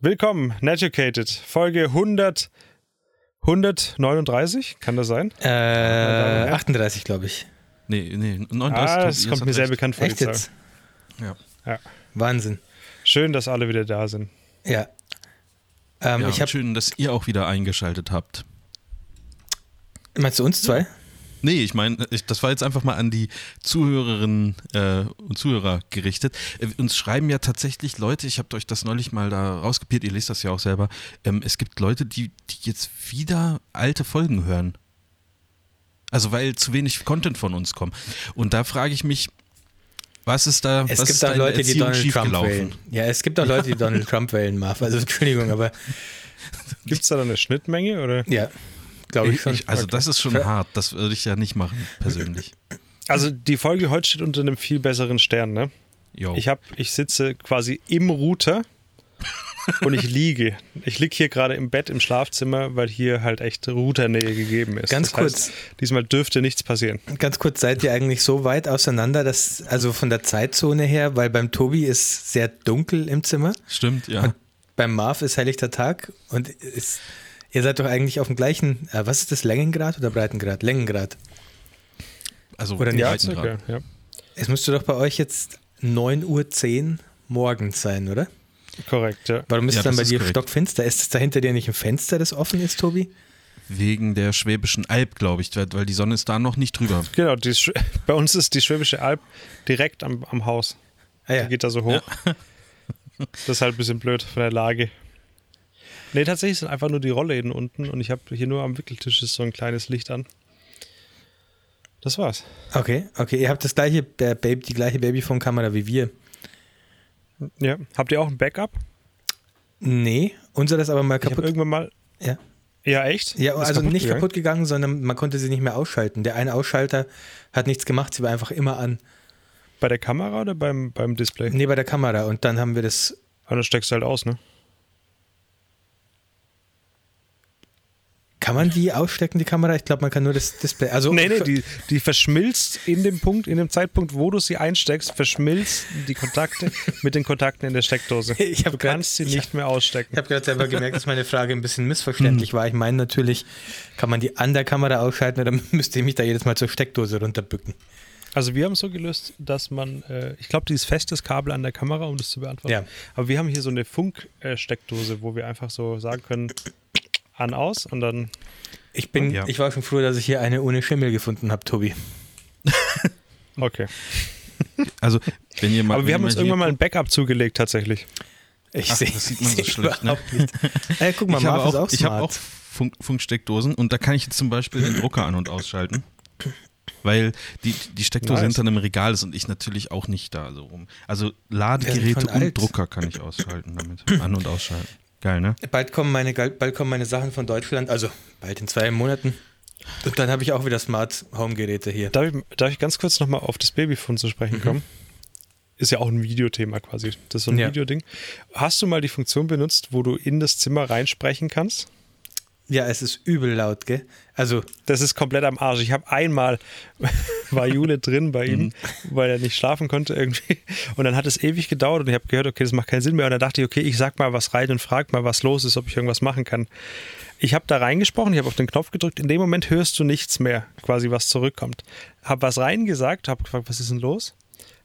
Willkommen, Neducated, Folge 100, 139, kann das sein? Äh, 38, glaube ich. Nee, nee, 39. Ah, das kommt mir sehr recht. bekannt vor. Echt jetzt? Ja. Ja. Wahnsinn. Schön, dass alle wieder da sind. Ja. Ähm, ja, ich habe, schön, dass ihr auch wieder eingeschaltet habt. meinst du uns zwei? Nee, ich meine, das war jetzt einfach mal an die Zuhörerinnen äh, und Zuhörer gerichtet. Äh, uns schreiben ja tatsächlich Leute, ich habe euch das neulich mal da rauskopiert, ihr lest das ja auch selber. Ähm, es gibt Leute, die, die jetzt wieder alte Folgen hören. Also weil zu wenig Content von uns kommt. Und da frage ich mich, was ist da, Es was gibt da Leute, die Donald Trump schiefgelaufen? wählen. Ja, es gibt auch Leute, die Donald Trump wählen, Marv. Also Entschuldigung, aber Gibt es da dann eine Schnittmenge? Oder? ja, glaube ich Ich, schon. ich, also Okay. das ist schon Ver- hart, das würde ich ja nicht machen, persönlich. Also die Folge heute steht unter einem viel besseren Stern, ne? Jo. Ich, hab, ich sitze quasi im Router und ich liege. Ich liege hier gerade im Bett im Schlafzimmer, weil hier halt echt Routernähe gegeben ist. Ganz das heißt, kurz. diesmal dürfte nichts passieren. Ganz kurz, seid ihr eigentlich so weit auseinander, dass, also von der Zeitzone her, weil beim Tobi ist sehr dunkel im Zimmer, Stimmt, ja. Und beim Marv ist helllichter Tag und ist, ihr seid doch eigentlich auf dem gleichen, äh, was ist das, Längengrad oder Breitengrad? Längengrad. Also Oder nicht? Ja, Breitengrad. okay, ja. Es müsste doch bei euch jetzt 9.10 Uhr morgens sein, oder? korrekt, ja. Warum ist Ja, es dann bei dir korrekt. stockfinster? Ist es da hinter dir nicht ein Fenster, das offen ist, Tobi? Wegen der Schwäbischen Alb, glaube ich, weil die Sonne ist da noch nicht drüber. Genau, die, bei uns ist die Schwäbische Alb direkt am, am Haus. Ah Die geht da so hoch. Das ist halt ein bisschen blöd von der Lage. Nee, tatsächlich sind einfach nur die Rollläden unten und ich habe hier nur am Wickeltisch ist so ein kleines Licht an. Das war's. Okay, okay. Ihr habt das gleiche äh, Baby, die gleiche Babyphone-Kamera wie wir. Ja. Habt ihr auch ein Backup? Nee, unser ist aber mal Ich kaputt. irgendwann mal. Ja, Ja, echt? ja Ist also nicht gegangen? kaputt gegangen, sondern man konnte sie nicht mehr ausschalten. Der eine Ausschalter hat nichts gemacht, sie war einfach immer an. Bei der Kamera oder beim, beim Display? Nee, bei der Kamera. Und dann haben wir das. Aber dann steckst du halt aus, ne? Kann man die ausstecken, die Kamera? Ich glaube, man kann nur das Display. Also, Nee, nee, die, die verschmilzt in dem Punkt, in dem Zeitpunkt, wo du sie einsteckst, verschmilzt die Kontakte mit den Kontakten in der Steckdose. Ich hab du grad- kannst sie ich nicht mehr ausstecken. Ich habe gerade selber gemerkt, dass meine Frage ein bisschen missverständlich war. Ich meine natürlich, kann man die an der Kamera ausschalten oder müsste ich mich da jedes Mal zur Steckdose runterbücken? Also wir haben es so gelöst, dass man, äh, ich glaube, dieses festes Kabel an der Kamera, um das zu beantworten. Ja. Aber wir haben hier so eine Funk-Steckdose, wo wir einfach so sagen können, an, aus und dann, Ich bin, Ja. ich war schon froh, dass ich hier eine ohne Schimmel gefunden habe, Tobi. okay. Also, wenn ihr mal. Aber wir haben uns irgendwann mal ein Backup zugelegt, tatsächlich. Ich sehe das sieht man so schlecht, ne? Ey, guck mal, ich habe auch, auch ich habe smart. auch Funk, Funksteckdosen und da kann ich jetzt zum Beispiel den Drucker an- und ausschalten. Weil die, die Steckdose Nice. hinter einem Regal ist und ich natürlich auch nicht da so rum. Also Ladegeräte und alt. Drucker kann ich ausschalten damit. An- und ausschalten. Geil, ne? Bald kommen, meine, bald kommen meine Sachen von Deutschland, also bald in zwei Monaten. Und dann habe ich auch wieder Smart Home Geräte hier. Darf ich, darf ich ganz kurz nochmal auf das Babyphone zu sprechen kommen? Ist ja auch ein Videothema quasi. Das ist so ein Ja. Videoding. Hast du mal die Funktion benutzt, wo du in das Zimmer reinsprechen kannst? Ja, es ist übel laut, gell? Also, Das ist komplett am Arsch. Ich habe einmal, war Jule drin bei ihm, weil er nicht schlafen konnte irgendwie. Und dann hat es ewig gedauert und ich habe gehört, okay, das macht keinen Sinn mehr. Und dann dachte ich, okay, ich sag mal was rein und frag mal, was los ist, ob ich irgendwas machen kann. Ich habe da reingesprochen, ich habe auf den Knopf gedrückt. In dem Moment hörst du nichts mehr, quasi was zurückkommt. Habe was reingesagt, habe gefragt, was ist denn los?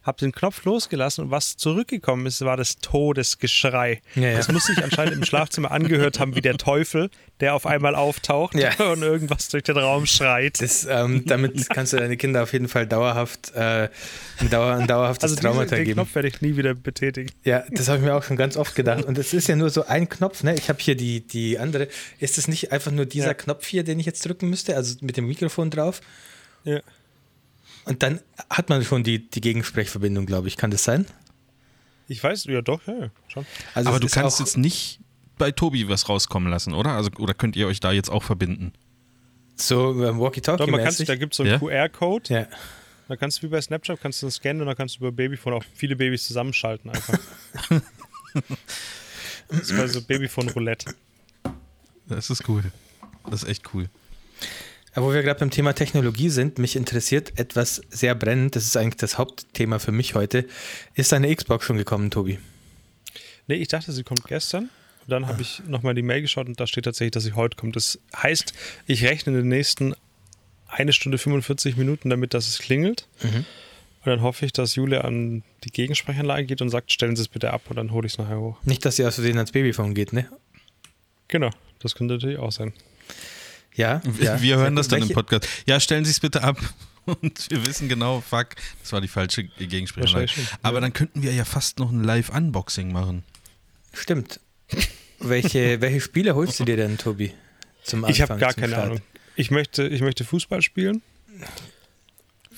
Habe den Knopf losgelassen und was zurückgekommen ist, war das Todesgeschrei. Ja, ja. Das muss sich anscheinend im Schlafzimmer angehört haben, wie der Teufel, der auf einmal auftaucht Ja. und irgendwas durch den Raum schreit. das, ähm, damit kannst du deine Kinder auf jeden Fall dauerhaft äh, ein, Dauer, ein dauerhaftes Also Traumata den geben. Knopf werde ich nie wieder betätigen. Ja, das habe ich mir auch schon ganz oft gedacht. Und es ist ja nur so ein Knopf, ne? Ich habe hier die, die andere. Ist es nicht einfach nur dieser. Knopf hier, den ich jetzt drücken müsste, also mit dem Mikrofon drauf? Ja. Und dann hat man schon die, die Gegensprechverbindung, glaube ich. Kann das sein? Ich weiß, ja doch, ja, ja schon. Also Aber du ist kannst jetzt nicht bei Tobi was rauskommen lassen, oder? Also, oder könnt ihr euch da jetzt auch verbinden? so kannst, Walkie-Talkie-mäßig. da gibt es so einen Ja? QR-Code, Ja. da kannst du wie bei Snapchat, kannst du das scannen und dann kannst du über Babyphone auch viele Babys zusammenschalten einfach. das war so Babyphone-Roulette. Das ist cool. Das ist echt cool. Wo wir gerade beim Thema Technologie sind, mich interessiert etwas sehr brennend, das ist eigentlich das Hauptthema für mich heute. Ist deine Xbox schon gekommen, Tobi? Nee, ich dachte, sie kommt gestern, Und dann habe ich nochmal die Mail geschaut und da steht tatsächlich, dass sie heute kommt. Das heißt, ich rechne in den nächsten eine Stunde 45 Minuten damit, dass es klingelt. Mhm. Und dann hoffe ich, dass Julia an die Gegensprechanlage geht und sagt, stellen Sie es bitte ab und dann hole ich es nachher hoch. Nicht, dass sie aus Versehen ans Babyphone geht, ne? Genau, das könnte natürlich auch sein. Ja. Wir, ja. wir hören das dann Welche- im Podcast. Ja, stellen Sie es bitte ab. Und wir wissen genau, fuck, das war die falsche schon, Aber ja. dann könnten wir ja fast noch ein Live-Unboxing machen. Stimmt. welche, welche Spiele holst du dir denn, Tobi? Zum Ich habe Anfang, gar zum keine Start? Ahnung. Ich möchte, ich möchte Fußball spielen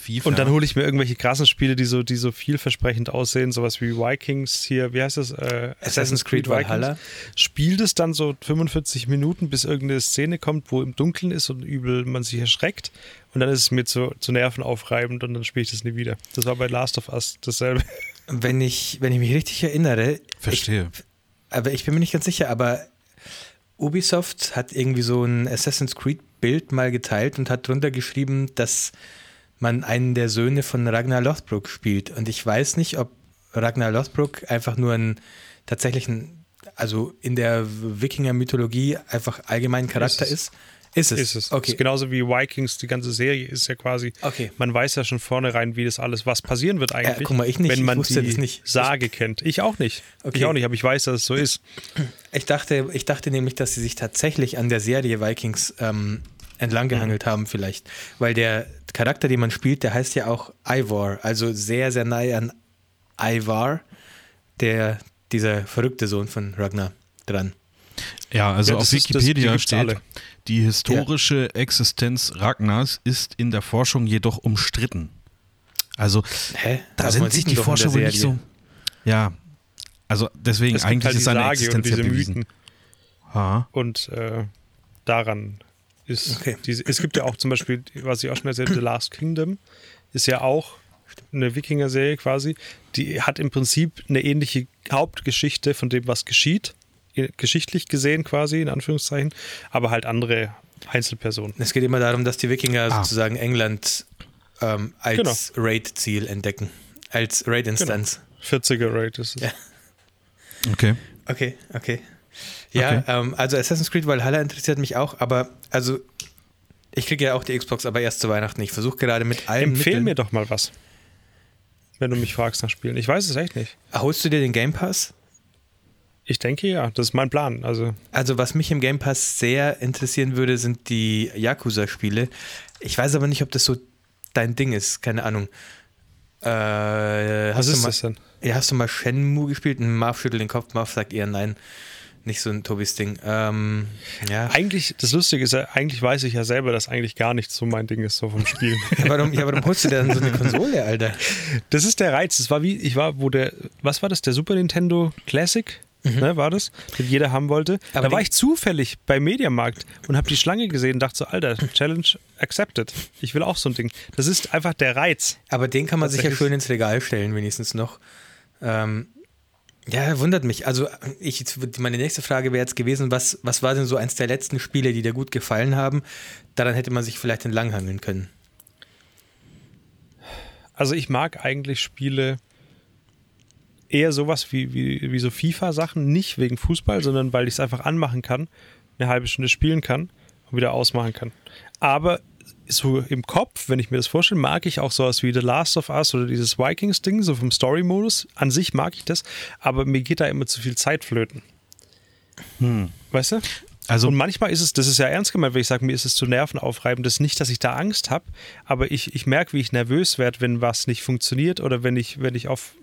FIFA. und dann hole ich mir irgendwelche krassen Spiele, die so, die so vielversprechend aussehen, sowas wie Vikings hier, wie heißt das? Äh, Assassin's Creed Valhalla. Spielt es dann so 45 Minuten, bis irgendeine Szene kommt, wo im Dunkeln ist und übel man sich erschreckt. Und dann ist es mir zu, zu nervenaufreibend und dann spiele ich das nie wieder. Das war bei Last of Us dasselbe. Wenn ich, wenn ich mich richtig erinnere, Verstehe. Ich, aber ich bin mir nicht ganz sicher, aber Ubisoft hat irgendwie so ein Assassin's Creed-Bild mal geteilt und hat drunter geschrieben, dass man einen der Söhne von Ragnar Lothbrok spielt. Und ich weiß nicht, ob Ragnar Lothbrok einfach nur ein tatsächlich ein, also in der Wikinger-Mythologie einfach allgemein Charakter Ist ist. Ist es. Ist es. Okay. Ist genauso wie Vikings, die ganze Serie ist ja quasi, Okay. man weiß ja schon vornherein, wie das alles, was passieren wird eigentlich. guck mal, ich nicht. Wenn Ich man wusste die das nicht. Sage kennt. Ich auch nicht. Okay. Ich auch nicht, aber ich weiß, dass es so ist. Ich dachte, ich dachte nämlich, dass sie sich tatsächlich an der Serie Vikings ähm, entlanggehangelt haben, vielleicht. Weil der Charakter, den man spielt, der heißt ja auch Ivor, also sehr, sehr nahe an Ivar, der, dieser verrückte Sohn von Ragnar, dran. Ja, also Ja, auf das ist- das- die Wikipedia gibt's steht, alle. die historische Existenz Ragnars ist in der Forschung jedoch umstritten. Also Hä? da Aber sind sich die doch in der Forscher wohl nicht so. Ja, also deswegen eigentlich halt ist seine Sage und Existenz ja bewiesen. Mythen. Ha. Und äh, daran ist Okay. diese, es gibt ja auch zum Beispiel, was ich auch schon erzählt The Last Kingdom ist ja auch eine Wikinger-Serie quasi. Die hat im Prinzip eine ähnliche Hauptgeschichte von dem, was geschieht, i- geschichtlich gesehen quasi, in Anführungszeichen, aber halt andere Einzelpersonen. Es geht immer darum, dass die Wikinger Ah. sozusagen England ähm, als Genau. Raid-Ziel entdecken. Als Raid-Instanz. 40er Raid ist es. Ja. Okay. Okay, okay. Ja, Okay. Ähm, also Assassin's Creed Valhalla interessiert mich auch, aber also ich kriege ja auch die Xbox, aber erst zu Weihnachten. Ich versuche gerade mit allen Empfehl Mitteln. mir doch mal was. Wenn du mich fragst nach Spielen. Ich weiß es echt nicht. Holst du dir den Game Pass? Ich denke ja, das ist mein Plan. Also Also was mich im Game Pass sehr interessieren würde, sind die Yakuza-Spiele. Ich weiß aber nicht, ob das so dein Ding ist, keine Ahnung. Äh, was hast du ist mal, das denn? Ja, hast du mal Shenmue gespielt? Marv schüttelt den Kopf, Marv sagt eher nein. Nicht so ein Tobis Ding. Ähm, ja. Eigentlich, das Lustige ist ja, eigentlich weiß ich ja selber, dass eigentlich gar nichts so mein Ding ist, so vom Spielen. Ja, warum, ja, warum holst du denn so eine Konsole, Alter? Das ist der Reiz. Das war wie, ich war, wo der, was war das, der Super Nintendo Classic? Ne, war das, den jeder haben wollte. Mhm. Aber da war ich zufällig beim Mediamarkt und habe die Schlange gesehen und dachte so, Alter, Challenge accepted. Ich will auch so ein Ding. Das ist einfach der Reiz. Aber den kann man sich ja schön ins Regal stellen, wenigstens noch. Ähm, ja, wundert mich. Also, ich, meine nächste Frage wäre jetzt gewesen: was, was war denn so eins der letzten Spiele, die dir gut gefallen haben? Daran hätte man sich vielleicht entlanghangeln können. Also ich mag eigentlich Spiele eher sowas wie, wie, wie so FIFA-Sachen, nicht wegen Fußball, sondern weil ich es einfach anmachen kann, eine halbe Stunde spielen kann und wieder ausmachen kann. Aber so im Kopf, wenn ich mir das vorstelle, mag ich auch sowas wie The Last of Us oder dieses Vikings-Ding, so vom Story-Modus. An sich mag ich das, aber mir geht da immer zu viel Zeit flöten. Weißt du? Also und manchmal ist es, das ist ja ernst gemeint, wenn ich sage, mir ist es zu nervenaufreibend. Das ist nicht, dass ich da Angst habe, aber ich, ich merke, wie ich nervös werde, wenn was nicht funktioniert oder wenn ich, wenn ich auf,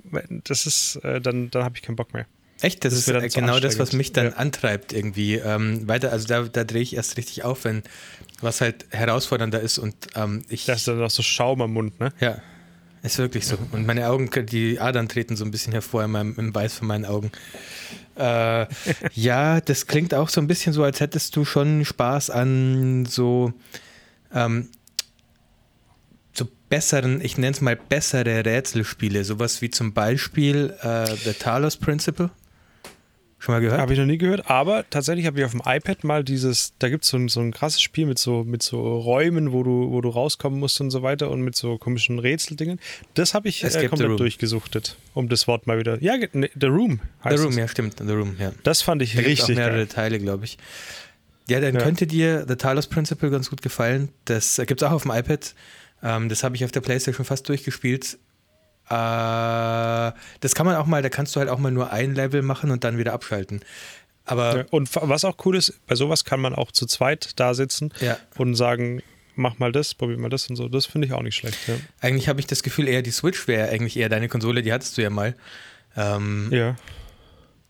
das ist, äh, dann, dann habe ich keinen Bock mehr. Echt, das, Das ist genau das, was mich dann Ja. antreibt, irgendwie ähm, weiter. Also, da, da drehe ich erst richtig auf, wenn was halt herausfordernder ist und ähm, ich. Da ist dann noch so Schaum am Mund, ne? Ja, ist wirklich so. Und meine Augen, die Adern treten so ein bisschen hervor in meinem, im Weiß von meinen Augen. Äh, ja, das klingt auch so ein bisschen so, als hättest du schon Spaß an so, ähm, so besseren, ich nenne es mal bessere Rätselspiele. Sowas wie zum Beispiel äh, The Talos Principle. Schon mal gehört? Habe ich noch nie gehört, aber tatsächlich habe ich auf dem iPad mal dieses, da gibt so es so ein krasses Spiel mit so, mit so Räumen, wo du, wo du rauskommen musst und so weiter und mit so komischen Rätseldingen. Das habe ich äh, the komplett durchgesuchtet, um das Wort mal wieder. Ja, ne, The Room The heißt Room, es. ja, stimmt. The Room, ja. Das fand ich Da gibt es auch richtig mehrere geil. Teile, glaube ich. Ja, dann Ja. könnte dir The Talos Principle ganz gut gefallen. Das gibt es auch auf dem iPad. Ähm, das habe ich auf der Playstation fast durchgespielt. Äh, das kann man auch mal, da kannst du halt auch mal nur ein Level machen und dann wieder abschalten. Aber und was auch cool ist, bei sowas kann man auch zu zweit da sitzen Ja. und sagen, mach mal das, probier mal das und so. Das finde ich auch nicht schlecht. Ja. eigentlich habe ich das Gefühl, eher die Switch wäre eigentlich eher deine Konsole, die hattest du ja mal. Ähm, ja.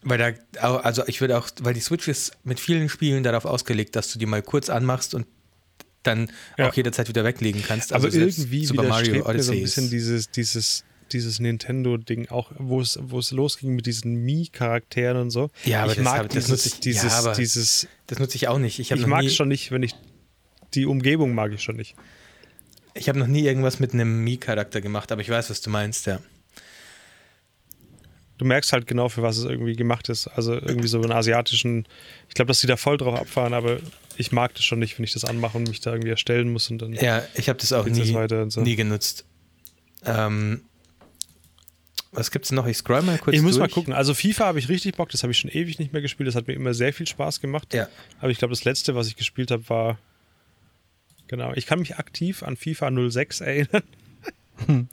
Weil da, also ich würde auch, weil die Switch ist mit vielen Spielen darauf ausgelegt, dass du die mal kurz anmachst und dann Ja. auch jederzeit wieder weglegen kannst. Aber Also selbst irgendwie Super Mario mir so ein Odyssey bisschen dieses, dieses, dieses Nintendo-Ding, auch wo es, wo es losging mit diesen Mii-Charakteren und so. Ja, aber ich das mag hab- das dieses, nutze ich- ja, dieses, aber dieses, Das nutze ich auch nicht. Ich ich mag es schon nicht, wenn ich, die Umgebung mag ich schon nicht. ich habe noch nie irgendwas mit einem Mii-Charakter gemacht, aber ich weiß, was du meinst, ja. Du merkst halt genau, für was es irgendwie gemacht ist. Also irgendwie so einen asiatischen, ich glaube, dass die da voll drauf abfahren, aber ich mag das schon nicht, wenn ich das anmache und mich da irgendwie erstellen muss und dann. Ja, ich habe das auch nie, und so. nie genutzt. Ähm, was gibt's noch? Ich scroll mal kurz Ich muss durch. mal gucken. Also FIFA habe ich richtig Bock, das habe ich schon ewig nicht mehr gespielt. Das hat mir immer sehr viel Spaß gemacht. Ja. Aber ich glaube, das letzte, was ich gespielt habe, war. Genau. Ich kann mich aktiv an FIFA 06 erinnern.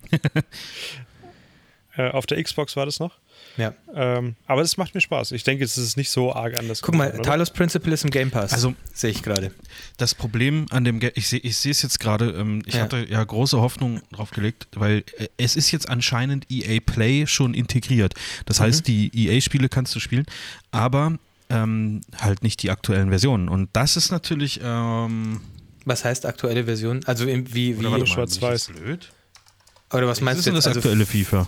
äh, auf der Xbox war das noch. Ja. Ähm, aber es macht mir Spaß. Ich denke, es ist nicht so arg anders. Guck mal, geworden, oder? Talos Principle ist im Game Pass. Also- sehe ich gerade. Das Problem an dem, Ge ich sehe ich sehe es jetzt gerade, ähm, ich Ja. hatte ja große Hoffnung drauf gelegt, weil äh, es ist jetzt anscheinend EA Play schon integriert. Das heißt, die EA-Spiele kannst du spielen, aber ähm, halt nicht die aktuellen Versionen. Und das ist natürlich, ähm, Was heißt aktuelle Version? Also wie, wie Oder mal. bin schwarz-weiß. blöd? oder was meinst ist du denn jetzt? das Also aktuelle FIFA?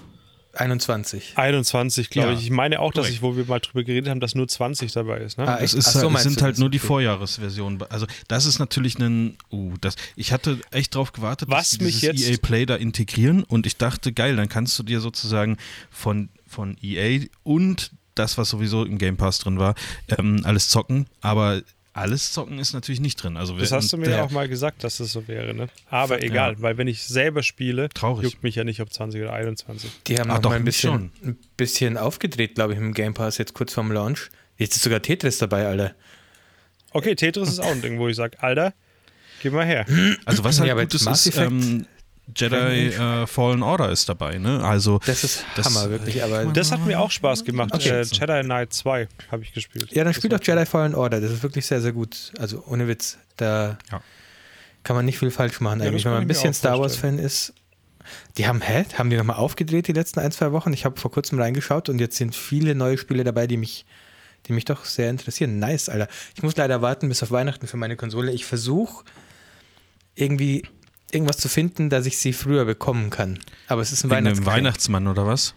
21. 21, glaube Ja. ich. Ich meine auch, dass ich, wo wir mal drüber geredet haben, dass nur 20 dabei ist. Ne? Ah, Es, echt? ist, so, halt- es meinst sind halt das? nur die Okay. Vorjahresversionen. Also das ist natürlich ein, uh, das, ich hatte echt drauf gewartet, Was dass die mich dieses jetzt- EA Play da integrieren und ich dachte, geil, dann kannst du dir sozusagen von, von EA und das, was sowieso im Game Pass drin war, ähm, alles zocken, aber alles zocken ist natürlich nicht drin. Also Das wir- hast du mir ja auch mal gesagt, dass das so wäre. Ne? Aber egal, Ja. weil wenn ich selber spiele, Traurig. juckt mich ja nicht, ob 20 oder 21. Die haben Ah, noch doch, mal ein bisschen, ein bisschen aufgedreht, glaube ich, im Game Pass jetzt kurz vorm Launch. Jetzt ist sogar Tetris dabei, Alter. Okay, Tetris ist auch ein Ding, wo ich sage, Alter, geh mal her. Also was halt Ja, gut ist, ist ähm, Jedi äh, Fallen Order ist dabei. Ne? Also Das ist Das- Hammer, wirklich. Aber Das hat mir auch Spaß gemacht. Okay. Äh, Jedi Knight 2 habe ich gespielt. ja, dann spielt doch Jedi Fallen Order. Das ist wirklich sehr, sehr gut. Also ohne Witz. Da Ja. kann man nicht viel falsch machen, Ja, eigentlich. das Wenn man ein bisschen Star Wars-Fan ist. Die haben, hä? Haben die nochmal aufgedreht die letzten ein, zwei Wochen? Ich habe vor kurzem reingeschaut und jetzt sind viele neue Spiele dabei, die mich, die mich doch sehr interessieren. Nice, Alter. Ich muss leider warten bis auf Weihnachten für meine Konsole. Ich versuche irgendwie irgendwas zu finden, dass ich sie früher bekommen kann. Aber es ist ein Weihnachtsgeschenk. Weihnachtsmann oder was?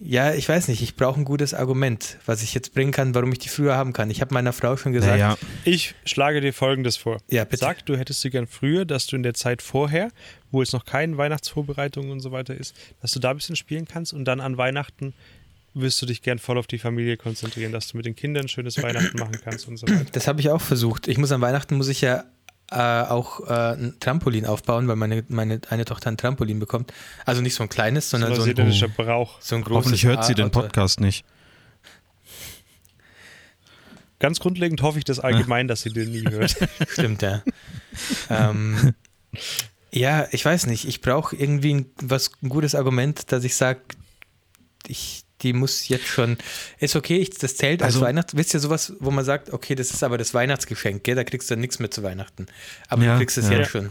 Ja, ich weiß nicht. Ich brauche ein gutes Argument, was ich jetzt bringen kann, warum ich die früher haben kann. Ich habe meiner Frau schon gesagt, Naja, Ich schlage dir folgendes vor. Ja, bitte. Sag, du hättest sie gern früher, dass du in der Zeit vorher, wo jetzt noch keine Weihnachtsvorbereitung und so weiter ist, dass du da ein bisschen spielen kannst und dann an Weihnachten wirst du dich gern voll auf die Familie konzentrieren, dass du mit den Kindern ein schönes Weihnachten machen kannst und so weiter. Das habe ich auch versucht. Ich muss an Weihnachten muss ich ja äh, auch äh, ein Trampolin aufbauen, weil meine, meine eine Tochter ein Trampolin bekommt. Also nicht so ein kleines, sondern so ein, Neuseeländischer Brauch. so ein großes. hoffentlich hört sie den. Podcast nicht. Ganz grundlegend hoffe ich das allgemein, dass sie den nie hört. Stimmt, ja. ähm, ja, ich weiß nicht. Ich brauche irgendwie ein, was, ein gutes Argument, dass ich sage, ich, die muss jetzt schon. Ist okay, ich, das zählt als Also- Weihnachts. Wisst ihr sowas, wo man sagt, okay, das ist aber das Weihnachtsgeschenk, gell? da kriegst du dann nichts mehr zu Weihnachten. Aber Ja, du kriegst es ja. jetzt schon.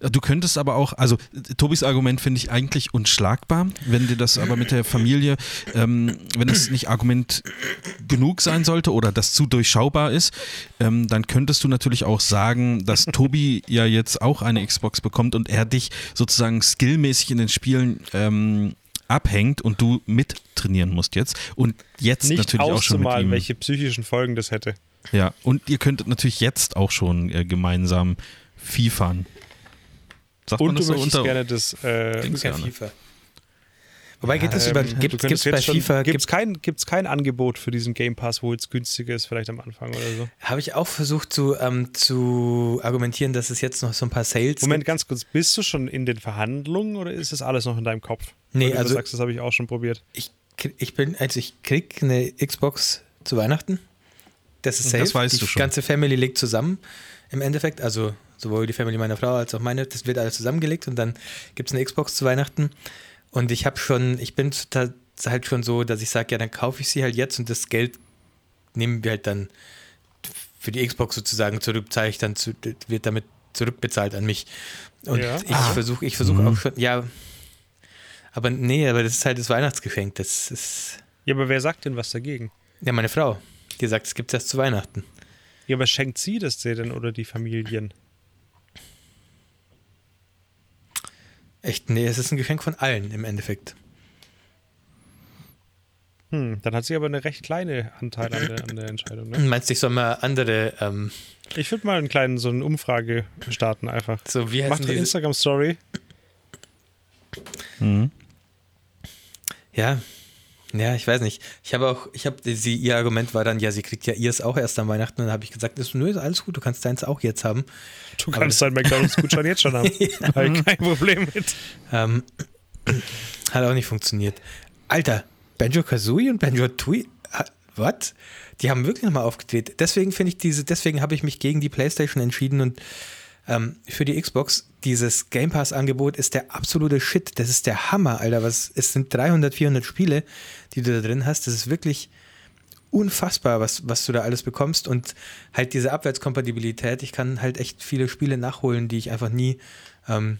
Du könntest aber auch, also Tobis Argument finde ich eigentlich unschlagbar, wenn dir das aber mit der Familie, ähm, wenn es nicht Argument genug sein sollte oder das zu durchschaubar ist, ähm, dann könntest du natürlich auch sagen, dass Tobi ja jetzt auch eine Xbox bekommt und er dich sozusagen skillmäßig in den Spielen ähm, abhängt und du mit trainieren musst jetzt und jetzt Nicht natürlich auch schon mit auszumalen, ihm. welche psychischen Folgen das hätte. Ja, und ihr könntet natürlich jetzt auch schon äh, gemeinsam FIFAn. Sagt man Und das du so unter gerne das äh, Dings Ja, ja, ne? FIFA. Wobei geht es über, Ähm, gibt du es könntest bei jetzt schon- FIFA, Gibt's kein, gibt's kein Angebot für diesen Game Pass, wo jetzt günstiger ist, vielleicht am Anfang oder so? habe ich auch versucht zu, ähm, zu argumentieren, dass es jetzt noch so ein paar Sales Moment, ganz kurz, bist du schon in den Verhandlungen oder ist das alles noch in deinem Kopf? Nee, du also- sagst, das habe ich auch schon probiert. ich, krieg- ich bin, also ich krieg eine Xbox zu Weihnachten. Das ist safe. Das weißt die du schon. ganze Family legt zusammen im Endeffekt. Also sowohl die Family meiner Frau als auch meine, das wird alles zusammengelegt und dann gibt es eine Xbox zu Weihnachten. Und ich habe schon, ich bin halt schon so, dass ich sage, ja, dann kaufe ich sie halt jetzt und das Geld nehmen wir halt dann für die Xbox sozusagen zurück, zahle ich dann zu, wird damit zurückbezahlt an mich. Und Ja. ich versuche, ich versuche auch schon, ja, aber nee, aber das ist halt das Weihnachtsgeschenk. Das ist, Ja, aber wer sagt denn was dagegen? ja, meine Frau, die sagt, es gibt es erst zu Weihnachten. Ja, aber schenkt sie das dir denn oder die Familien? Echt, nee, es ist ein Geschenk von allen im Endeffekt. Hm, dann hat sie aber eine recht kleine Anteil an der, an der Entscheidung. Ne? Meinst du, ich soll mal andere, ähm, Ich würde mal einen kleinen, so eine Umfrage starten einfach. so wie Macht heißen eine? Instagram-Story. Mhm. Ja, ja, ich weiß nicht. Ich habe auch, ich habe, sie, ihr Argument war dann, ja, sie kriegt ja ihrs auch erst an Weihnachten. Und dann habe ich gesagt, ist, nö, ist alles gut, du kannst deins auch jetzt haben. Du kannst deinen McDonalds-Gutschein jetzt schon haben. Habe ich kein Problem mit. Ähm, hat auch nicht funktioniert. Alter, Banjo Kazooie und Banjo Tui, was? Die haben wirklich nochmal aufgedreht. Deswegen finde ich diese, deswegen habe ich mich gegen die PlayStation entschieden und ähm, für die Xbox. Dieses Game Pass-Angebot ist der absolute Shit. Das ist der Hammer, Alter. Was, es sind 300, 400 Spiele, die du da drin hast. Das ist wirklich unfassbar, was, was du da alles bekommst und halt diese Abwärtskompatibilität. Ich kann halt echt viele Spiele nachholen, die ich einfach nie, ähm,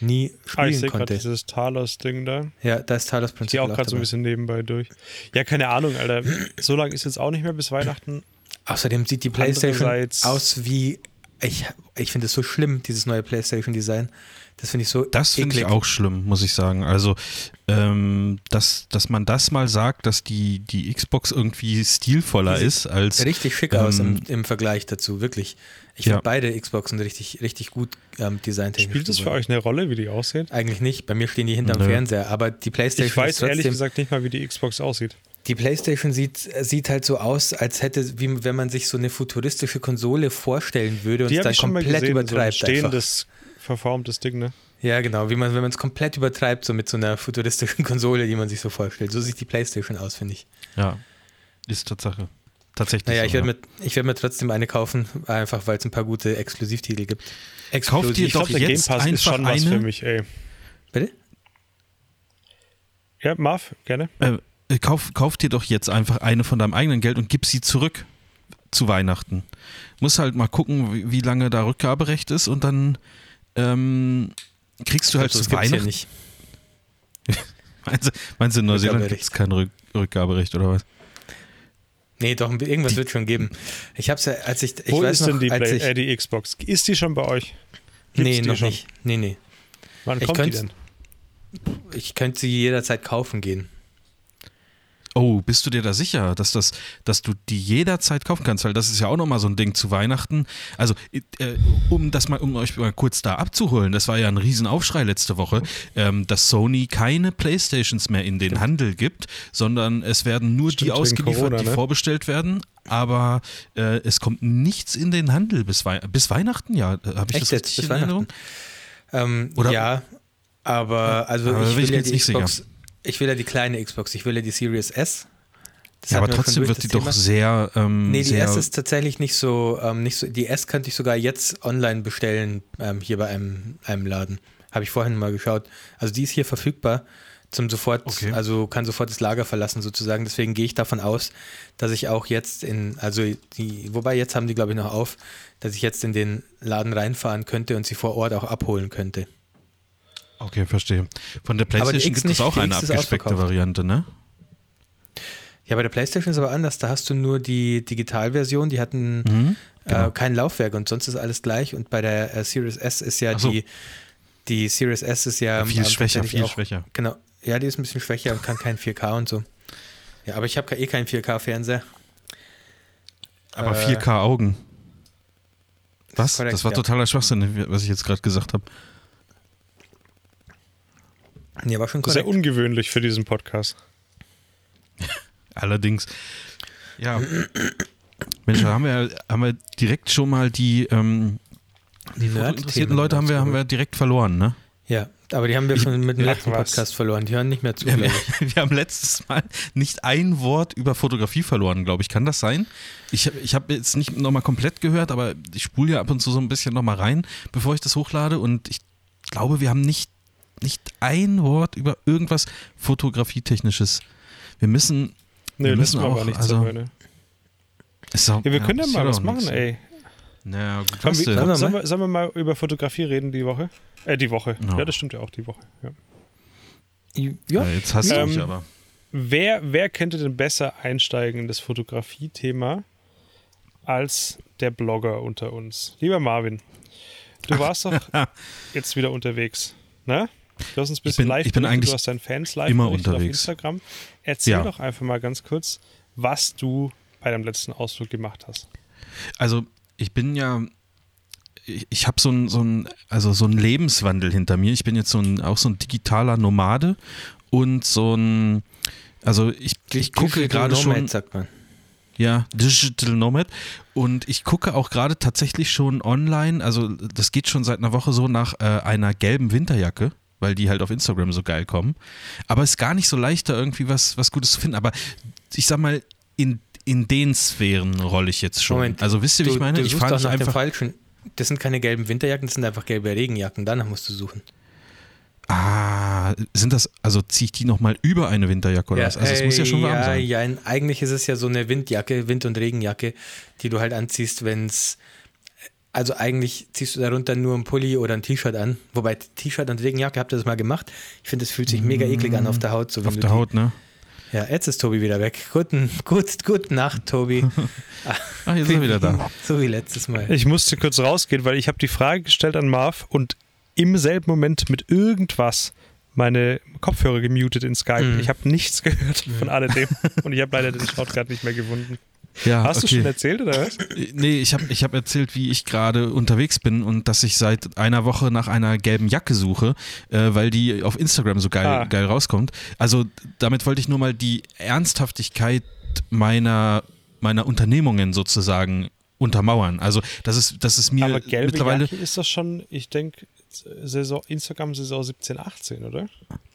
nie Ah, ich spielen sehe gerade konnte. dieses Talos-Ding da. Ja, da ist Talos Ich auch gerade so ein bisschen nebenbei durch. Ja, keine Ahnung, Alter. So lange ist jetzt auch nicht mehr bis Weihnachten. Außerdem sieht die PlayStation aus wie. Ich, ich finde es so schlimm, dieses neue PlayStation-Design. Das finde ich so. Das finde ich auch schlimm, muss ich sagen. Also, ähm, dass, dass man das mal sagt, dass die, die Xbox irgendwie stilvoller ist als. Richtig schick aus im, Ähm, im Vergleich dazu, wirklich. Ich Ja. finde beide Xboxen richtig, richtig gut ähm, designtechnisch. Spielt es für euch eine Rolle, wie die aussehen? Eigentlich nicht. Bei mir stehen die hinterm Nö. Fernseher, aber die PlayStation Ich weiß ist trotzdem, ehrlich gesagt nicht mal, wie die Xbox aussieht. Die PlayStation sieht, sieht halt so aus, als hätte, wie wenn man sich so eine futuristische Konsole vorstellen würde und Die es dann ich schon mal komplett gesehen, so ein übertreibt. einfach. stehendes, verformtes Ding, ne? Ja, genau, wie man, wenn man es komplett übertreibt, so mit so einer futuristischen Konsole, die man sich so vorstellt. So sieht die PlayStation aus, finde ich. Ja, ist Tatsache. Tatsächlich. Naja, so, ich werde ja. mir, ich werd mir trotzdem eine kaufen, einfach weil es ein paar gute Exklusivtitel gibt. Kauf dir Ich glaube, der Game jetzt Pass ist schon was eine- für mich, ey. Bitte? Ja, Marv, gerne. Äh, kauf, kauf dir doch jetzt einfach eine von deinem eigenen Geld und gib sie zurück zu Weihnachten. Muss halt mal gucken, wie, wie lange da Rückgaberecht ist und dann ähm, kriegst du halt das zu gibt's hier Weihnachten. nicht. Meinst du, meinst du in Neuseeland gibt es kein Rück Rückgaberecht oder was? Nee, doch, irgendwas wird schon geben. Ich hab's ja, als ich, ich Wo weiß ist noch, denn die, Play ich, äh, die Xbox? Ist die schon bei euch? Gibt's nee, die noch schon? nicht. Nee, nee. Wann Ich kommt die denn? Ich könnte sie jederzeit kaufen gehen. Oh, bist du dir da sicher, dass, das, dass du die jederzeit kaufen kannst? Weil das ist ja auch nochmal so ein Ding zu Weihnachten. Also, äh, um das mal, um euch mal kurz da abzuholen, das war ja ein Riesenaufschrei letzte Woche, ähm, dass Sony keine Playstations mehr in den Handel gibt, sondern es werden nur Stimmt, die ausgeliefert, Corona, die ne? vorbestellt werden. Aber äh, es kommt nichts in den Handel bis, Wei bis Weihnachten, ja. Habe ich Echt das richtig in Erinnerung? Ähm, Oder- ja, aber also aber ich will ich ja jetzt die nicht sicher. Ich will ja die kleine Xbox, ich will ja die Series S. Das Ja, aber wir trotzdem wird die Thema. doch sehr. Ähm, Nee, die sehr, S ist tatsächlich nicht so, ähm, nicht so. Die S könnte ich sogar jetzt online bestellen, ähm, hier bei einem, einem Laden. Habe ich vorhin mal geschaut. Also die ist hier verfügbar zum sofort, Okay. also kann sofort das Lager verlassen sozusagen. Deswegen gehe ich davon aus, dass ich auch jetzt in, also die, wobei jetzt haben die glaube ich noch auf, dass ich jetzt in den Laden reinfahren könnte und sie vor Ort auch abholen könnte. Okay, verstehe. Von der PlayStation gibt es auch eine abgespeckte. Variante, ne? Ja, bei der PlayStation ist aber anders. Da hast du nur die Digitalversion, die hatten Mhm, genau. äh, kein Laufwerk und sonst ist alles gleich. Und bei der äh, Series S ist ja so. die, die Series S ist ja viel ähm, schwächer, viel auch, schwächer. Genau. Ja, die ist ein bisschen schwächer und kann kein 4K und so. Ja, aber ich habe eh keinen 4K-Fernseher. Aber Äh, 4K Augen. Was? korrekt, das war ja. totaler Schwachsinn, was ich jetzt gerade gesagt habe. Ja, war schon Das ist ja korrekt. ungewöhnlich für diesen Podcast. Allerdings. Ja. Mensch, da haben wir, haben wir direkt schon mal die, ähm, die interessierten Leute haben wir, haben wir direkt verloren, ne? Ja, aber die haben wir schon mit dem Ach, letzten was. Podcast verloren. Die hören nicht mehr zu, Wir, glaube ich. wir haben letztes Mal nicht ein Wort über Fotografie verloren, glaube ich. Kann das sein? Ich, ich habe jetzt nicht nochmal komplett gehört, aber ich spule ja ab und zu so ein bisschen nochmal rein, bevor ich das hochlade. Und ich glaube, wir haben nicht, nicht ein Wort über irgendwas Fotografietechnisches. Wir müssen. Nee, wir das müssen auch. aber nicht also, so. Ne? ist auch- Ja, wir können ja mal was machen, nichts. ey. Naja, gut, Komm, wir sollen, mal. wir, sollen wir mal über Fotografie reden die Woche? Äh, die Woche. Ja. Ja, das stimmt ja auch, die Woche. Ja. Ja, Ja, jetzt hast du Ähm, mich aber. Wer, wer könnte denn besser einsteigen in das Fotografie-Thema als der Blogger unter uns? Lieber Marvin, du warst doch jetzt wieder unterwegs, ne? Du hast uns ein bisschen bin- live ich bin berichtet, eigentlich du hast deinen Fans live immer berichtet auf unterwegs. Instagram. Erzähl Ja. doch einfach mal ganz kurz, was du bei deinem letzten Ausflug gemacht hast. Also ich bin ja, ich, ich habe so ein, so ein, also so einen Lebenswandel hinter mir. Ich bin jetzt so ein, auch so ein digitaler Nomade und so ein, also ich, ich gucke gerade schon, Nomad, sagt man. ja, Digital Nomad und ich gucke auch gerade tatsächlich schon online, also das geht schon seit einer Woche so nach äh, einer gelben Winterjacke. Weil die halt auf Instagram so geil kommen. Aber es ist gar nicht so leicht, da irgendwie was, was Gutes zu finden. Aber ich sag mal, in, in den Sphären rolle ich jetzt schon. Moment, also wisst ihr, wie ich meine? Du ich suchst fahre nach dem einfach. falschen. Das sind keine gelben Winterjacken, das sind einfach gelbe Regenjacken. Danach musst du suchen. Ah, sind das, also ziehe ich die nochmal über eine Winterjacke oder was? Also es muss ja schon warm ja, sein. Ja, eigentlich ist es ja so eine Windjacke, Wind- und Regenjacke, die du halt anziehst, wenn es. Also eigentlich ziehst du darunter nur ein Pulli oder ein T-Shirt an. Wobei T-Shirt und Regenjacke habt ihr das mal gemacht. Ich finde, es fühlt sich mega eklig an auf der Haut. So, Auf der Haut, ne? Ja, jetzt ist Tobi wieder weg. Guten, gut, gute Nacht, Tobi. Ah, jetzt ist er wieder da. So wie letztes Mal. Ich musste kurz rausgehen, weil ich habe die Frage gestellt an Marv und im selben Moment mit irgendwas meine Kopfhörer gemutet in Skype. Mhm. Ich habe nichts gehört von alledem und ich habe leider den Shortcut nicht mehr gefunden. Ja, Hast du okay. schon erzählt oder was? Nee, ich habe ich hab erzählt, wie ich gerade unterwegs bin und dass ich seit einer Woche nach einer gelben Jacke suche, äh, weil die auf Instagram so geil, Ah. geil rauskommt. Also damit wollte ich nur mal die Ernsthaftigkeit meiner, meiner Unternehmungen sozusagen untermauern. Also das ist, das ist mir Aber gelbe mittlerweile. Jacke ist das schon, ich denke, Saison, Instagram-Saison 17, 18, oder?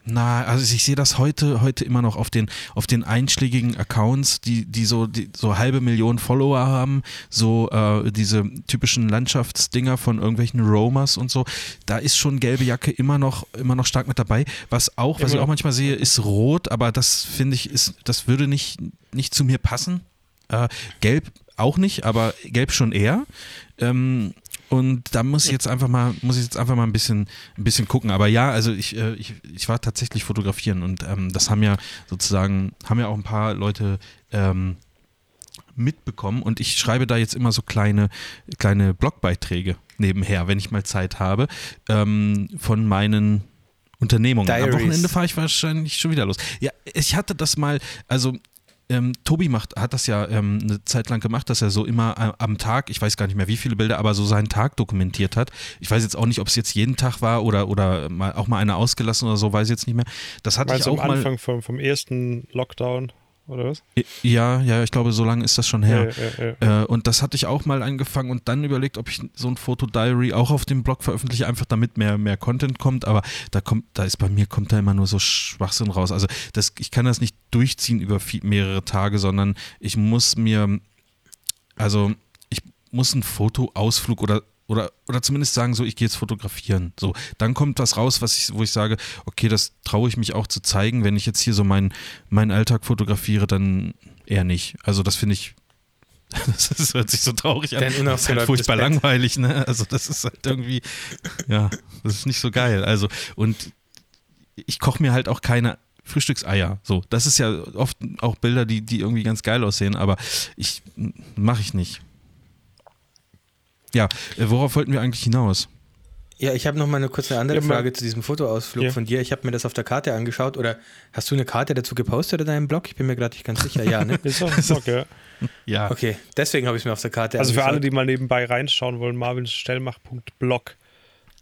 Na, also ich sehe das heute, heute immer noch auf den, auf den einschlägigen Accounts, die, die so, die so halbe Million Follower haben, so äh, diese typischen Landschaftsdinger von irgendwelchen Roamers und so. Da ist schon gelbe Jacke immer noch, immer noch stark mit dabei. Was auch, was Immer ich auch noch. manchmal sehe, ist rot, aber das finde ich, ist, das würde nicht, nicht zu mir passen. Äh, gelb auch nicht, aber gelb schon eher. Ähm, und da muss ich jetzt einfach mal, muss ich jetzt einfach mal ein bisschen, ein bisschen gucken. Aber ja, also ich, äh, ich, ich war tatsächlich fotografieren und ähm, das haben ja sozusagen, haben ja auch ein paar Leute ähm, mitbekommen und ich schreibe da jetzt immer so kleine, kleine Blogbeiträge nebenher, wenn ich mal Zeit habe, ähm, von meinen Unternehmungen. Am Diaries. Wochenende fahre ich wahrscheinlich schon wieder los. Ja, ich hatte das mal, also ähm, Tobi macht, hat das ja ähm, eine Zeit lang gemacht, dass er so immer äh, am Tag, ich weiß gar nicht mehr wie viele Bilder, aber so seinen Tag dokumentiert hat. Ich weiß jetzt auch nicht, ob es jetzt jeden Tag war oder, oder mal, auch mal einer ausgelassen oder so, weiß ich jetzt nicht mehr. Das hatte Meinst ich auch am mal. Anfang vom, vom ersten Lockdown, oder was? Ja, ja, ich glaube, so lange ist das schon her. Ja, ja, ja. Äh, und das hatte ich auch mal angefangen und dann überlegt, ob ich so ein Fotodiary auch auf dem Blog veröffentliche, einfach damit mehr, mehr Content kommt. Aber da kommt, da ist bei mir kommt da immer nur so Schwachsinn raus. Also das, ich kann das nicht durchziehen über viel, mehrere Tage, sondern ich muss mir, also ich muss einen Fotoausflug oder oder, oder zumindest sagen, so, ich gehe jetzt fotografieren. So, dann kommt was raus, was ich, wo ich sage, okay, das traue ich mich auch zu zeigen. Wenn ich jetzt hier so meinen meinen Alltag fotografiere, dann eher nicht. Also das finde ich, das, ist, hört sich so traurig an. Das ist halt furchtbar langweilig, ne? Also das ist halt irgendwie, ja, das ist nicht so geil. Also und ich koche mir halt auch keine Frühstückseier. So, das ist ja oft auch Bilder, die, die irgendwie ganz geil aussehen, aber ich mache ich nicht. Ja, äh, worauf wollten wir eigentlich hinaus? Ja, ich habe noch mal eine kurze andere Ja, Frage zu diesem Fotoausflug Ja. von dir. Ich habe mir das auf der Karte angeschaut. Oder hast du eine Karte dazu gepostet in deinem Blog? Ich bin mir gerade nicht ganz sicher. Ja, ne? Ist auch ein Blog, ja. Ja, Okay, deswegen habe ich es mir auf der Karte Also für alle, angeschaut. die mal nebenbei reinschauen wollen, marvinstellmach.blog.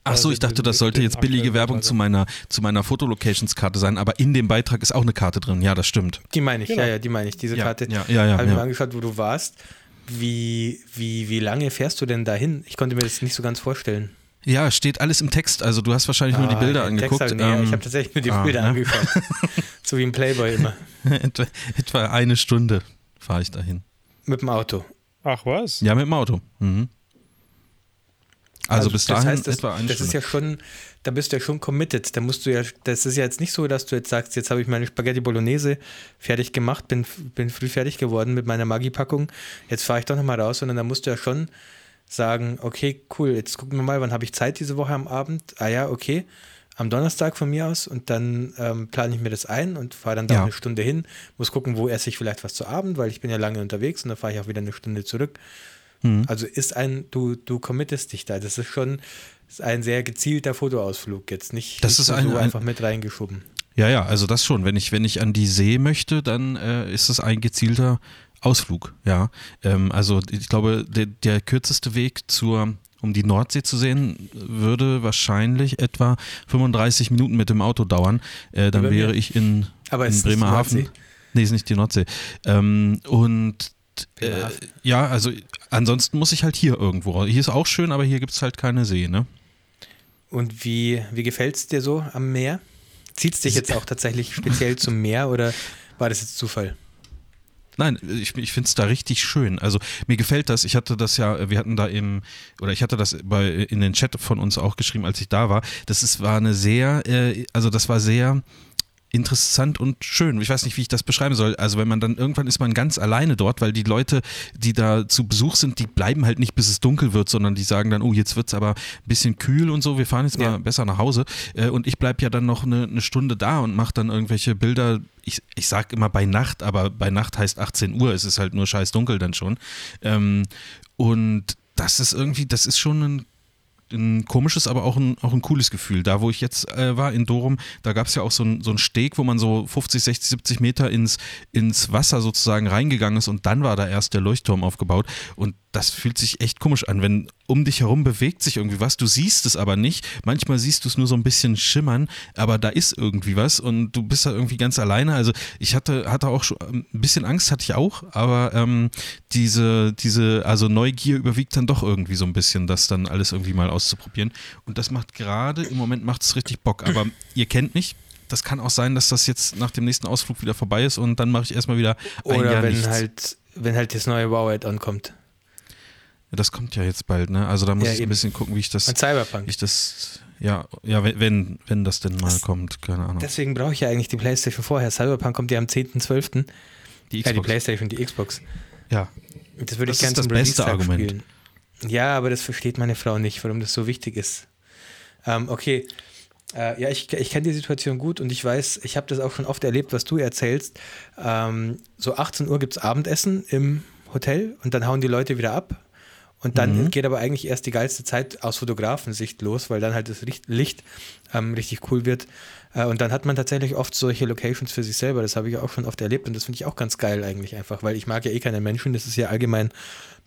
Ach so, ich dachte, das sollte jetzt billige Werbung zu meiner, zu meiner Fotolocations-Karte sein, aber in dem Beitrag ist auch eine Karte drin. Ja, das stimmt. Die meine ich, Genau. ja, ja, die meine ich. Diese Ja, Karte ja, ja, ja, habe ich ja. mir angeschaut, wo du warst. Wie, wie, wie lange fährst du denn dahin? Ich konnte mir das nicht so ganz vorstellen. Ja, steht alles im Text. Also du hast wahrscheinlich nur die Ah, Bilder Text angeguckt. ich, nee, Ähm, ich habe tatsächlich nur die ah, Bilder ne? angeschaut. so wie im Playboy immer. etwa, etwa eine Stunde fahre ich dahin. Mit dem Auto. Ach was? Ja, mit dem Auto. Mhm. Also, bis das dahin heißt, das, etwa eine das Stunde. ist ja schon, da bist du ja schon committed. Da musst du ja, das ist ja jetzt nicht so, dass du jetzt sagst, jetzt habe ich meine Spaghetti Bolognese fertig gemacht, bin, bin früh fertig geworden mit meiner Maggi-Packung, jetzt fahre ich doch nochmal raus, sondern da musst du ja schon sagen, okay, cool, jetzt gucken wir mal, wann habe ich Zeit diese Woche am Abend? Ah ja, okay, am Donnerstag von mir aus und dann ähm, plane ich mir das ein und fahre dann da Ja. eine Stunde hin, muss gucken, wo esse ich vielleicht was zu Abend, weil ich bin ja lange unterwegs und dann fahre ich auch wieder eine Stunde zurück. Mhm. Also ist ein, du, du committest dich da. Das ist schon ist ein sehr gezielter Fotoausflug jetzt, nicht, Das nicht ist so ein- ein- einfach mit reingeschoben. Ja, ja, also das schon. Wenn ich, wenn ich an die See möchte, dann äh, ist es ein gezielter Ausflug, ja. Ähm, also ich glaube, der, der kürzeste Weg zur, um die Nordsee zu sehen, würde wahrscheinlich etwa 35 Minuten mit dem Auto dauern. Äh, dann wäre ich in, Aber in es ist die Bremerhaven. Nee, ist nicht die Nordsee. Ähm, und äh, ja, also ansonsten muss ich halt hier irgendwo raus. Hier ist auch schön, aber hier gibt es halt keine See, ne? Und wie, wie gefällt es dir so am Meer? Zieht es dich jetzt auch tatsächlich speziell zum Meer oder war das jetzt Zufall? Nein, ich, ich finde es da richtig schön. Also mir gefällt das. Ich hatte das ja, wir hatten da im, oder ich hatte das bei, in den Chat von uns auch geschrieben, als ich da war. Das ist, war eine sehr, äh, also das war sehr interessant und schön. Ich weiß nicht, wie ich das beschreiben soll. Also wenn man dann irgendwann ist man ganz alleine dort, weil die Leute, die da zu Besuch sind, die bleiben halt nicht, bis es dunkel wird, sondern die sagen dann, oh, jetzt wird es aber ein bisschen kühl und so, wir fahren jetzt Ja. mal besser nach Hause. Äh, Und ich bleibe ja dann noch eine, eine Stunde da und mache dann irgendwelche Bilder. Ich, ich sage immer bei Nacht, aber bei Nacht heißt 18 Uhr, es ist halt nur scheiß dunkel dann schon. Ähm, und das ist irgendwie, das ist schon ein ein komisches, aber auch ein, auch ein cooles Gefühl. Da, wo ich jetzt äh, war, in Dorum, da gab es ja auch so ein, so ein Steg, wo man so 50, 60, 70 Meter ins, ins Wasser sozusagen reingegangen ist und dann war da erst der Leuchtturm aufgebaut. Und das fühlt sich echt komisch an, wenn um dich herum bewegt sich irgendwie was, du siehst es aber nicht. Manchmal siehst du es nur so ein bisschen schimmern, aber da ist irgendwie was und du bist da irgendwie ganz alleine. Also ich hatte, hatte auch schon ein bisschen Angst, hatte ich auch, aber ähm, diese, diese, also Neugier überwiegt dann doch irgendwie so ein bisschen, das dann alles irgendwie mal auszuprobieren. Und das macht gerade, im Moment macht es richtig Bock. Aber ihr kennt mich. Das kann auch sein, dass das jetzt nach dem nächsten Ausflug wieder vorbei ist und dann mache ich erstmal wieder ein Oder Jahr wenn nichts. halt, wenn halt das neue Wow ankommt. Ja, das kommt ja jetzt bald, ne? Also da muss Ja, ich ein bisschen gucken, wie ich das, Ein Cyberpunk. ich das, ja, ja, wenn- wenn, das denn mal Das- kommt, keine Ahnung. Deswegen brauche ich ja eigentlich die Playstation vorher. Cyberpunk kommt ja am 10.12. Die Ja, die Xbox. Playstation, die Xbox. Ja, Das würde Das ich gerne ist das zum beste Argument. spielen. Ja, aber das versteht meine Frau nicht, warum das so wichtig ist. Ähm, okay. Äh, ja, ich, ich kenne die Situation gut und ich weiß, ich habe das auch schon oft erlebt, was du erzählst. Ähm, so 18 Uhr gibt es Abendessen im Hotel und dann hauen die Leute wieder ab. Und dann Mhm. geht aber eigentlich erst die geilste Zeit aus Fotografensicht los, weil dann halt das Licht, Licht ähm, richtig cool wird. Äh, und dann hat man tatsächlich oft solche Locations für sich selber. Das habe ich auch schon oft erlebt und das finde ich auch ganz geil eigentlich einfach, weil ich mag ja eh keine Menschen, das ist ja allgemein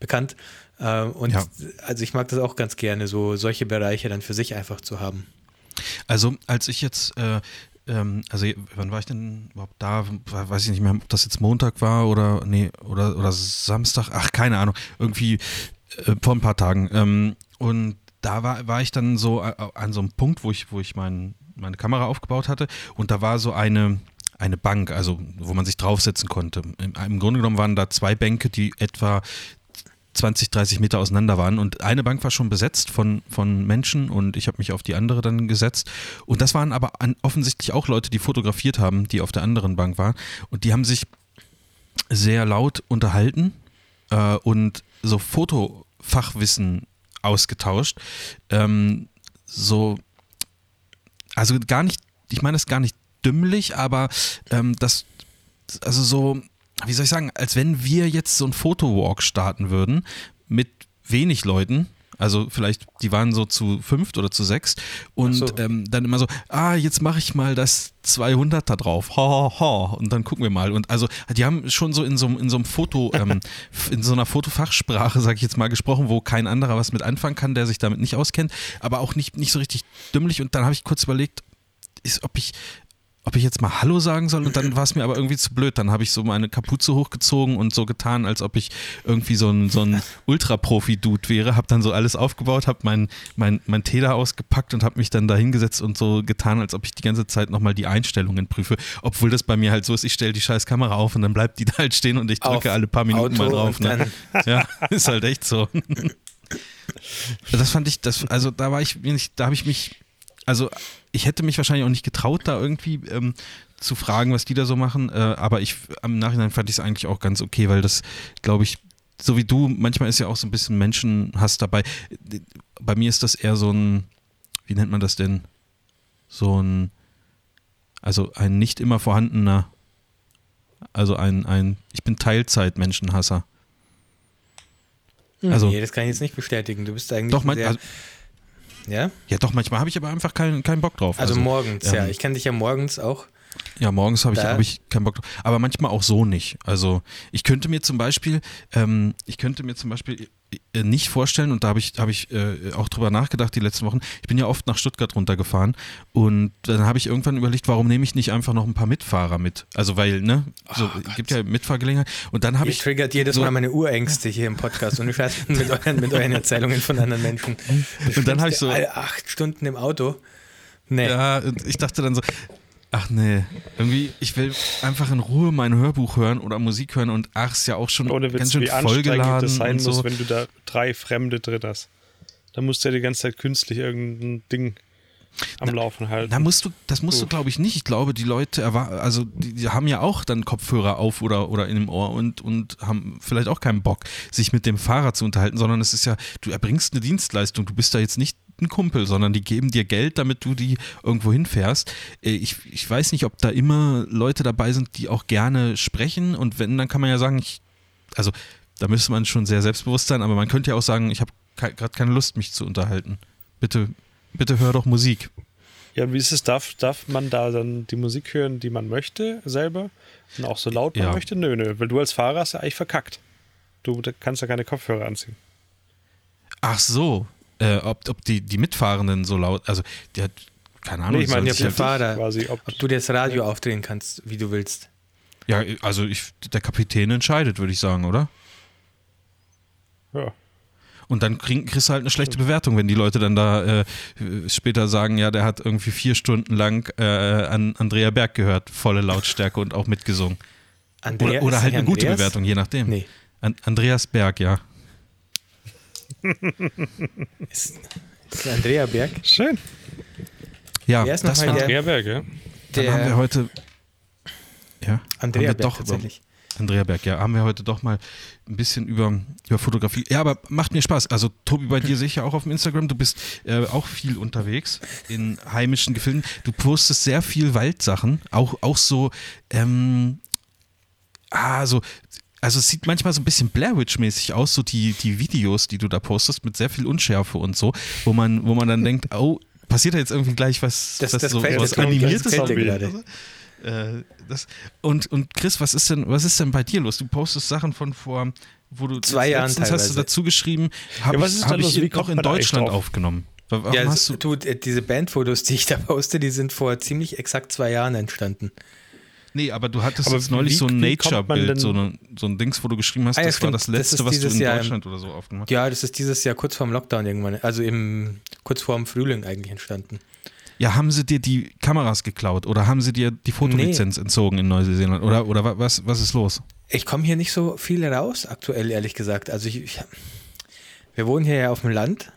bekannt. Äh, und Ja. also ich mag das auch ganz gerne, so solche Bereiche dann für sich einfach zu haben. Also als ich jetzt, äh, ähm, also wann war ich denn überhaupt da? Weiß ich nicht mehr, ob das jetzt Montag war oder nee, oder, oder Samstag, ach, keine Ahnung, irgendwie vor ein paar Tagen. Ähm, und da war, war ich dann so äh, an so einem Punkt, wo ich, wo ich mein, meine Kamera aufgebaut hatte und da war so eine, eine Bank, also wo man sich draufsetzen konnte. Im, Im Grunde genommen waren da zwei Bänke, die etwa 20, 30 Meter auseinander waren und eine Bank war schon besetzt von, von Menschen und ich habe mich auf die andere dann gesetzt und das waren aber an, offensichtlich auch Leute, die fotografiert haben, die auf der anderen Bank waren und die haben sich sehr laut unterhalten äh, und so Fotofachwissen ausgetauscht. Ähm, so, also gar nicht, ich meine das gar nicht dümmlich, aber ähm, das, also so, wie soll ich sagen, als wenn wir jetzt so ein Fotowalk starten würden mit wenig Leuten, Also vielleicht, die waren so zu fünft oder zu sechs und so. ähm, dann immer so, ah, jetzt mache ich mal das 200 da drauf, ha, ha, ha, und dann gucken wir mal. Und also, die haben schon so in so, in so einem Foto, ähm, in so einer Fotofachsprache, sag ich jetzt mal, gesprochen, wo kein anderer was mit anfangen kann, der sich damit nicht auskennt, aber auch nicht, nicht so richtig dümmlich. Und dann habe ich kurz überlegt, ist, ob ich, ob ich jetzt mal Hallo sagen soll und dann war es mir aber irgendwie zu blöd. Dann habe ich so meine Kapuze hochgezogen und so getan, als ob ich irgendwie so ein, so ein Ultra-Profi-Dude wäre. Habe dann so alles aufgebaut, habe mein, mein, mein Tee da ausgepackt und habe mich dann da hingesetzt und so getan, als ob ich die ganze Zeit nochmal die Einstellungen prüfe. Obwohl das bei mir halt so ist, ich stelle die scheiß Kamera auf und dann bleibt die da halt stehen und ich drücke Auf alle paar Minuten Auto mal drauf. Ne? Ja, ist halt echt so. Das fand ich, das, also da war ich, da habe ich mich, also ich hätte mich wahrscheinlich auch nicht getraut, da irgendwie ähm, zu fragen, was die da so machen, äh, aber ich, am Nachhinein fand ich es eigentlich auch ganz okay, weil das, glaube ich, so wie du, manchmal ist ja auch so ein bisschen Menschenhass dabei. Bei mir ist das eher so ein, wie nennt man das denn? So ein, also ein nicht immer vorhandener, also ein, ein, ich bin Teilzeit-Menschenhasser. Also- Also, nee, das kann ich jetzt nicht bestätigen. Du bist eigentlich Doch, mein, sehr, also, ja? ja, doch, manchmal habe ich aber einfach keinen, keinen Bock drauf. Also, morgens, ähm, ja. Ich kenne dich ja morgens auch. Ja, morgens habe ich, hab ich keinen Bock drauf. Aber manchmal auch so nicht. Also ich könnte mir zum Beispiel, ähm, ich könnte mir zum Beispiel nicht vorstellen, und da habe ich, hab ich äh, auch drüber nachgedacht die letzten Wochen, ich bin ja oft nach Stuttgart runtergefahren und dann habe ich irgendwann überlegt, warum nehme ich nicht einfach noch ein paar Mitfahrer mit? Also weil, ne, so, gibt ja Mitfahrgelegenheit. Und dann habe ich triggert jedes so- Mal meine Urängste hier im Podcast und du scheißt mit euren, mit euren Erzählungen von anderen Menschen. Und dann habe ich so- acht Stunden im Auto. Nee. Ja, ich dachte dann so, ach nee, irgendwie, ich will einfach in Ruhe mein Hörbuch hören oder Musik hören und ach, ist ja auch schon Ohne ganz Witz, schön wie vollgeladen das sein und so. muss, wenn du da drei Fremde drin hast. Da musst du ja die ganze Zeit künstlich irgendein Ding am Laufen halten. Da musst du, das musst du, Uff. glaube ich, nicht. Ich glaube, die Leute also die, die haben ja auch dann Kopfhörer auf oder, oder in dem Ohr und, und haben vielleicht auch keinen Bock, sich mit dem Fahrer zu unterhalten, sondern es ist ja, du erbringst eine Dienstleistung, du bist da jetzt nicht ein Kumpel, sondern die geben dir Geld, damit du die irgendwo hinfährst. Äh, Ich, ich weiß nicht, ob da immer Leute dabei sind, die auch gerne sprechen und wenn, dann kann man ja sagen, ich, also da müsste man schon sehr selbstbewusst sein, aber man könnte ja auch sagen, ich habe gerade keine Lust, mich zu unterhalten. Bitte, bitte hör doch Musik. Ja, wie ist es? Darf, darf man da dann die Musik hören, die man möchte, selber? Und auch so laut man Ja. möchte? Nö, nö. Weil du als Fahrer hast ja eigentlich verkackt. Du kannst ja keine Kopfhörer anziehen. Ach so, äh, ob, ob die, die Mitfahrenden so laut, also die hat, keine Ahnung, Nee, ich meine, halt- Fahrer. quasi, ob, Ob du das Radio aufdrehen kannst, wie du willst. ja, also ich, der Kapitän entscheidet, würde ich sagen, oder? ja. Und dann krieg, kriegst du halt eine schlechte Bewertung, wenn die Leute dann da äh, später sagen, ja, der hat irgendwie vier Stunden lang äh, an Andrea Berg gehört, volle Lautstärke und auch mitgesungen. Andrea, Oder, oder halt eine gute Andreas? Bewertung, je nachdem. Nee. An, Andreas Berg, ja. Ist, ist Andrea Berg? Schön. Ja, das war, Andrea Berg, ja. dann haben wir heute. Ja, Andrea haben wir Berg doch über, tatsächlich. Andrea Berg, ja, haben wir heute doch mal ein bisschen über, über Fotografie. Ja, aber macht mir Spaß. Also, Tobi, bei dir sehe ich ja auch auf dem Instagram, du bist äh, auch viel unterwegs in heimischen Gefilden. Du postest sehr viel Waldsachen, auch, auch so, ähm, ah, so. Also es sieht manchmal so ein bisschen Blair Witch-mäßig aus, so die, die Videos, die du da postest, mit sehr viel Unschärfe und so, wo man, wo man dann denkt, oh, passiert da jetzt irgendwie gleich was, Das- was das so, gefällt- was das das Animiertes oder gerade. Äh, das, und, und Chris, was ist denn, was ist denn bei dir los? Du postest Sachen von vor, wo du Zwei Jahren letztens hast du teilweise. dazu geschrieben, habe Ja, was ich, hab ich Wie auch in Deutschland aufgenommen. Wa- Warum Ja, hast das, du, du, äh, diese Bandfotos, die ich da poste, die sind vor ziemlich exakt zwei Jahren entstanden. Nee, aber du hattest Aber jetzt neulich so ein Nature-Bild, so, so ein Dings, wo du geschrieben hast, Ah ja, das war stimmt. das Das letzte, ist was du in Jahr im- Deutschland oder so aufgemacht hast. Ja, das ist dieses Jahr kurz vorm Lockdown irgendwann, also im, kurz vorm Frühling eigentlich entstanden. Ja, haben sie dir die Kameras geklaut oder haben sie dir die Fotolizenz entzogen in Neuseeland? Oder, oder wa- was, was ist los? Ich komme hier nicht so viel raus, aktuell, ehrlich gesagt. Also ich, ich wir wohnen hier ja auf dem Land.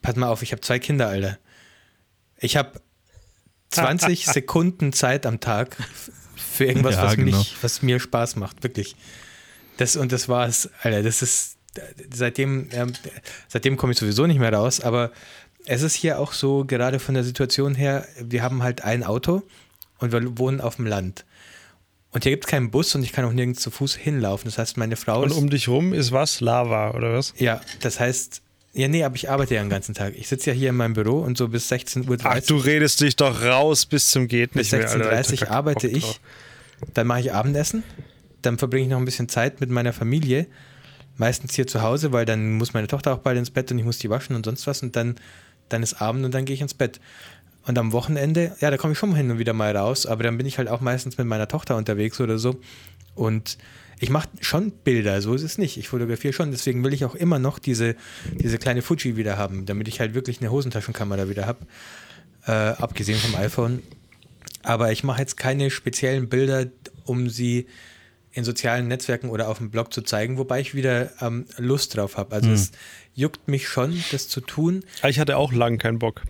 Pass mal auf, ich habe zwei Kinder, Alter. Ich habe 20 Sekunden Zeit am Tag für irgendwas, Ja, was, genau. mich, was mir Spaß macht, wirklich. Das und das war's, Alter. Das ist seitdem, ähm, seitdem komme ich sowieso nicht mehr raus, aber es ist hier auch so, gerade von der Situation her, wir haben halt ein Auto und wir wohnen auf dem Land. Und hier gibt es keinen Bus und ich kann auch nirgends zu Fuß hinlaufen. Das heißt, meine Frau Und um dich rum ist was? Lava, oder was? ja, das heißt, Ja, nee, aber ich arbeite ja den ganzen Tag. Ich sitze ja hier in meinem Büro und so bis 16.30 Uhr. Ach, du redest dich doch raus bis zum geht nicht bis 16.30 Uhr arbeite ich. Dann mache ich Abendessen. Dann verbringe ich noch ein bisschen Zeit mit meiner Familie. Meistens hier zu Hause, weil dann muss meine Tochter auch bald ins Bett und ich muss die waschen und sonst was. Und dann, dann ist Abend und dann gehe ich ins Bett. Und am Wochenende, ja, da komme ich schon hin und wieder mal raus, aber dann bin ich halt auch meistens mit meiner Tochter unterwegs oder so. Und ich mache schon Bilder, so ist es nicht. Ich fotografiere schon, deswegen will ich auch immer noch diese, diese kleine Fuji wieder haben, damit ich halt wirklich eine Hosentaschenkamera wieder habe, äh, abgesehen vom iPhone. Aber ich mache jetzt keine speziellen Bilder, um sie in sozialen Netzwerken oder auf dem Blog zu zeigen, wobei ich wieder ähm, Lust drauf habe. Also hm. es juckt mich schon, das zu tun. Ich hatte auch lange keinen Bock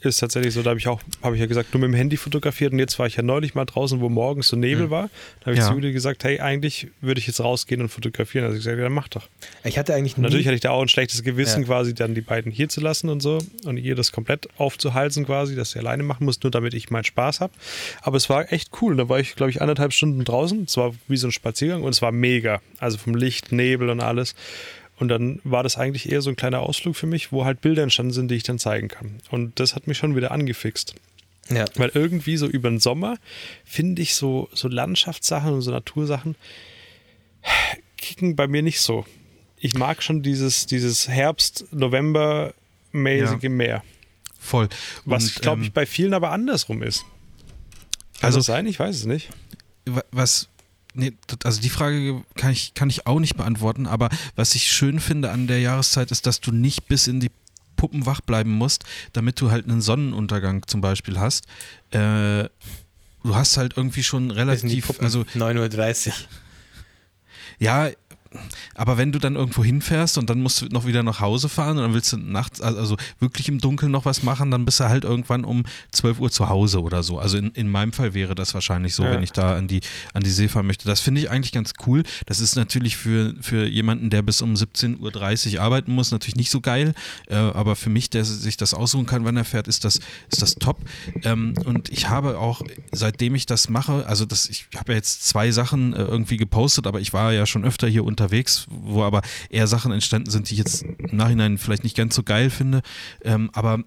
ist tatsächlich so, da habe ich auch, habe ich ja gesagt, nur mit dem Handy fotografiert und jetzt war ich ja neulich mal draußen, wo morgens so Nebel mhm. war. Da habe ich ja. zu Julia gesagt, hey, eigentlich würde ich jetzt rausgehen und fotografieren. Also ich gesagt, ja, dann mach doch. Ich hatte eigentlich Natürlich hatte ich da auch ein schlechtes Gewissen, ja. quasi dann die beiden hier zu lassen und so und ihr das komplett aufzuhalsen quasi, dass sie alleine machen muss, nur damit ich meinen Spaß habe. Aber es war echt cool. Da war ich, glaube ich, anderthalb Stunden draußen. Es war wie so ein Spaziergang und es war mega. Also vom Licht, Nebel und alles. Und dann war das eigentlich eher so ein kleiner Ausflug für mich, wo halt Bilder entstanden sind, die ich dann zeigen kann. Und das hat mich schon wieder angefixt. Ja. Weil irgendwie so über den Sommer finde ich so, so Landschaftssachen und so Natursachen kicken bei mir nicht so. Ich mag schon dieses, dieses Herbst-November-mäßige ja. Meer. Voll. Was, glaube ich, ähm, bei vielen aber andersrum ist. Kann also, das sein? Ich weiß es nicht. Was, nee, also die Frage kann ich, kann ich auch nicht beantworten, aber was ich schön finde an der Jahreszeit ist, dass du nicht bis in die Puppen wach bleiben musst, damit du halt einen Sonnenuntergang zum Beispiel hast. Äh, du hast halt irgendwie schon relativ, also 9.30 Uhr. Ja, aber wenn du dann irgendwo hinfährst und dann musst du noch wieder nach Hause fahren und dann willst du nachts, also wirklich im Dunkeln noch was machen, dann bist du halt irgendwann um 12 Uhr zu Hause oder so. Also in, in meinem Fall wäre das wahrscheinlich so, ja. wenn ich da an die, an die See fahren möchte. Das finde ich eigentlich ganz cool. Das ist natürlich für, für jemanden, der bis um 17.30 Uhr arbeiten muss, natürlich nicht so geil. Äh, aber für mich, der sich das aussuchen kann, wann er fährt, ist das, ist das top. Ähm, und ich habe auch, seitdem ich das mache, also das, ich habe ja jetzt zwei Sachen äh, irgendwie gepostet, aber ich war ja schon öfter hier unter unterwegs, wo aber eher Sachen entstanden sind, die ich jetzt im Nachhinein vielleicht nicht ganz so geil finde. Ähm, aber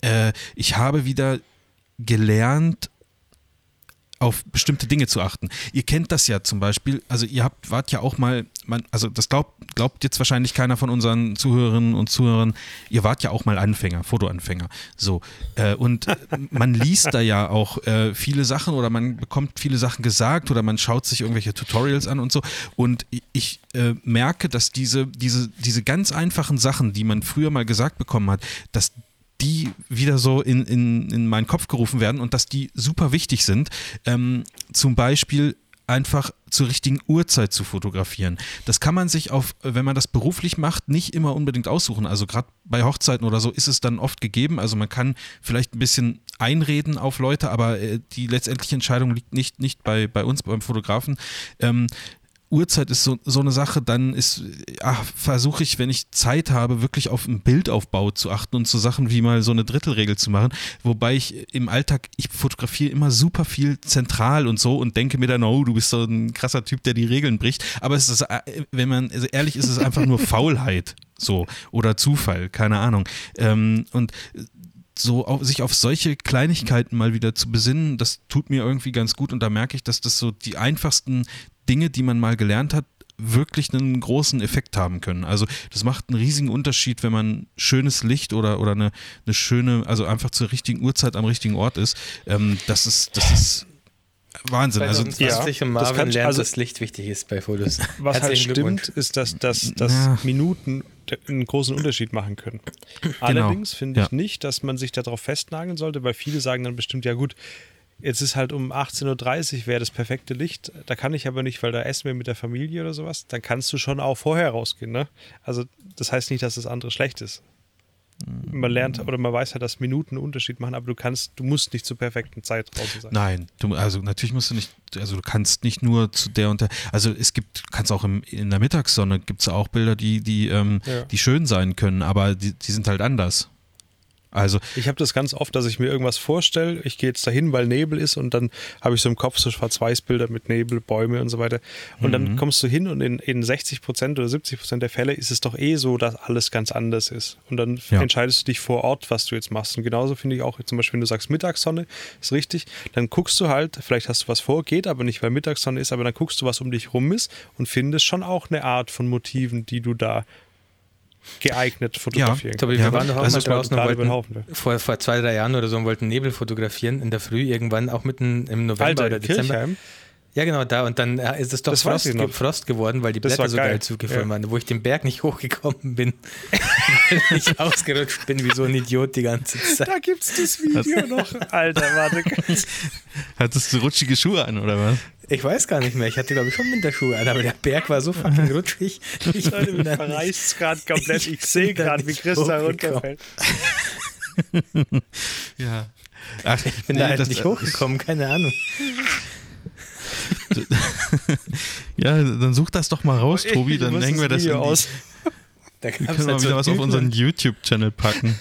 äh, ich habe wieder gelernt, auf bestimmte Dinge zu achten. Ihr kennt das ja zum Beispiel, also ihr habt, wart ja auch mal, man, also das glaubt, glaubt jetzt wahrscheinlich keiner von unseren Zuhörerinnen und Zuhörern, ihr wart ja auch mal Anfänger, Fotoanfänger. So. Äh, und man liest da ja auch äh, viele Sachen oder man bekommt viele Sachen gesagt oder man schaut sich irgendwelche Tutorials an und so. Und ich äh, merke, dass diese, diese, diese ganz einfachen Sachen, die man früher mal gesagt bekommen hat, dass die wieder so in, in, in meinen Kopf gerufen werden und dass die super wichtig sind. Ähm, zum Beispiel einfach zur richtigen Uhrzeit zu fotografieren. Das kann man sich auf, wenn man das beruflich macht, nicht immer unbedingt aussuchen. Also gerade bei Hochzeiten oder so ist es dann oft gegeben. Also man kann vielleicht ein bisschen einreden auf Leute, aber äh, die letztendliche Entscheidung liegt nicht, nicht bei, bei uns, beim Fotografen. Ähm, Uhrzeit ist so, so eine Sache, dann ist, versuche ich, wenn ich Zeit habe, wirklich auf einen Bildaufbau zu achten und so Sachen wie mal so eine Drittelregel zu machen. Wobei ich im Alltag, ich fotografiere immer super viel zentral und so und denke mir dann, oh, du bist so ein krasser Typ, der die Regeln bricht. Aber es ist, äh, wenn man also ehrlich ist, ist es einfach nur Faulheit. So. Oder Zufall, keine Ahnung. Ähm, und so auf, sich auf solche Kleinigkeiten mal wieder zu besinnen, das tut mir irgendwie ganz gut und da merke ich, dass das so die einfachsten Dinge, die man mal gelernt hat, wirklich einen großen Effekt haben können. Also das macht einen riesigen Unterschied, wenn man schönes Licht oder, oder eine, eine schöne, also einfach zur richtigen Uhrzeit am richtigen Ort ist. Ähm, das ist, das ist Wahnsinn. also, ja, und Marvin kann, lernt, also, dass Licht wichtig ist bei Fotos. Was halt stimmt, ist, dass, dass, dass ja. Minuten einen großen Unterschied machen können. Genau. Allerdings finde ich ja. nicht, dass man sich darauf festnageln sollte, weil viele sagen dann bestimmt, ja gut, Jetzt ist halt um 18.30 Uhr wäre das perfekte Licht. Da kann ich aber nicht, weil da essen wir mit der Familie oder sowas. Dann kannst du schon auch vorher rausgehen. Ne? Also das heißt nicht, dass das andere schlecht ist. Man lernt oder man weiß ja, dass Minuten einen Unterschied machen, aber du kannst, du musst nicht zur perfekten Zeit draußen sein. Nein, du, also natürlich musst du nicht, also du kannst nicht nur zu der und der, also es gibt, kannst auch im, in der Mittagssonne gibt es auch Bilder, die, die, ähm, ja. die schön sein können, aber die, die sind halt anders. Also Ich habe das ganz oft, dass ich mir irgendwas vorstelle, ich gehe jetzt dahin, weil Nebel ist und dann habe ich so im Kopf so Schwarz-Weiß-Bilder mit Nebel, Bäume und so weiter. Und Mhm. dann kommst du hin und in, in 60 Prozent oder 70 Prozent der Fälle ist es doch eh so, dass alles ganz anders ist. Und dann Ja. entscheidest du dich vor Ort, was du jetzt machst. Und genauso finde ich auch, zum Beispiel, wenn du sagst Mittagssonne, ist richtig, dann guckst du halt, vielleicht hast du was vor, geht aber nicht, weil Mittagssonne ist, aber dann guckst du, was um dich rum ist und findest schon auch eine Art von Motiven, die du da geeignet fotografieren Ja, wir waren doch auch mal draußen und wollten, Haufen, ne? vor, vor zwei, drei Jahren oder so und wollten Nebel fotografieren in der Früh irgendwann, auch mitten im November Alter, oder Dezember. Kirchheim? Ja, genau, da. Und dann äh, ist es doch Das Frost, ich ge Frost geworden, weil die Das Blätter so geil. geil zugefallen Ja. waren, wo ich den Berg nicht hochgekommen bin, weil ich ausgerutscht bin wie so ein Idiot die ganze Zeit. Da gibt's das Video noch. Alter, warte ganz. hattest du rutschige Schuhe an oder was? Ich weiß gar nicht mehr. Ich hatte, glaube ich, schon Winterschuhe an, aber der Berg war so fucking rutschig. Ich Leute, mich verreißt gerade komplett. Ich sehe bin da gerade, wie Chris da runterfällt. Ja. Ach, ich bin da halt nicht hochgekommen, keine Ahnung. Ja, dann such das doch mal raus, Tobi, dann hängen wir das in Video die, aus. Da Wir können mal halt so wieder was auf Typen. unseren YouTube-Channel packen.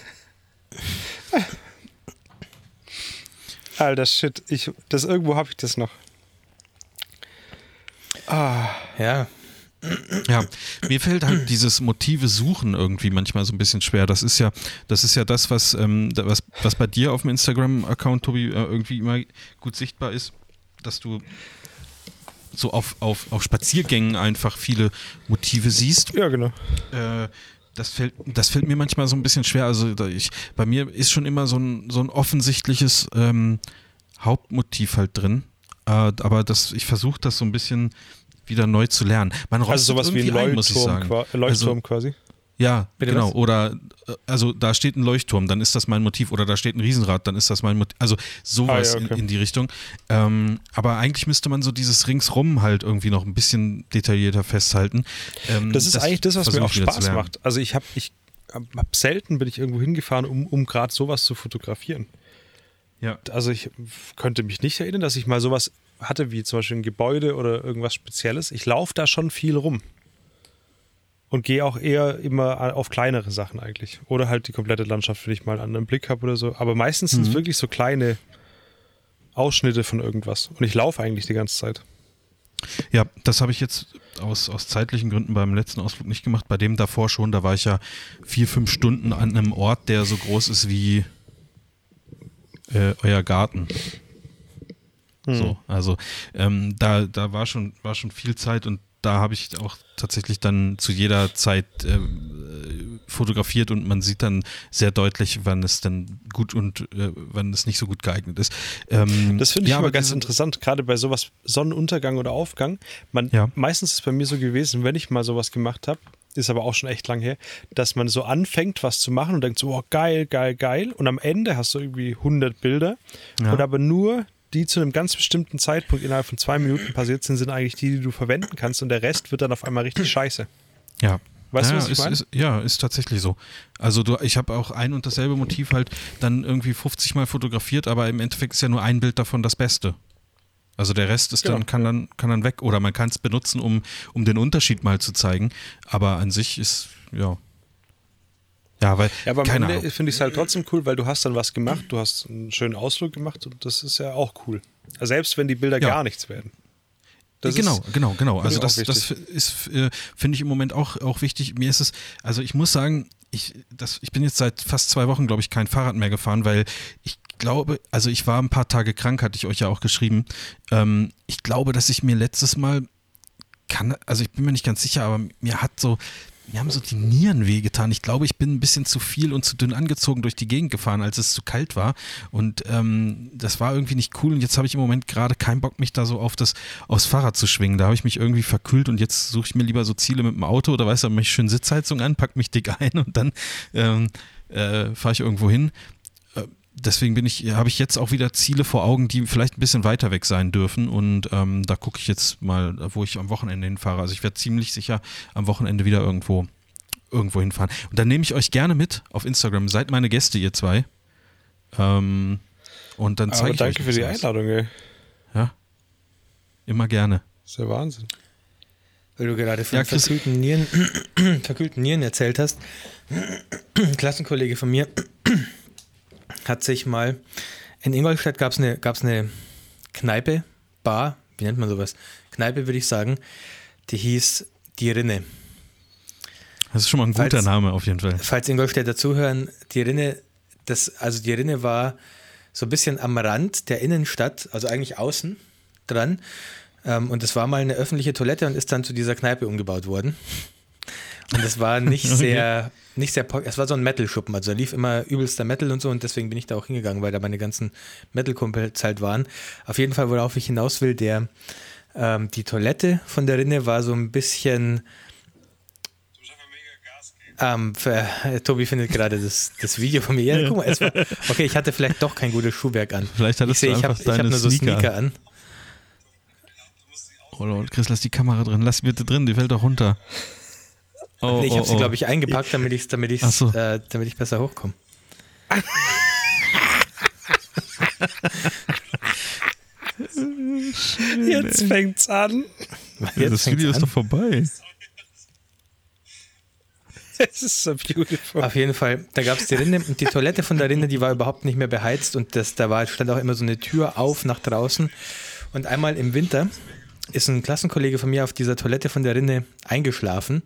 Alter, shit. Ich, das, irgendwo habe ich das noch. Ah, Ja, Ja, mir fällt halt dieses Motive suchen irgendwie manchmal so ein bisschen schwer. Das ist ja, das ist ja das, was, ähm, was, was bei dir auf dem Instagram-Account, Tobi, äh, irgendwie immer gut sichtbar ist, dass du so auf, auf, auf Spaziergängen einfach viele Motive siehst. ja, genau. Äh, das fällt, das fällt mir manchmal so ein bisschen schwer. Also ich, bei mir ist schon immer so ein, so ein offensichtliches ähm, Hauptmotiv halt drin. Äh, aber das, ich versuche das so ein bisschen wieder neu zu lernen. Man Also sowas wie ein irgendwie ein, muss ich Leuchtturm, sagen. qua- Leuchtturm quasi. Ja, Bitte genau. was? Oder äh, also da steht ein Leuchtturm, dann ist das mein Motiv. Oder da steht ein Riesenrad, dann ist das mein Motiv. Also sowas Ah, ja, okay. in, in die Richtung. Ähm, aber eigentlich müsste man so dieses Ringsrum halt irgendwie noch ein bisschen detaillierter festhalten. Ähm, Das ist eigentlich das, was mir auch Spaß macht. Also ich habe ich hab selten bin ich irgendwo hingefahren, um, um gerade sowas zu fotografieren. Ja. Also ich könnte mich nicht erinnern, dass ich mal sowas hatte, wie zum Beispiel ein Gebäude oder irgendwas Spezielles. Ich laufe da schon viel rum. Und gehe auch eher immer auf kleinere Sachen eigentlich. Oder halt die komplette Landschaft, wenn ich mal einen anderen Blick habe oder so. Aber meistens sind es wirklich so kleine Ausschnitte von irgendwas. Und ich laufe eigentlich die ganze Zeit. Ja, das habe ich jetzt aus, aus zeitlichen Gründen beim letzten Ausflug nicht gemacht. Bei dem davor schon, da war ich ja vier, fünf Stunden an einem Ort, der so groß ist wie äh, euer Garten. So, also ähm, da, da war schon, war schon viel Zeit und da habe ich auch tatsächlich dann zu jeder Zeit äh, fotografiert und man sieht dann sehr deutlich, wann es dann gut und äh, wann es nicht so gut geeignet ist. Ähm, Das finde ich ja, immer aber ganz interessant, gerade bei sowas Sonnenuntergang oder Aufgang. Man, Ja. Meistens ist es bei mir so gewesen, wenn ich mal sowas gemacht habe, ist aber auch schon echt lang her, dass man so anfängt, was zu machen und denkt so, oh, geil, geil, geil. Und am Ende hast du irgendwie 100 Bilder Ja. und aber nur die zu einem ganz bestimmten Zeitpunkt innerhalb von zwei Minuten passiert sind, sind eigentlich die, die du verwenden kannst und der Rest wird dann auf einmal richtig scheiße. Ja. Weißt du, ja, was ich ist, meine? Ist, ja, ist tatsächlich so. Also du, ich habe auch ein und dasselbe Motiv halt dann irgendwie 50 Mal fotografiert, aber im Endeffekt ist ja nur ein Bild davon das Beste. Also der Rest ist Genau, dann, kann dann, kann dann weg. Oder man kann es benutzen, um, um den Unterschied mal zu zeigen. Aber an sich ist, ja. Ja, weil, Ja, aber am keine Ende finde ich es halt trotzdem cool, weil du hast dann was gemacht, du hast einen schönen Ausflug gemacht und das ist ja auch cool. Selbst wenn die Bilder Ja. gar nichts werden. Das genau, ist- genau, genau. Also das, das ist, äh, finde ich im Moment auch, auch wichtig. Mir ist es, also ich muss sagen, ich, das, ich bin jetzt seit fast zwei Wochen, glaube ich, kein Fahrrad mehr gefahren, weil ich glaube, also ich war ein paar Tage krank, hatte ich euch ja auch geschrieben. Ähm, ich glaube, dass ich mir letztes Mal kann, also ich bin mir nicht ganz sicher, aber mir hat so, mir haben so die Nieren wehgetan. Ich glaube, ich bin ein bisschen zu viel und zu dünn angezogen durch die Gegend gefahren, als es zu kalt war. Und ähm, das war irgendwie nicht cool. Und jetzt habe ich im Moment gerade keinen Bock, mich da so auf das aufs Fahrrad zu schwingen. Da habe ich mich irgendwie verkühlt und jetzt suche ich mir lieber so Ziele mit dem Auto oder weißt du, mache ich schön Sitzheizung an, pack mich dick ein und dann ähm, äh, fahre ich irgendwo hin. Deswegen bin ich, habe ich jetzt auch wieder Ziele vor Augen, die vielleicht ein bisschen weiter weg sein dürfen. Und ähm, da gucke ich jetzt mal, wo ich am Wochenende hinfahre. Also ich werde ziemlich sicher am Wochenende wieder irgendwo, irgendwo hinfahren. Und dann nehme ich euch gerne mit auf Instagram. Seid meine Gäste, ihr zwei. Ähm, und dann zeige ich danke euch für die. Einladung, ey. Ja. Immer gerne. Das ist ja Wahnsinn. Weil du gerade von Ja, verkühlten, Nieren, verkühlten Nieren erzählt hast. Ein Klassenkollege von mir hat sich mal, in Ingolstadt gab es eine, gab's eine Kneipe, Bar, wie nennt man sowas? Kneipe würde ich sagen, die hieß Die Rinne. Das ist schon mal ein guter Falls- Name auf jeden Fall. Falls Ingolstädter zuhören, die Rinne, das, also die Rinne war so ein bisschen am Rand der Innenstadt, also eigentlich außen dran. Ähm, und es war mal eine öffentliche Toilette und ist dann zu dieser Kneipe umgebaut worden. Und es war nicht Okay. sehr, nicht sehr, po- es war so ein Metal-Schuppen, also da lief immer übelster Metal und so und deswegen bin ich da auch hingegangen, weil da meine ganzen Metal-Kumpels halt waren. Auf jeden Fall, worauf ich hinaus will, der, ähm, die Toilette von der Rinne war so ein bisschen, ähm, für, Tobi findet gerade das, das Video von mir. Ja, guck mal, es war, okay, ich hatte vielleicht doch kein gutes Schuhwerk an. Vielleicht hattest ich sehe, du ich einfach ich hab deine nur so Sneaker Sneaker an. Oh Lord, Chris, lass die Kamera drin. Lass bitte drin, die fällt doch runter. Oh, nee, ich oh, habe sie, oh. glaube ich, eingepackt, damit, ich's, damit, ich's, so. äh, damit ich besser hochkomme. Jetzt fängt's an. Ja, das fängt's Video ist an. doch vorbei. Es ist so beautiful. Auf jeden Fall, da gab es die Rinne und die Toilette von der Rinne, die war überhaupt nicht mehr beheizt und das, da war, stand auch immer so eine Tür auf nach draußen. Und einmal im Winter ist ein Klassenkollege von mir auf dieser Toilette von der Rinne eingeschlafen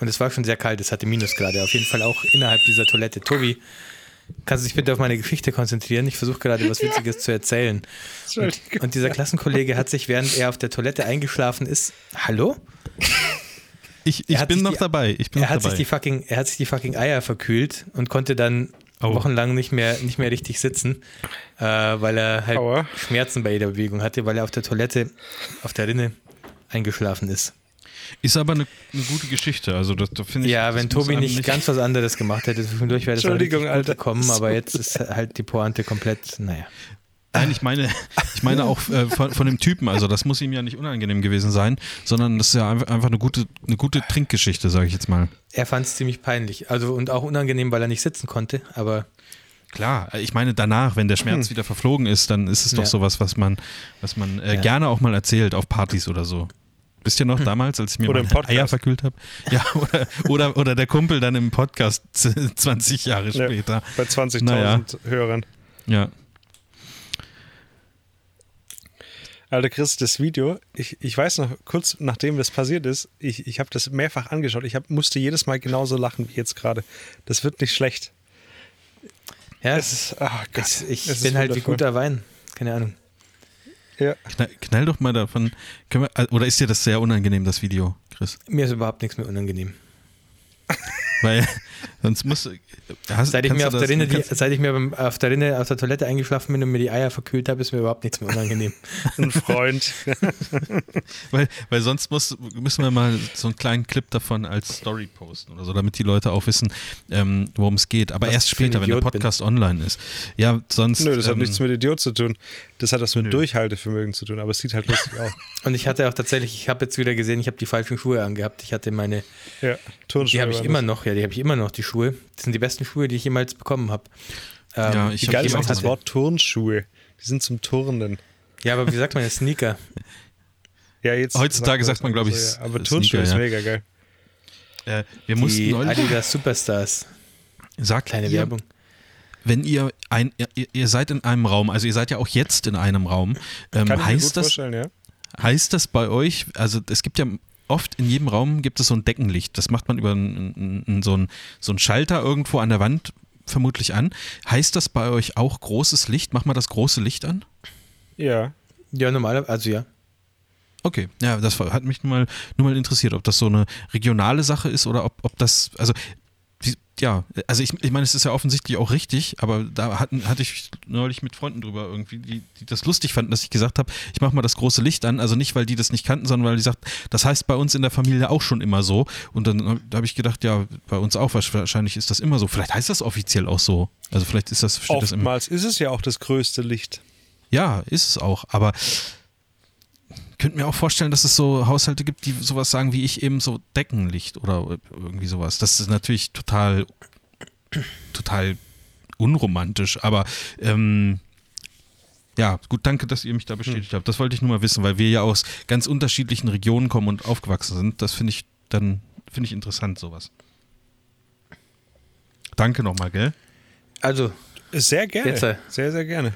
und es war schon sehr kalt, es hatte Minusgrade, auf jeden Fall auch innerhalb dieser Toilette. Tobi, kannst du dich bitte auf meine Geschichte konzentrieren? Ich versuche gerade was Witziges zu erzählen. Und, und dieser Klassenkollege hat sich, während er auf der Toilette eingeschlafen ist, hallo? Ich, ich bin sich noch die- dabei. Ich bin Er noch hat, sich dabei. die fucking, er hat sich die fucking Eier verkühlt und konnte dann Oh. wochenlang nicht mehr, nicht mehr richtig sitzen, äh, weil er halt Aua. Schmerzen bei jeder Bewegung hatte, weil er auf der Toilette, auf der Rinne eingeschlafen ist. Ist aber eine, eine gute Geschichte. Also das, da finde ich. Ja, das wenn Tobi einem nicht, ganz was anderes gemacht hätte, zwischendurch wäre das Entschuldigung, gut Alter. gekommen, aber jetzt ist halt die Pointe komplett, naja. Nein, ich meine, ich meine auch äh, von, von dem Typen. Also das muss ihm ja nicht unangenehm gewesen sein, sondern das ist ja einfach, eine gute, eine gute Trinkgeschichte, sage ich jetzt mal. Er fand es ziemlich peinlich. Also und auch unangenehm, weil er nicht sitzen konnte, aber Klar, ich meine danach, wenn der Schmerz wieder verflogen ist, dann ist es doch Ja. sowas, was man, was man äh, Ja. gerne auch mal erzählt auf Partys oder so. Wisst ihr noch damals, als ich mir Oder meine. Eier verkühlt habe? Ja, oder, oder, oder der Kumpel dann im Podcast 20 Jahre Ja, später. bei 20.000 Naja. Hörern. Ja. Alter Chris, das Video, ich, ich weiß noch, kurz nachdem das passiert ist, ich, ich habe das mehrfach angeschaut. Ich hab, musste jedes Mal genauso lachen wie jetzt gerade. Das wird nicht schlecht. ja, Es ist, ach Gott, es, ich es ist bin halt wie guter Wein. Keine Ahnung. Ja. Knall, knall doch mal davon. Können wir, oder ist dir das sehr unangenehm, das Video, Chris? Mir ist überhaupt nichts mehr unangenehm. Weil sonst muss. Hast, Seit ich, mir du auf der das- Rinne, die, seit ich mir beim- auf der Rinne auf der Toilette eingeschlafen bin und mir die Eier verkühlt habe, ist mir überhaupt nichts mehr unangenehm. Ein Freund. Weil, weil sonst muss, müssen wir mal so einen kleinen Clip davon als Story posten oder so, damit die Leute auch wissen, ähm, worum es geht. Aber Was erst später, wenn der Idiot bin. Podcast online ist. Ja, sonst. Nö, das hat ähm, nichts mit Idiot zu tun. Das hat was mit Nö. Durchhaltevermögen zu tun, aber es sieht halt lustig aus. Und ich hatte auch tatsächlich, ich habe jetzt wieder gesehen, ich habe die falschen Schuhe angehabt. Ich hatte meine, Ja, Turnschuhe die habe ich immer das. noch, ja, die habe ich immer noch, die Schuhe. Das sind die besten Schuhe, die ich jemals bekommen habe. Ähm, Ja, ich Wie hab geil ist jemand auch das Wort Turnschuhe. Die sind zum Turnen. ja, aber wie sagt man, Sneaker? Ja, jetzt Heutzutage sagt man, glaub ich, so, ja. Aber Sneaker, Turnschuhe ist ja. mega geil. Äh, wir mussten Die neulich. Adidas Superstars. Sagt Kleine ihr, Werbung. wenn ihr ein, ihr, ihr seid in einem Raum, also ihr seid ja auch jetzt in einem Raum, ähm, Kann ich mir gut heißt das, vorstellen, ja. heißt das bei euch, also es gibt ja oft in jedem Raum gibt es so ein Deckenlicht, das macht man über einen, einen, so, einen, so einen Schalter irgendwo an der Wand vermutlich an. Heißt das bei euch auch großes Licht? Macht man das große Licht an? Ja. Ja, normalerweise, also ja. Okay, ja, das hat mich nur mal, nur mal interessiert, ob das so eine regionale Sache ist oder ob, ob das, also ja, also ich, ich meine, es ist ja offensichtlich auch richtig, aber da hatten, hatte ich neulich mit Freunden drüber irgendwie, die, die das lustig fanden, dass ich gesagt habe, ich mache mal das große Licht an, also nicht, weil die das nicht kannten, sondern weil die sagt, das heißt bei uns in der Familie auch schon immer so und dann da habe ich gedacht, ja, bei uns auch, wahrscheinlich ist das immer so, vielleicht heißt das offiziell auch so, also vielleicht ist das, steht das im, Oftmals ist es ja auch das größte Licht. ja, ist es auch. Aber könnte mir auch vorstellen, dass es so Haushalte gibt, die sowas sagen wie ich eben so Deckenlicht oder irgendwie sowas. Das ist natürlich total, total unromantisch. Aber ähm, ja, gut, danke, dass ihr mich da bestätigt habt. Das wollte ich nur mal wissen, weil wir ja aus ganz unterschiedlichen Regionen kommen und aufgewachsen sind. Das finde ich dann, finde ich interessant, sowas. Danke nochmal, gell? Also, Sehr gerne. Jetzt, äh. Sehr, sehr gerne.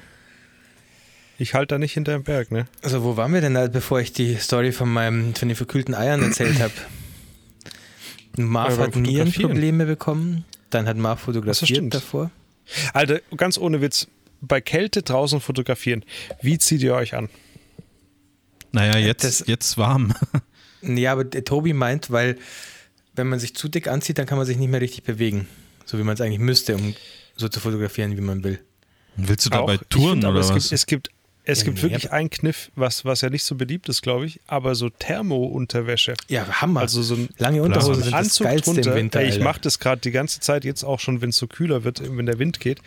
Ich halte da nicht hinterm Berg, ne? Also wo waren wir denn da, bevor ich die Story von meinem von den verkühlten Eiern erzählt habe? Marv Ja, hat Nierenprobleme bekommen, dann hat Marv fotografiert stimmt. davor. Alter, ganz ohne Witz. Bei Kälte draußen fotografieren. Wie zieht ihr euch an? Naja, jetzt, Das- jetzt warm. Ja, aber der Tobi meint, weil wenn man sich zu dick anzieht, dann kann man sich nicht mehr richtig bewegen. So wie man es eigentlich müsste, um so zu fotografieren, wie man will. Willst du dabei Auch. Touren find aber, oder es was? Gibt, es gibt, es Ja, gibt nee, wirklich einen Kniff, was, was ja nicht so beliebt ist, glaube ich, aber so Thermo-Unterwäsche. Ja, Hammer. Also so ein Lange so ein sind das Anzug Geilste drunter. im Winter. Ey, ich mache das gerade die ganze Zeit jetzt auch schon, wenn es so kühler wird, wenn der Wind geht.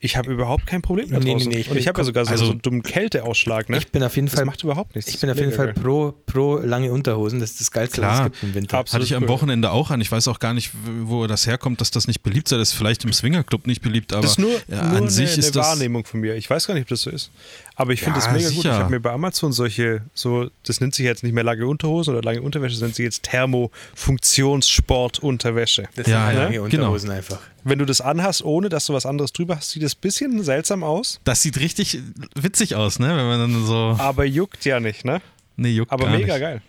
Ich habe überhaupt kein Problem da Nee, nee, nee, ich Und ich habe ja sogar so, also- so einen dummen Kälteausschlag. Ne? Ich bin auf jeden das Fall, macht überhaupt nichts. ich bin auf jeden Fall pro, pro lange Unterhosen. Das ist das Geilste, was Klar. es gibt im Winter. Absolut. Hatte ich am. Wochenende auch an. Ich weiß auch gar nicht, wo das herkommt, dass das nicht beliebt sei. Das ist vielleicht im Swingerclub nicht beliebt, aber Das ist nur, ja, nur an eine, sich eine ist das. Wahrnehmung von mir. Ich weiß gar nicht, ob das so ist. Aber ich finde Ja, das mega gut. sicher. Ich habe mir bei Amazon solche, so, das nennt sich jetzt nicht mehr lange Unterhosen oder lange Unterwäsche, das nennt sich jetzt Thermo-Funktionssport-Unterwäsche. Das Ja, sind halt ja, lange genau. Unterhosen einfach. Wenn du das anhast, ohne dass du was anderes drüber hast, sieht es ein bisschen seltsam aus, Das sieht richtig witzig aus, ne? Wenn man dann so. aber juckt ja nicht, ne? Nee, juckt Aber gar mega nicht. geil.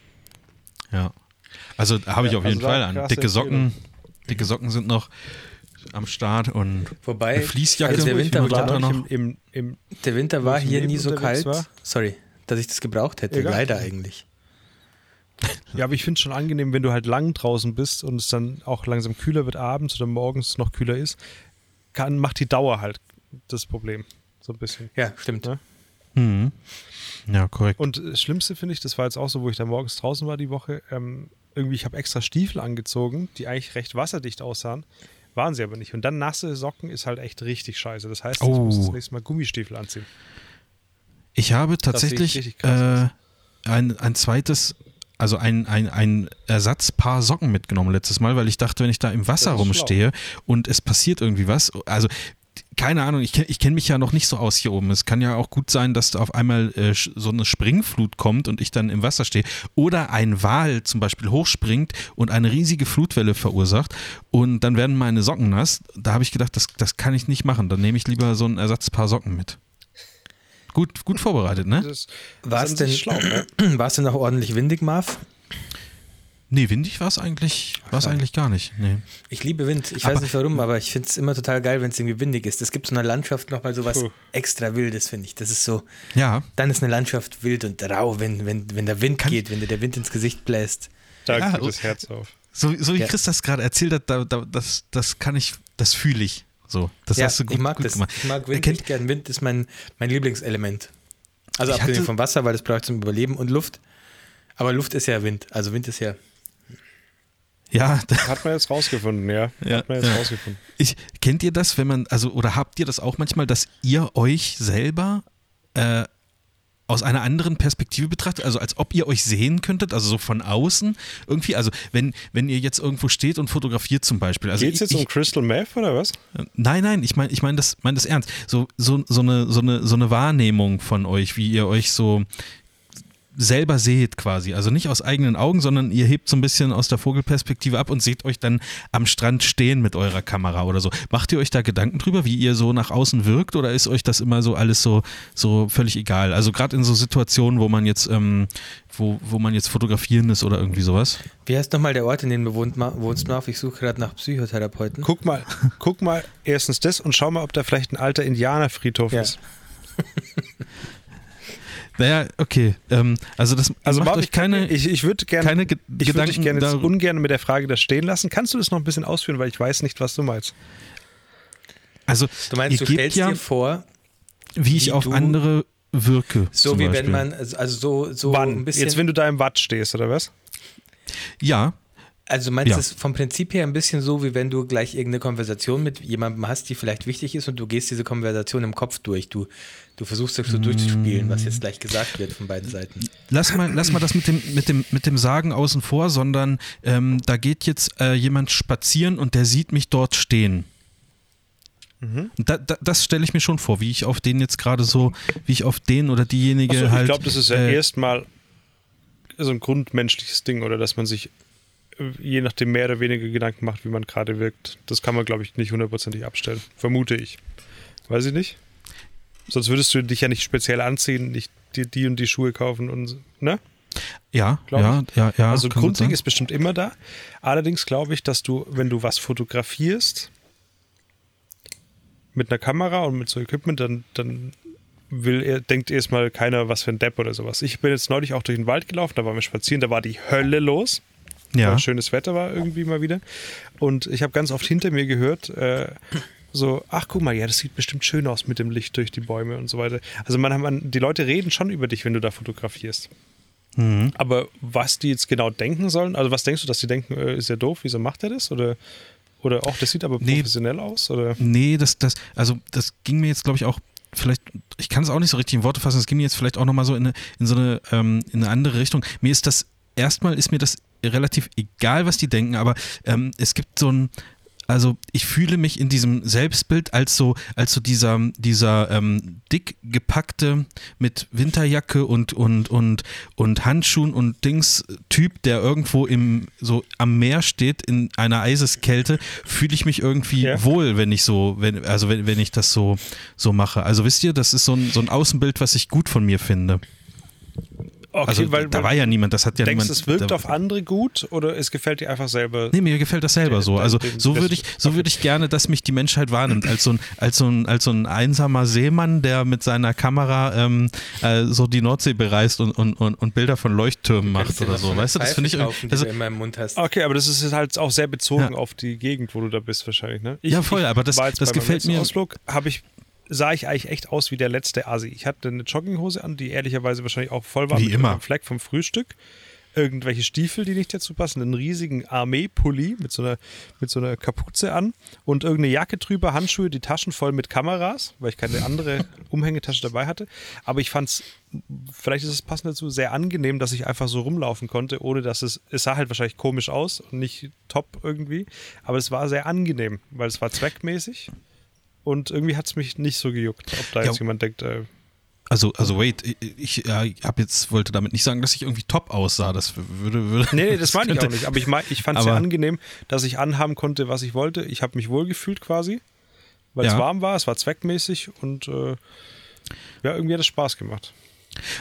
Ja. Also habe ich Ja, auf jeden also Fall an. Dicke Socken, dicke Socken sind noch am Start und Wobei, eine Fließjacke also der Winter war noch. im, im, im, der Winter war hier nie so kalt. war. Sorry, dass ich das gebraucht hätte. Egal. Leider eigentlich. Ja, aber ich finde es schon angenehm, wenn du halt lang draußen bist und es dann auch langsam kühler wird abends oder morgens noch kühler ist, kann, macht die Dauer halt das Problem. So ein bisschen. Ja, stimmt. Ja. Mhm. Ja, korrekt. Und das Schlimmste finde ich, das war jetzt auch so, wo ich da morgens draußen war die Woche, ähm, irgendwie, ich habe extra Stiefel angezogen, die eigentlich recht wasserdicht aussahen, waren sie aber nicht. Und dann nasse Socken ist halt echt richtig scheiße. Das heißt, ich Oh. muss das nächste Mal Gummistiefel anziehen. Ich habe tatsächlich äh, ein, ein zweites, also ein, ein, ein Ersatzpaar Socken mitgenommen letztes Mal, weil ich dachte, wenn ich da im Wasser rumstehe und es passiert irgendwie was, also keine Ahnung, ich, ich kenne mich ja noch nicht so aus hier oben. Es kann ja auch gut sein, dass da auf einmal äh, so eine Springflut kommt und ich dann im Wasser stehe. Oder ein Wal zum Beispiel hochspringt und eine riesige Flutwelle verursacht und dann werden meine Socken nass. Da habe ich gedacht, das, das kann ich nicht machen. Dann nehme ich lieber so ein Ersatzpaar Socken mit. Gut, gut vorbereitet, ne? War es denn, schlau, ne? war es denn auch ordentlich windig, Marv? Nee, windig war es eigentlich, war's eigentlich gar nicht. Nee. Ich liebe Wind. Ich Aber- weiß nicht warum, aber ich finde es immer total geil, wenn es irgendwie windig ist. Es gibt so eine Landschaft nochmal so was Puh. extra Wildes, finde ich. Das ist so, Ja, dann ist eine Landschaft wild und rau, wenn, wenn, wenn der Wind Kann- geht, wenn dir der Wind ins Gesicht bläst. Da Ja, geht das Herz auf. so, so wie Ja. Chris das gerade erzählt hat, da, da, das, das kann ich, das fühle ich. So, das ja, hast du gut, ich mag gut das. gemacht. Ich mag Wind Kennt- nicht gern. Wind ist mein, mein Lieblingselement. Also abgesehen vom Wasser, weil das brauche ich zum Überleben und Luft. Aber Luft ist ja Wind. Also Wind ist ja. Ja, Hat man jetzt rausgefunden, ja. Ja, Hat man jetzt ja. rausgefunden. ich, kennt ihr das, wenn man, also, oder habt ihr das auch manchmal, dass ihr euch selber äh, aus einer anderen Perspektive betrachtet, also als ob ihr euch sehen könntet, also so von außen irgendwie, also wenn, wenn ihr jetzt irgendwo steht und fotografiert zum Beispiel. Also Geht es ich, jetzt um Crystal Meth oder was? Nein, nein, ich meine ich mein das, mein das ernst. So, so, so, eine, so, eine, so eine Wahrnehmung von euch, wie ihr euch so selber seht quasi. Also nicht aus eigenen Augen, sondern ihr hebt so ein bisschen aus der Vogelperspektive ab und seht euch dann am Strand stehen mit eurer Kamera oder so. Macht ihr euch da Gedanken drüber, wie ihr so nach außen wirkt oder ist euch das immer so alles so, so völlig egal? Also gerade in so Situationen, wo man jetzt, ähm, wo, wo man jetzt fotografieren ist oder irgendwie sowas. Wie heißt nochmal der Ort, in dem du wohnt, wohnst, Marv? Ich suche gerade nach Psychotherapeuten. Guck mal, guck mal erstens das und schau mal, ob da vielleicht ein alter Indianerfriedhof Ja. ist. Naja, okay. Ähm, also das Also macht Marvin, euch keine, ich, ich würde gerne keine Ge ich dich Gedanken gerne jetzt darüber- ungern mit der Frage da stehen lassen. Kannst du das noch ein bisschen ausführen, weil ich weiß nicht, was du meinst. Also, Du meinst, ihr du stellst ja, dir vor, wie ich wie auf andere wirke. so wie Beispiel. wenn man, also so, so Wann? ein bisschen. Jetzt, wenn du da im Watt stehst, oder was? Ja, Also meinst Ja. du es vom Prinzip her ein bisschen so, wie wenn du gleich irgendeine Konversation mit jemandem hast, die vielleicht wichtig ist und du gehst diese Konversation im Kopf durch. Du, du versuchst das so durchzuspielen, was jetzt gleich gesagt wird von beiden Seiten. lass mal, lass mal das mit dem, mit dem, mit dem Sagen außen vor, sondern ähm, da geht jetzt äh, jemand spazieren und der sieht mich dort stehen. Mhm. Da, da, das stelle ich mir schon vor, wie ich auf den jetzt gerade so, wie ich auf den oder diejenige Achso, halt. ich glaube, das ist ja äh, erstmal so ein grundmenschliches Ding, oder dass man sich je nachdem mehr oder weniger Gedanken macht, wie man gerade wirkt. Das kann man, glaube ich, nicht hundertprozentig abstellen. Vermute ich. Weiß ich nicht. Sonst würdest du dich ja nicht speziell anziehen, nicht die, die und die Schuhe kaufen und ne? Ja, Glaub ja, ja, ja. also Grundding ist bestimmt immer da. Allerdings glaube ich, dass du, wenn du was fotografierst mit einer Kamera und mit so Equipment, dann, dann will er, denkt erstmal keiner, was für ein Depp oder sowas. Ich bin jetzt neulich auch durch den Wald gelaufen, da waren wir spazieren, da war die Hölle los. Ja. Schönes Wetter war irgendwie mal wieder. Und ich habe ganz oft hinter mir gehört, äh, so, ach guck mal, ja, das sieht bestimmt schön aus mit dem Licht durch die Bäume und so weiter. Also man, man, die Leute reden schon über dich, wenn du da fotografierst. Mhm. Aber was die jetzt genau denken sollen, also was denkst du, dass die denken, äh, ist ja doof, wieso macht er das? Oder, oder auch, das sieht aber Nee. professionell aus? Oder? Nee, das, das, also das ging mir jetzt, glaube ich, auch vielleicht, ich kann es auch nicht so richtig in Worte fassen, es ging mir jetzt vielleicht auch nochmal so in, eine, in so eine, ähm, in eine andere Richtung. Mir ist das, erstmal ist mir das relativ egal, was die denken, aber ähm, es gibt so ein, also ich fühle mich in diesem Selbstbild als so, als so dieser, dieser ähm, dick gepackte mit Winterjacke und, und, und, und Handschuhen und Dings Typ, der irgendwo im, so am Meer steht in einer Eiseskälte, fühle ich mich irgendwie Ja. wohl, wenn ich so, wenn, also wenn, wenn ich das so, so mache. Also wisst ihr, das ist so ein, so ein Außenbild, was ich gut von mir finde. Okay, also weil, da war ja niemand, das hat ja denkst niemand. es wirkt da, auf andere gut oder es gefällt dir einfach selber? Nee, mir gefällt das selber Den- so. Also den- so würde ich, so würde ich gerne, dass mich die Menschheit wahrnimmt, als so ein, als so ein, als so ein einsamer Seemann, der mit seiner Kamera ähm, äh, so die Nordsee bereist und, und, und, und Bilder von Leuchttürmen macht oder so. Weißt du, das finde ich kaufen, irgendwie. die Also, du immer im Mund hast. Okay, aber das ist halt auch sehr bezogen Ja. auf die Gegend, wo du da bist wahrscheinlich, ne? Ich, Ja, voll, aber das- war jetzt das bei meinem gefällt mir- Ausflug habe ich sah ich eigentlich echt aus wie der letzte Asi. Ich hatte eine Jogginghose an, die ehrlicherweise wahrscheinlich auch voll war Wie mit immer. einem Fleck vom Frühstück. Irgendwelche Stiefel, die nicht dazu passen, einen riesigen Armeepulli mit so einer mit so einer Kapuze an und irgendeine Jacke drüber, Handschuhe, die Taschen voll mit Kameras, weil ich keine andere Umhängetasche dabei hatte. Aber ich fand es, vielleicht ist es passend dazu, sehr angenehm, dass ich einfach so rumlaufen konnte, ohne dass es, es sah halt wahrscheinlich komisch aus und nicht top irgendwie, aber es war sehr angenehm, weil es war zweckmäßig und irgendwie hat es mich nicht so gejuckt, ob da Ja. jetzt jemand denkt, äh, also, also wait, ich, ich äh, hab jetzt, wollte damit nicht sagen, dass ich irgendwie top aussah. Das würde. würde nee, nee, das meine ich auch nicht, aber ich, mein, ich fand es sehr angenehm, dass ich anhaben konnte, was ich wollte. Ich habe mich wohlgefühlt quasi, weil es Ja. warm war, es war zweckmäßig und äh, ja, irgendwie hat es Spaß gemacht.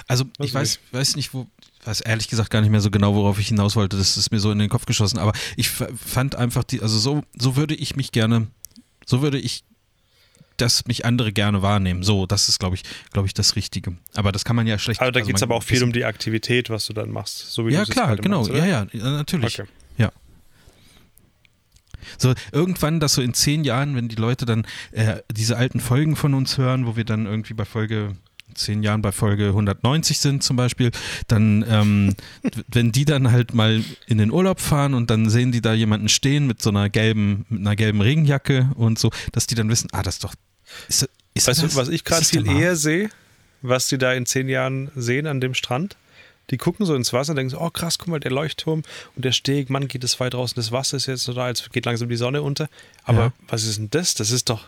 Also Weiß ich weiß, weiß nicht, wo, weiß ehrlich gesagt gar nicht mehr so genau, worauf ich hinaus wollte. Das ist mir so in den Kopf geschossen. Aber ich fand einfach die, also so, so würde ich mich gerne, so würde ich, dass mich andere gerne wahrnehmen. So, das ist, glaube ich, glaube ich, das Richtige. Aber das kann man ja schlecht. Also da also geht es aber auch viel um die Aktivität, was du dann machst. So wie Ja du klar, genau, machst, ja, ja, natürlich. Okay. Ja. So, irgendwann, dass so in zehn Jahren, wenn die Leute dann äh, diese alten Folgen von uns hören, wo wir dann irgendwie bei Folge zehn Jahren bei Folge 190 sind zum Beispiel, dann, ähm, wenn die dann halt mal in den Urlaub fahren und dann sehen die da jemanden stehen mit so einer gelben, mit einer gelben Regenjacke und so, dass die dann wissen, ah, das ist doch, ist, ist Weißt das, du, was ich gerade viel eher sehe, was die da in zehn Jahren sehen an dem Strand? Die gucken so ins Wasser und denken so, oh krass, guck mal, der Leuchtturm und der Steg, Mann, geht es weit draußen, das Wasser ist jetzt so da, jetzt geht langsam die Sonne unter. Aber Ja. was ist denn das? Das ist doch,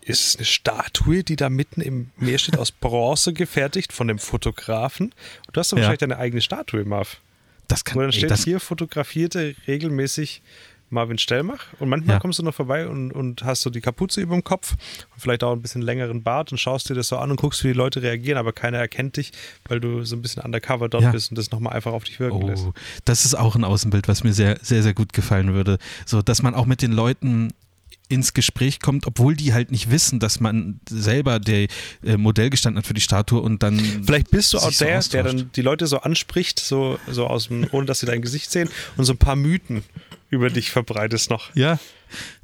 ist es eine Statue, die da mitten im Meer steht, aus Bronze gefertigt von dem Fotografen? Und du hast doch Ja. wahrscheinlich deine eigene Statue, Marv. Das kann, Wo dann ey, steht das, hier fotografierte regelmäßig Marvin Stellmach und manchmal Ja. kommst du noch vorbei und, und hast so die Kapuze über dem Kopf und vielleicht auch ein bisschen längeren Bart und schaust dir das so an und guckst, wie die Leute reagieren, aber keiner erkennt dich, weil du so ein bisschen undercover dort Ja. bist und das nochmal einfach auf dich wirken lässt. Oh, das ist auch ein Außenbild, was mir sehr, sehr, sehr gut gefallen würde. So, dass man auch mit den Leuten ins Gespräch kommt, obwohl die halt nicht wissen, dass man selber der äh, Modell gestanden hat für die Statue und dann. Vielleicht bist du auch sich so der, der dann die Leute so anspricht, so, so aus dem, ohne dass sie dein Gesicht sehen und so ein paar Mythen über dich verbreitest noch. Ja,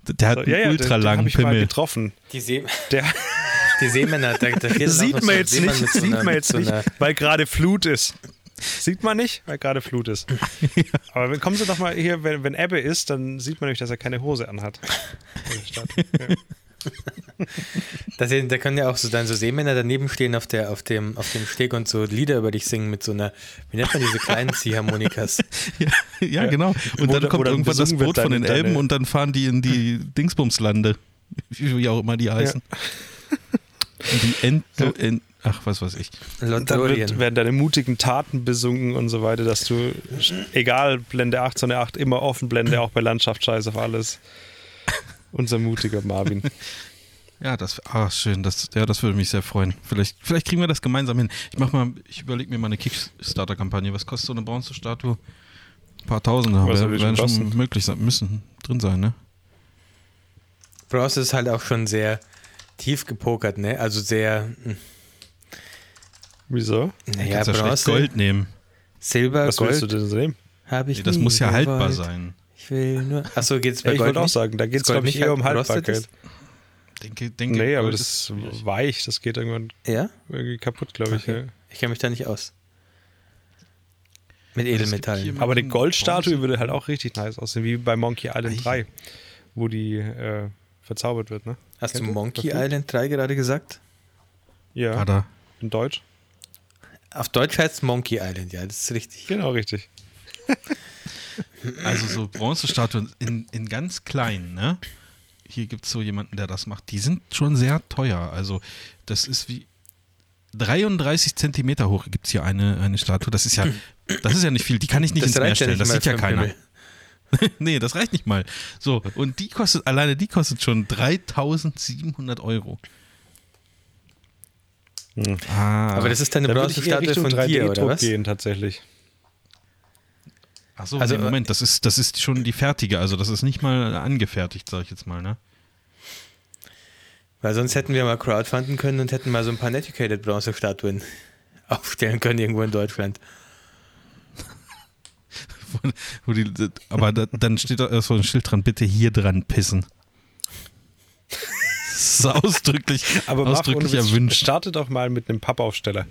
der hat So, einen ja, ja, den, ultra den langen ich mal Pimmel. getroffen. Die, See Der die Seemänner, da, da sieht man jetzt nicht, so sieht einer- man jetzt so nicht, weil gerade Flut ist. Sieht man nicht, weil gerade Flut ist. Aber wenn, kommen Sie doch mal hier, wenn, wenn Ebbe ist, dann sieht man nämlich, dass er keine Hose anhat. Ja. Da, können ja auch so dann so Seemänner daneben stehen auf, der, auf, dem, auf dem Steg und so Lieder über dich singen mit so einer, wie nennt man diese kleinen Ziehharmonikas? Ja, ja, genau. Und Wo dann da- wo kommt dann irgendwann das Boot von den Elben und dann fahren die in die Dingsbumslande. Wie auch immer die heißen. Und die Ent, Ent, ach, was weiß ich. Dann wird, Lottorien. werden deine mutigen Taten besungen und so weiter, dass du, egal, Blende 8, Sonne 8, immer offen Blende, auch bei Landschaft, scheiß auf alles. Unser mutiger Marvin. Ja, das, ah, schön. Das, ja, das würde mich sehr freuen. Vielleicht, vielleicht kriegen wir das gemeinsam hin. Ich mach mal, ich überlege mir mal eine Kickstarter-Kampagne. Was kostet so eine Bronzestatue? Ein paar Wär- soll die werden schon möglich sein, müssen drin sein, ne? Bronze ist halt auch schon sehr tief gepokert, ne? Also sehr, hm, Wieso? naja, Kannst ja schlecht Gold nehmen. Silber, Was willst du Gold denn so nehmen? habe ich Nee, das nie muss ja haltbar gewollt. sein. Ich will nur. Achso, geht es bei ich Gold würde auch sagen, da geht es, Ist Gold glaube ich, eher um gerostet Haltbarkeit. Denke, denke, Nee, aber Gold das ist weich, das geht irgendwann Ja? irgendwie kaputt, glaube ich. Okay. Ja. Ich kenne mich da nicht aus. Mit gibt Edelmetallen. Aber eine Bronze. Goldstatue würde halt auch richtig nice aussehen, wie bei Monkey Island Ei. 3, wo die äh, verzaubert wird, ne? Hast du Kennt ihr? Monkey? Island 3 gerade gesagt? Ja, Hat er. in Deutsch. Auf Deutsch heißt es Monkey Island, ja, das ist richtig. Genau, richtig. Also so Bronzestatuen in, in ganz klein, ne? Hier gibt es so jemanden, der das macht. Die sind schon sehr teuer. Also das ist wie 33 Zentimeter hoch gibt es hier eine, eine Statue. Das ist ja, das ist ja nicht viel. Die kann ich nicht ins Meer stellen. Das sieht ja keiner. nee, das reicht nicht mal. So, und die kostet, alleine die kostet schon 3700 Euro. Hm. Ah, Aber das ist deine Da Richtung von dir, oder 3D-Druck was? gehen, tatsächlich. Ach so, Also, nee, Moment, das ist, das ist schon die fertige. Also das ist nicht mal angefertigt, sag ich jetzt mal, ne? Weil sonst hätten wir mal crowdfunden können und hätten mal so ein paar Netiquated Bronzestatuen aufstellen können irgendwo in Deutschland. Wo- Wo die, aber da, dann steht da so ein Schild dran, bitte hier dran pissen. Das ist ausdrücklich, Aber ausdrücklich erwünscht. Starte doch mal mit einem Pappaufsteller.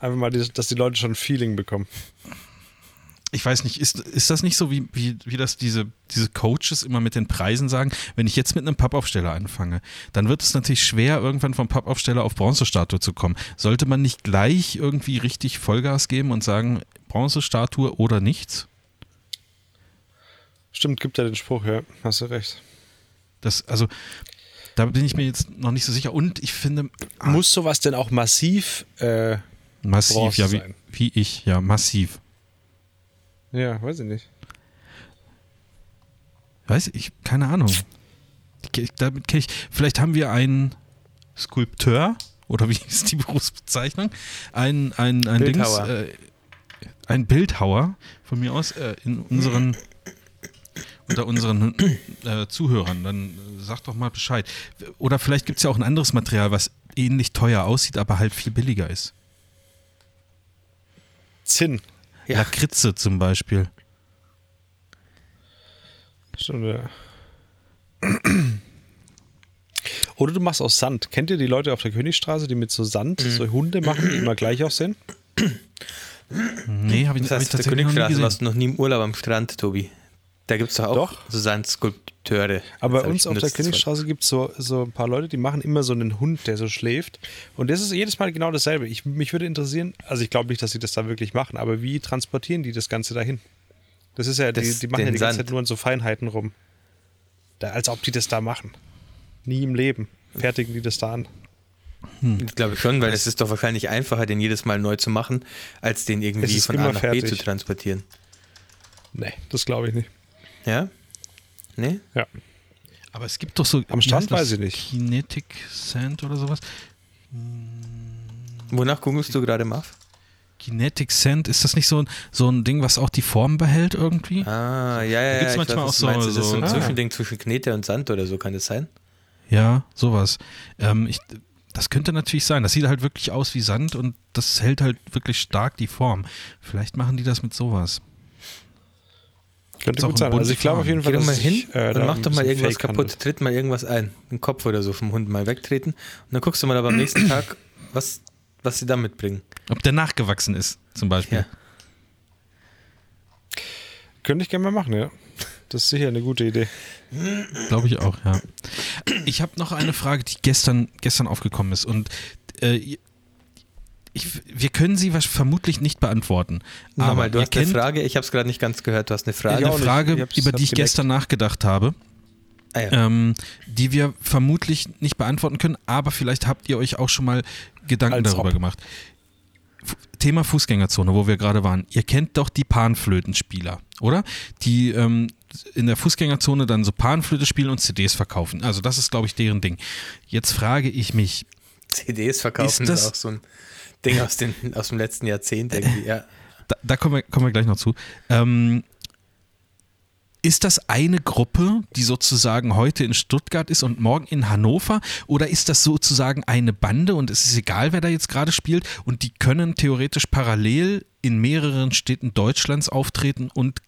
Einfach mal, dass die Leute schon ein Feeling bekommen. Ich weiß nicht, ist, ist das nicht so, wie, wie, wie das diese, diese Coaches immer mit den Preisen sagen? Wenn ich jetzt mit einem Pappaufsteller anfange, dann wird es natürlich schwer, irgendwann vom Pappaufsteller auf Bronzestatue zu kommen. Sollte man nicht gleich irgendwie richtig Vollgas geben und sagen, Bronzestatue oder nichts? Stimmt, gibt ja den Spruch, ja, hast du recht. Das, also, da bin ich mir jetzt noch nicht so sicher. Und ich finde, ah, Muss sowas denn auch massiv, äh, massiv, ja, wie, wie ich, ja, massiv. ja, weiß ich nicht. Weiß ich, keine Ahnung. Damit ich, vielleicht haben wir einen Skulpteur, oder wie ist die Berufsbezeichnung? Ein, ein, ein Bildhauer. Dings, äh, ein Bildhauer von mir aus äh, in unseren unter unseren äh, Zuhörern, dann äh, sag doch mal Bescheid. Oder vielleicht gibt es ja auch ein anderes Material, was ähnlich teuer aussieht, aber halt viel billiger ist. Zinn. Ja. Lakritze zum Beispiel. Stimmt, ja. Oder du machst aus Sand. Kennt ihr die Leute auf der Königstraße, die mit so Sand so Hunde machen, die immer gleich aussehen? Nee, habe ich, Das hab ich heißt, auf der tatsächlich noch nie Königstraße gesehen. warst du noch nie im Urlaub am Strand, Tobi. Da gibt es doch auch Doch. so Sandskulpteure. Aber bei uns auf der Königstraße gibt es so, so ein paar Leute, die machen immer so einen Hund, der so schläft. Und das ist jedes Mal genau dasselbe. Ich, mich würde interessieren, also ich glaube nicht, dass sie das da wirklich machen, aber wie transportieren die das Ganze dahin? Das ist ja, die, Das- die machen ja die ganze Sand. Zeit nur an so Feinheiten rum. Da, als ob die das da machen. Nie im Leben fertigen die das da an. Wort. Ich glaube schon, weil es ist doch wahrscheinlich einfacher, den jedes Mal neu zu machen, als den irgendwie von A nach B fertig. zu transportieren. Nee, das glaube ich nicht. Ja? Nee? Ja. Aber es gibt doch so. Am Strand weiß ich nicht. Kinetic Sand oder sowas. Wonach googelst du gerade, Marv? Kinetic Sand, ist das nicht so ein, so ein Ding, was auch die Form behält irgendwie? Ah, ja, ja, ja. gibt's ich manchmal weiß, was auch du meinst. so- Das ist so ein so- Zwischending zwischen Knete und Sand oder so, kann das sein? Ja, sowas. Ähm, ich, das könnte natürlich sein. Das sieht halt wirklich aus wie Sand und das hält halt wirklich stark die Form. Vielleicht machen die das mit sowas. Könnte auch gut in sein. Also ich glaube auf jeden Fall, Geh doch mal hin ich, äh, und da mach doch mal irgendwas kaputt. Tritt mal irgendwas ein. Den Kopf oder so vom Hund mal wegtreten. Und dann guckst du mal aber am nächsten Tag, was, was sie da mitbringen. Ob der nachgewachsen ist, zum Beispiel. Ja. Könnte ich gerne mal machen, ja. Das ist sicher eine gute Idee. Glaube ich auch, ja. Ich habe noch eine Frage, die gestern, gestern aufgekommen ist. Und äh, ich, wir können sie was vermutlich nicht beantworten. Aber Nochmal, du hast eine Frage, ich habe es gerade nicht ganz gehört, du hast eine Frage. Eine. Frage, Ich über die ich geleckt. gestern nachgedacht habe. Ah, ja. ähm, die wir vermutlich nicht beantworten können, aber vielleicht habt ihr euch auch schon mal Gedanken Als darüber ob. gemacht. F Thema Fußgängerzone, wo wir gerade waren. Ihr kennt doch die Panflötenspieler, oder? Die ähm, in der Fußgängerzone dann so Panflöte spielen und CDs verkaufen. Also das ist, glaube ich, deren Ding. Jetzt frage ich mich. CDs verkaufen Ist das- ist auch so ein Ding aus, den, aus dem letzten Jahrzehnt irgendwie, ja. Da, da kommen, wir, kommen wir gleich noch zu. Ähm, ist das eine Gruppe, die sozusagen heute in Stuttgart ist und morgen in Hannover? Oder ist das sozusagen eine Bande und es ist egal, wer da jetzt gerade spielt und die können theoretisch parallel in mehreren Städten Deutschlands auftreten und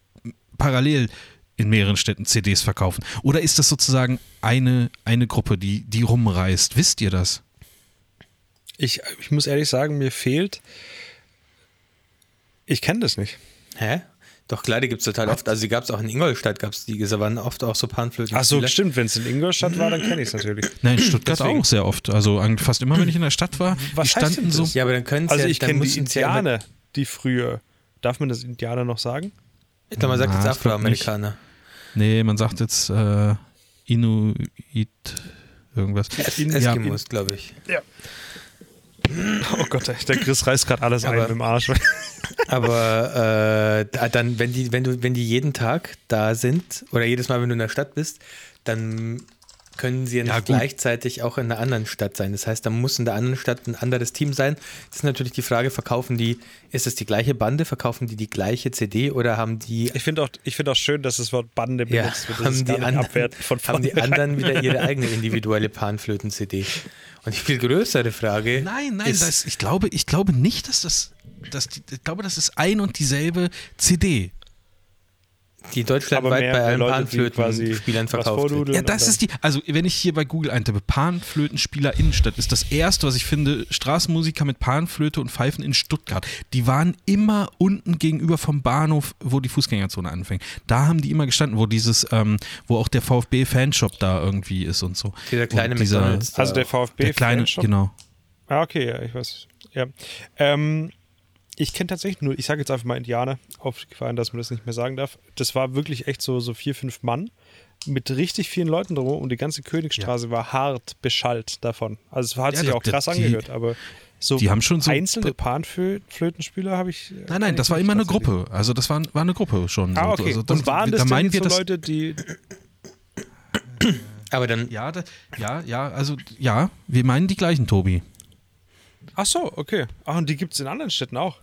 parallel in mehreren Städten CDs verkaufen? Oder ist das sozusagen eine, eine Gruppe, die, die rumreist? Wisst ihr das? Ich, ich muss ehrlich sagen, mir fehlt. Ich kenne das nicht. Hä? Doch die gibt es total oft. Also die gab es auch in Ingolstadt, gab es die, da waren oft auch so Panflöten. Ach so, stimmt. Wenn es in Ingolstadt war, dann kenne ich es natürlich. Nein, in Stuttgart Deswegen. auch sehr oft. Also fast immer, wenn ich in der Stadt war, Was die heißt standen denn so. Ja, aber dann können Also ja, ich kenne die müssen's ja Indianer, die früher. Darf man das Indianer noch sagen? Ich glaube, man sagt Na, jetzt Afroamerikaner. Nee, man sagt jetzt äh, Inuit irgendwas. Es Eskimos, glaube ich. Oh Gott, der Chris reißt gerade alles Aber- ein im Arsch. Aber äh, da- dann, wenn die, wenn du, wenn die jeden Tag da sind oder jedes Mal, wenn du in der Stadt bist, dann können sie ja nicht Ja, gleichzeitig auch in einer anderen Stadt sein. Das heißt, da muss in der anderen Stadt ein anderes Team sein. Das ist natürlich die Frage, verkaufen die, ist es die gleiche Bande, verkaufen die die gleiche CD oder haben die, Ich finde auch, ich find auch schön, dass das Wort Bande ja, benutzt wird. Das haben ist die, anderen, von haben die anderen wieder ihre eigene individuelle Panflöten-CD? Und die viel größere Frage Nein, nein, ist, das, ich, glaube, ich glaube nicht, dass das. Dass die, ich glaube, das ist ein und dieselbe CD. Die deutschlandweit bei allen Panflöten-Spielern verkauft wird. Ja, das ist die. Also, wenn ich hier bei Google eintippe, Panflötenspieler Innenstadt, ist das erste, was ich finde, Straßenmusiker mit Panflöte und Pfeifen in Stuttgart. Die waren immer unten gegenüber vom Bahnhof, wo die Fußgängerzone anfängt. Da haben die immer gestanden, wo dieses, ähm, wo auch der VfB-Fanshop da irgendwie ist und so. Dieser kleine und dieser. Also der VfB. Der kleine, Fanshop? genau. Ah, okay, ja, ich weiß. Ja. Ähm, ich kenne tatsächlich nur, ich sage jetzt einfach mal Indianer, aufgefallen, dass man das nicht mehr sagen darf. Das war wirklich echt so, so vier, fünf Mann mit richtig vielen Leuten drum und die ganze Königsstraße war hart beschallt davon. Also es hat Ja, sich das- auch krass die- angehört, aber so, die haben schon so- einzelne Panflötenspieler habe ich. Nein, nein, das war immer eine Gruppe. Also das war, war eine Gruppe schon. Ah, so. okay. Also das, und waren da das denn meinen wir so das, Leute, die. Aber dann, Ja, da, ja, ja, also ja, wir meinen die gleichen, Tobi. Ach so, okay. Ach, und die gibt es in anderen Städten auch.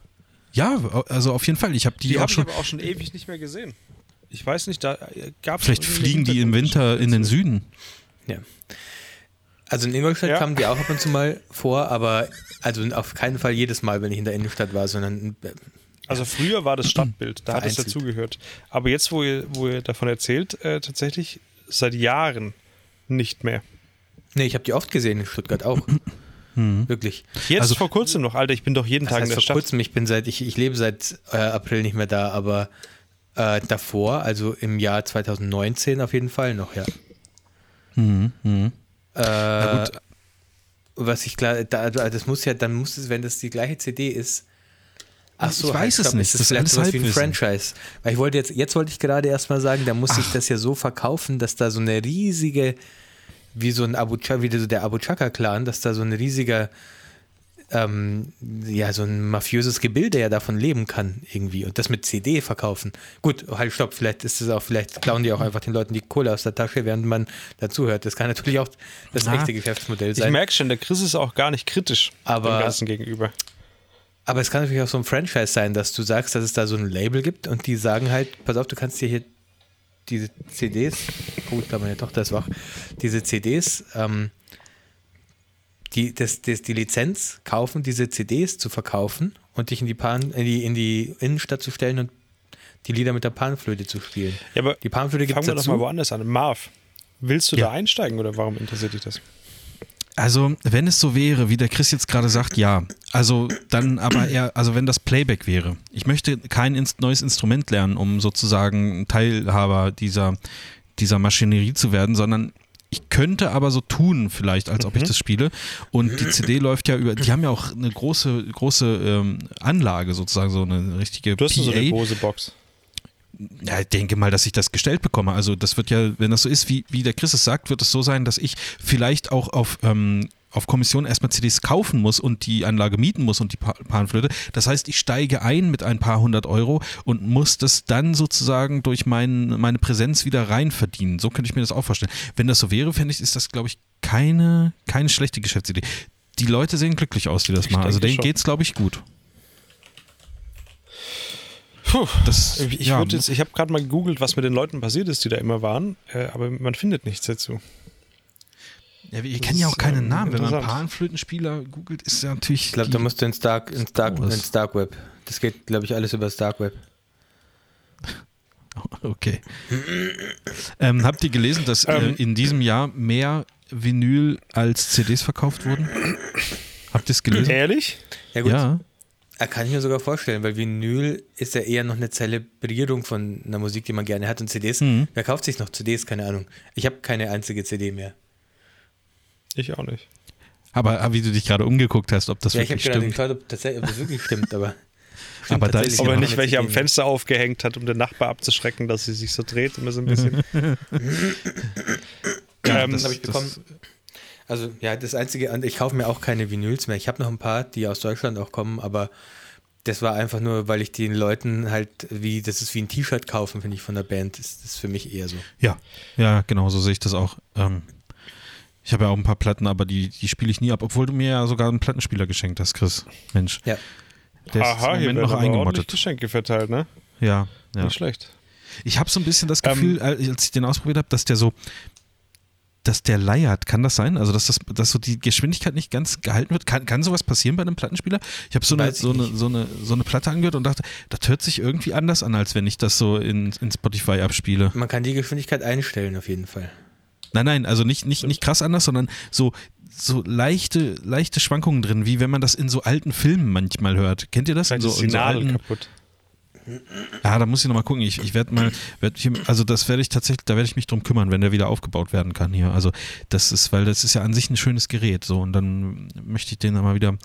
Ja, also auf jeden Fall. Ich habe die, Die, auch habe ich schon. aber auch schon ewig nicht mehr gesehen. Ich weiß nicht, da gab es. Vielleicht fliegen die im Winter in den Süden. ja. Also in Ingolstadt Ja. kamen die auch ab und zu mal vor, aber also auf keinen Fall jedes Mal, wenn ich in der Innenstadt war, sondern äh, Also früher war das Stadtbild, da hat es Vereinzelt. dazugehört. Aber jetzt, wo ihr, wo ihr davon erzählt, äh, tatsächlich seit Jahren nicht mehr. nee, ich habe die oft gesehen in Stuttgart auch. Wirklich. Jetzt Also- vor kurzem noch, Alter, ich bin doch jeden Tag in heißt der vor Stadt. kurzem, ich bin seit, ich, ich lebe seit äh, April nicht mehr da, aber äh, davor, also im Jahr 2019 auf jeden Fall noch, ja. Mhm, mhm. Äh, Na gut. Was ich klar, da, da- das muss ja, dann muss es, wenn das die gleiche CD ist. Ach so, Ich weiß es stopp, nicht, Ist das ist vielleicht sowas wie ein. Franchise. Weil ich wollte jetzt, jetzt wollte ich gerade erstmal sagen, da muss ich das ja so verkaufen, dass da so eine riesige, wie so ein Abu Chaka, wie so der Abu Chaka-Clan, dass da so ein riesiger, ähm, ja, so ein mafiöses Gebilde ja davon leben kann, irgendwie. Und das mit CD verkaufen. Gut, halt, stopp, vielleicht ist es auch, vielleicht klauen die auch einfach den Leuten die Kohle aus der Tasche, während man dazuhört. Das kann natürlich auch das Na, echte Geschäftsmodell Ich sein. merke schon, der Chris ist auch gar nicht kritisch Aber- dem Ganzen gegenüber. Aber es kann natürlich auch so ein Franchise sein, dass du sagst, dass es da so ein Label gibt und die sagen halt, pass auf, du kannst dir hier diese CDs, gut, da meine Tochter ist wach, diese CDs, ähm, die, das, das, die Lizenz kaufen, diese CDs zu verkaufen und dich in die, Pan, in, die, in die Innenstadt zu stellen und die Lieder mit der Panflöte zu spielen. Ja, aber Die Panflöte gibt fangen es wir doch mal dazu. woanders an. Marv, willst du Ja. da einsteigen oder warum interessiert dich das? Also, wenn es so wäre, wie der Chris jetzt gerade sagt, ja. Also, dann aber eher, also wenn das Playback wäre. Ich möchte kein ins neues Instrument lernen, um sozusagen Teilhaber dieser, dieser Maschinerie zu werden, sondern ich könnte aber so tun, vielleicht, als ob ich das spiele. Und die CD läuft ja über, die haben ja auch eine große, große ähm, Anlage sozusagen, so eine richtige Du hast PA. so eine große Box. Ja, ich denke mal, dass ich das gestellt bekomme. Also das wird ja, wenn das so ist, wie, wie der Chris es sagt, wird es so sein, dass ich vielleicht auch auf, ähm, auf Kommission erstmal CDs kaufen muss und die Anlage mieten muss und die Pa- Panflöte. Das heißt, ich steige ein mit ein paar hundert Euro und muss das dann sozusagen durch mein, meine Präsenz wieder rein verdienen. So könnte ich mir das auch vorstellen. Wenn das so wäre, fände ich, ist das, glaube ich, keine, keine schlechte Geschäftsidee. Die Leute sehen glücklich aus, die das Ich machen. Also denen geht es, glaube ich, gut. Puh. Das, Ich, ich, ja, würd jetzt- ich habe gerade mal gegoogelt, was mit den Leuten passiert ist, die da immer waren, äh, aber man findet nichts dazu. ja, wir das kennen ja auch ist, keine ähm, Namen. Wenn man. Panflötenspieler googelt, ist ja natürlich. Ich glaube, da musst du ins Dark, ins Dark, Oh, ins Dark Web. Das geht, glaube ich, alles über das Dark Web. Okay. ähm, habt ihr gelesen, dass äh, Ähm. in diesem Jahr mehr Vinyl als CDs verkauft wurden? Habt ihr es gelesen? Ehrlich? Ja gut, Ja. Er kann ich mir sogar vorstellen, weil Vinyl ist ja eher noch eine Zelebrierung von einer Musik, die man gerne hat und CDs. Mhm. Wer kauft sich noch CDs? Keine Ahnung. Ich habe keine einzige CD mehr. Ich auch nicht. Aber wie du dich gerade umgeguckt hast, ob das ja, ich habe wirklich gerade stimmt. geschaut, ob, das wirklich stimmt, aber. stimmt Aber da ist Aber nicht, welche am. Fenster aufgehängt hat, um den Nachbar abzuschrecken, dass sie sich so dreht, immer so ein bisschen. Ja, Ähm, das, habe ich bekommen. Also ja, das Einzige, und ich kaufe mir auch keine Vinyls mehr. Ich habe noch ein paar, die aus Deutschland auch kommen, aber das war einfach nur, weil ich den Leuten halt, wie, das ist wie ein T-Shirt kaufen, finde ich, von der Band. Das das ist für mich eher so. ja, ja, genau, so sehe ich das auch. Ähm, ich habe ja auch ein paar Platten, aber die, die spiele ich nie ab, obwohl du mir ja sogar einen Plattenspieler geschenkt hast, Chris. Mensch. Ja. Der ist Aha, im hier Moment noch eingemottet. Geschenke verteilt, ne? Ja, ja. Nicht schlecht. Ich habe so ein bisschen das Ähm, Gefühl, als ich den ausprobiert habe, dass der so, dass der leiert. Kann das sein? Also, dass, das, dass so die Geschwindigkeit nicht ganz gehalten wird? Kann, kann sowas passieren bei einem Plattenspieler? Ich habe so eine, so, eine, so, eine, so eine Platte angehört und dachte, das hört sich irgendwie anders an, als wenn ich das so in, in Spotify abspiele. Man kann die Geschwindigkeit einstellen, auf jeden Fall. Nein, nein, also nicht, nicht, nicht krass anders, sondern so, so leichte, leichte Schwankungen drin, wie wenn man das in so alten Filmen manchmal hört. Kennt ihr das? In Vielleicht so, ist die in so alten, kaputt. Ja, da muss ich nochmal gucken. Ich, ich werde mal, werd hier, also das werde ich tatsächlich, da werde ich mich drum kümmern, wenn der wieder aufgebaut werden kann hier. Also das ist, weil das ist ja an sich ein schönes Gerät. So, und dann möchte ich den dann mal wieder,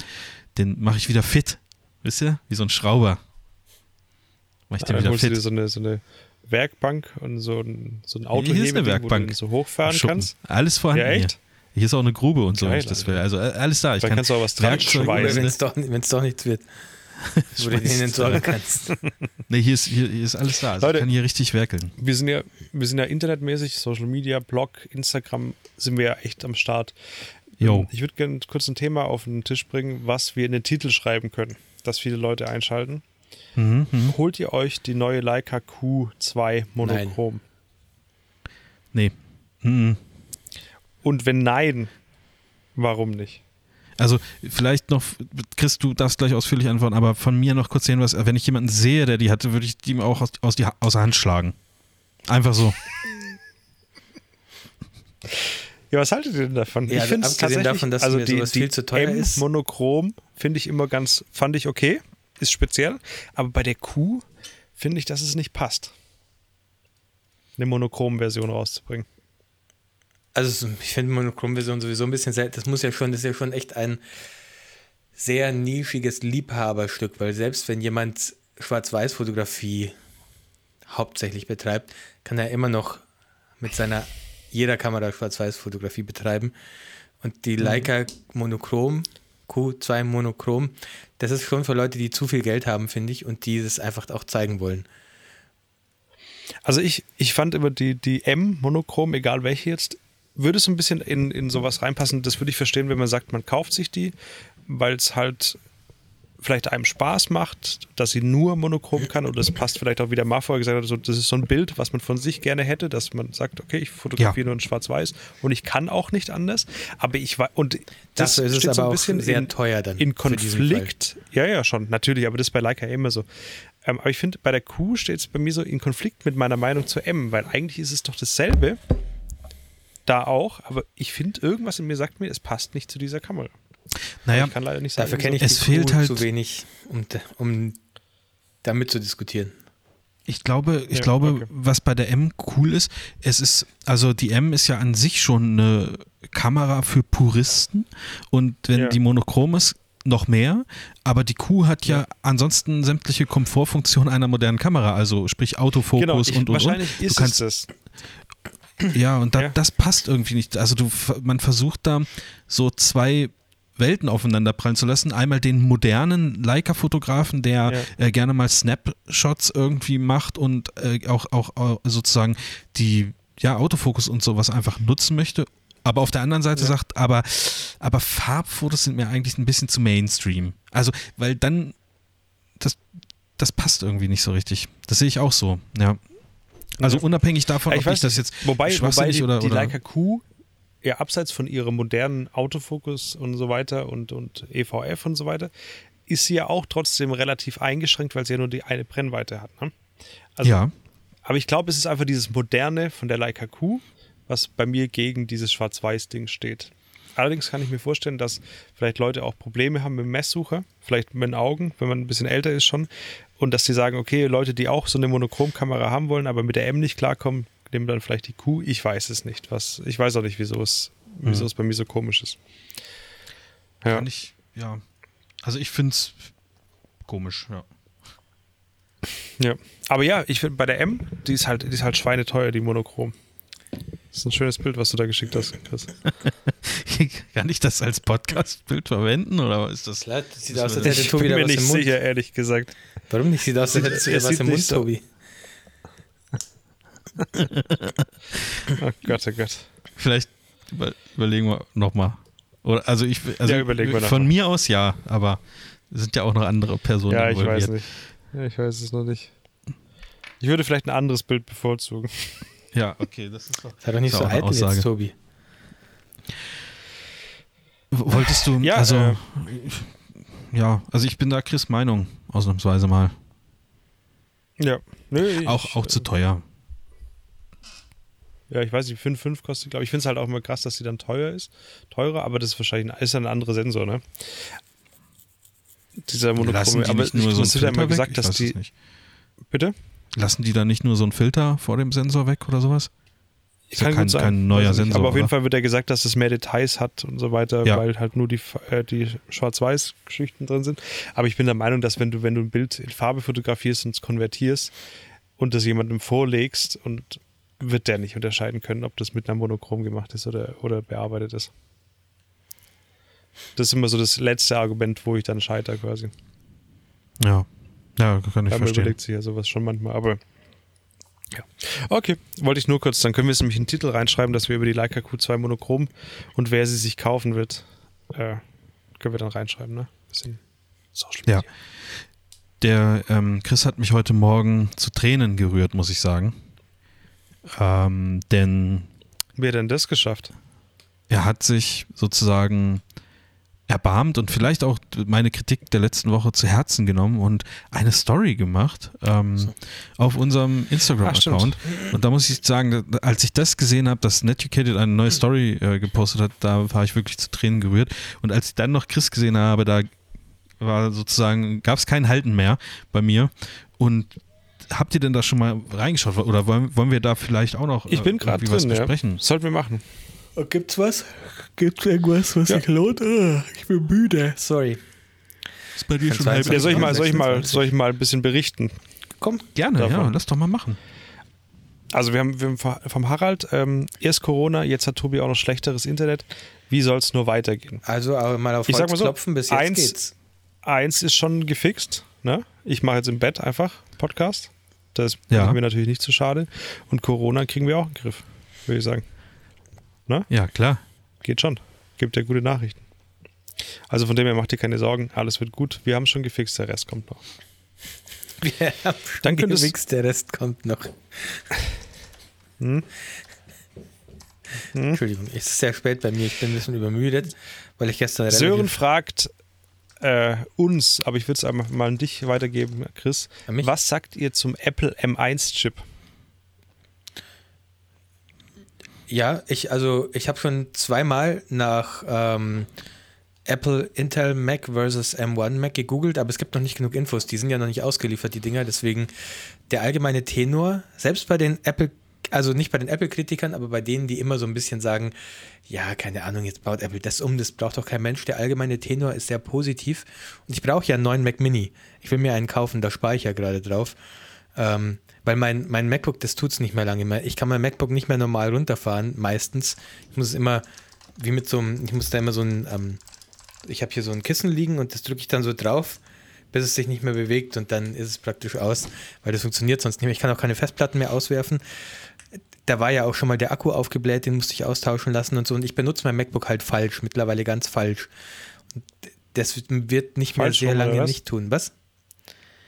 den mache ich wieder fit. Wisst ihr? Wie so ein Schrauber. Mache ich den Dann wieder holst du dir fit. so eine, so eine Werkbank und so ein, so ein Hier Auto, ist eine Werkbank. wo du ihn so hochfahren Schuppen. kannst. Alles vorhanden Ja, echt? hier. Hier ist auch eine Grube und so, wenn Geil, ich das will. Also äh, alles da. Ich Dann kann kannst du auch was dran schweißen. wenn es doch, wenn's doch nichts wird. Wo du den entsorgen kannst. Nee, hier ist, hier, hier ist alles da. Also Leute. ich kann hier richtig werkeln. Wir sind ja, wir sind ja internetmäßig, Social Media, Blog, Instagram sind wir ja echt am Start. Jo. Ich würde gerne kurz ein Thema auf den Tisch bringen, was wir in den Titel schreiben können, dass viele Leute einschalten. Mhm, mhm. Holt ihr euch die neue Leica Q2 Monochrom? Nee. Mhm. Und wenn nein, warum nicht? Also vielleicht noch, Chris, du darfst gleich ausführlich antworten, aber von mir noch kurz den was, wenn ich jemanden sehe, der die hatte, würde ich die ihm auch aus, aus, die, aus der Hand schlagen. Einfach so. Ja, was haltet ihr denn davon? Ja, ich finde es tatsächlich, davon, dass also mir die, sowas die viel zu teuer M ist. Monochrom finde ich immer ganz, fand ich okay, ist speziell, aber bei der Q finde ich, dass es nicht passt, eine Monochrom-Version rauszubringen. Also ich finde Monochrom-Version sowieso ein bisschen selten. Das muss ja schon, das ist ja schon echt ein sehr nischiges Liebhaberstück, weil selbst wenn jemand Schwarz-Weiß-Fotografie hauptsächlich betreibt, kann er immer noch mit seiner jeder Kamera Schwarz-Weiß-Fotografie betreiben. Und die Leica Monochrom, Q2 Monochrom, das ist schon für Leute, die zu viel Geld haben, finde ich, und die das einfach auch zeigen wollen. Also ich, ich fand immer die, die M Monochrom, egal welche jetzt, würde so ein bisschen in, in sowas reinpassen. Das würde ich verstehen, wenn man sagt, man kauft sich die, weil es halt vielleicht einem Spaß macht, dass sie nur monochrom kann oder es passt vielleicht auch, wie der Marfeuer gesagt hat, so, das ist so ein Bild, was man von sich gerne hätte, dass man sagt, okay, ich fotografiere Ja. nur in schwarz-weiß und ich kann auch nicht anders, aber ich war und das Dafür ist es steht so ein bisschen sehr in, teuer dann in Konflikt. Ja, ja, schon, natürlich, aber das ist bei Leica immer so. Ähm, aber ich finde, bei der Q steht es bei mir so in Konflikt mit meiner Meinung zu M, weil eigentlich ist es doch dasselbe, da auch, aber ich finde, irgendwas in mir sagt mir, es passt nicht zu dieser Kamera. Naja, ich kann leider nicht sagen, Dafür kenne ich Es fehlt halt- zu wenig, um, um damit zu diskutieren. Ich glaube, ich Ja, glaube, okay. was bei der M cool ist, es ist, also die M ist ja an sich schon eine Kamera für Puristen und wenn Ja. die monochrom ist, noch mehr, aber die Q hat ja, ansonsten sämtliche Komfortfunktionen einer modernen Kamera, also sprich Autofokus Genau, ich, und und und. wahrscheinlich Du ist kannst, es das. Ja, und da, Ja. das passt irgendwie nicht. Also du, man versucht da so zwei Welten aufeinander prallen zu lassen. Einmal den modernen Leica-Fotografen, der äh, gerne mal Snapshots irgendwie macht und äh, auch, auch sozusagen die ja, Autofokus und sowas einfach nutzen möchte. Aber auf der anderen Seite Ja. sagt, aber, aber Farbfotos sind mir eigentlich ein bisschen zu Mainstream. Also, weil dann, das, das passt irgendwie nicht so richtig. Das sehe ich auch so, ja. Also unabhängig davon, Ich ob weiß ich das jetzt Wobei, wobei die, oder, die oder Leica Q ja abseits von ihrem modernen Autofokus und so weiter und, und EVF und so weiter, ist sie ja auch trotzdem relativ eingeschränkt, weil sie ja nur die eine Brennweite hat. Ne? Also, ja, Aber ich glaube, es ist einfach dieses Moderne von der Leica Q, was bei mir gegen dieses Schwarz-Weiß-Ding steht. Allerdings kann ich mir vorstellen, dass vielleicht Leute auch Probleme haben mit dem Messsucher, vielleicht mit den Augen, wenn man ein bisschen älter ist schon, und dass sie sagen, okay, Leute, die auch so eine Monochromkamera haben wollen, aber mit der M nicht klarkommen, nehmen dann vielleicht die Q. Ich weiß es nicht. Was, ich weiß auch nicht, wieso es, wieso es bei mir so komisch ist. Ja. kann ich, ja. Also ich finde es komisch, ja. ja. Aber ja, ich finde bei der M, die ist halt, die ist halt schweineteuer, die Monochrom. Das ist ein schönes Bild, was du da geschickt hast, Chris. Kann ich das als Podcast-Bild verwenden oder ist das? Klar, das sieht aus, als hätte Ich Tobi bin da mir was nicht im Mund. sicher, ehrlich gesagt. Warum nicht? Sieht aus, als hättest du was im nicht Mund, so- Tobi. Oh Gott, oh Gott. Vielleicht über, überlegen wir nochmal. Oder also ich also Ja, überlegen wir noch von mal. mir aus ja, aber es sind ja auch noch andere Personen Ja, ich involviert. weiß nicht. Ja, ich weiß es noch nicht. Ich würde vielleicht ein anderes Bild bevorzugen. Ja, okay, das ist doch. Sei doch nicht so auch eine eitel Aussage. jetzt, Tobi. Wolltest du Ja, also äh, ja, also ich bin da Chris Meinung ausnahmsweise mal. Ja. Nö, ich, Auch auch zu teuer. Ja, ich weiß nicht, 5,5 kostet, glaube ich. Ich finde es halt auch immer krass, dass die dann teuer ist. Teurer, aber das ist wahrscheinlich ein, ist ja ein anderer Sensor, ne? Dieser monochrome. die Aber nicht nur ich so einen muss ja immer gesagt, Ich dass weiß es die. nicht. Bitte? Lassen die da nicht nur so einen Filter vor dem Sensor weg oder sowas? Ist ja Kann kein, gut sein. kein neuer nicht. Sensor. Aber auf jeden oder? Fall wird ja gesagt, dass es mehr Details hat und so weiter, Ja. weil halt nur die, äh, die Schwarz-Weiß-Geschichten drin sind. Aber ich bin der Meinung, dass wenn du, wenn du ein Bild in Farbe fotografierst und es konvertierst und das jemandem vorlegst und wird der nicht unterscheiden können, ob das mit einer Monochrom gemacht ist oder, oder bearbeitet ist. Das ist immer so das letzte Argument, wo ich dann scheitere quasi. Ja. Ja, kann ich Ja, man verstehen. überlegt sich ja sowas schon manchmal, aber ja. Okay, wollte ich nur kurz, dann können wir es nämlich in den Titel reinschreiben, dass wir über die Leica Q2 Monochrom und wer sie sich kaufen wird, äh, können wir dann reinschreiben, ne? Bisschen Social Ja. Media. Der ähm, Chris hat mich heute Morgen zu Tränen gerührt, muss ich sagen. Ähm, denn Wer denn das geschafft? er hat sich sozusagen erbarmt und vielleicht auch meine Kritik der letzten Woche zu Herzen genommen und eine Story gemacht ähm, auf unserem Instagram-Account. Und da muss ich sagen, als ich das gesehen habe, dass Netucated eine neue Story äh, gepostet hat, da war ich wirklich zu Tränen gerührt. Und als ich dann noch Chris gesehen habe, da war sozusagen, gab es kein Halten mehr bei mir. Und habt ihr denn da schon mal reingeschaut? Oder wollen, wollen wir da vielleicht auch noch Ich bin gerade irgendwie was drin, ja. besprechen? Sollten wir machen. Oh, gibt's was? Gibt's irgendwas, was Ja. sich lohnt? Ah, ich bin müde. Sorry. Ist bei dir schon halb- Ja, soll ich mal, soll ich mal, 26. soll ich mal ein bisschen berichten? Komm. Gerne, ja, Davon. lass doch mal machen. Also wir haben, wir haben vom Harald ähm, erst Corona, jetzt hat Tobi auch noch schlechteres Internet. Wie soll es nur weitergehen? Also aber mal auf Ich sag Holz mal so, klopfen, bis jetzt eins- geht's. Eins ist schon gefixt. Ne? Ich mache jetzt im Bett einfach Podcast. Das Ja. ist mir natürlich nicht zu schade. Und Corona kriegen wir auch in den Griff, würde ich sagen. Ja, klar. Geht schon. Gibt ja gute Nachrichten. Also von dem her macht dir keine Sorgen. Alles wird gut. Wir haben es schon gefixt. Der Rest kommt noch. Wir haben schon Dann es- gewichst, der Rest kommt noch. Hm? Entschuldigung, es ist sehr spät bei mir. Ich bin ein bisschen übermüdet, weil ich gestern Sören fragt äh, uns, aber ich würde es einfach mal an dich weitergeben, Chris. Was sagt ihr zum Apple M1-Chip? Ja, ich, also ich habe schon zweimal nach ähm, Apple Intel Mac versus M1 Mac gegoogelt, aber es gibt noch nicht genug Infos. Die sind ja noch nicht ausgeliefert, die Dinger. Deswegen der allgemeine Tenor, selbst bei den Apple, also nicht bei den Apple-Kritikern, aber bei denen, die immer so ein bisschen sagen, ja, keine Ahnung, jetzt baut Apple das um, das braucht doch kein Mensch. Der allgemeine Tenor ist sehr positiv. Und ich brauche ja einen neuen Mac Mini. Ich will mir einen kaufen, da spare ich ja gerade drauf. Ähm, Weil mein, mein MacBook, das tut es nicht mehr lange mehr. Ich kann mein MacBook nicht mehr normal runterfahren, meistens. Ich muss es immer, wie mit so einem, ich muss da immer so ein, ähm, ich habe hier so ein Kissen liegen und das drücke ich dann so drauf, bis es sich nicht mehr bewegt und dann ist es praktisch aus, weil das funktioniert sonst nicht mehr. Ich kann auch keine Festplatten mehr auswerfen. Da war ja auch schon mal der Akku aufgebläht, den musste ich austauschen lassen und so. Und ich benutze mein MacBook halt falsch, mittlerweile ganz falsch. Und das wird nicht mehr Falsch sehr lange nicht tun. Was?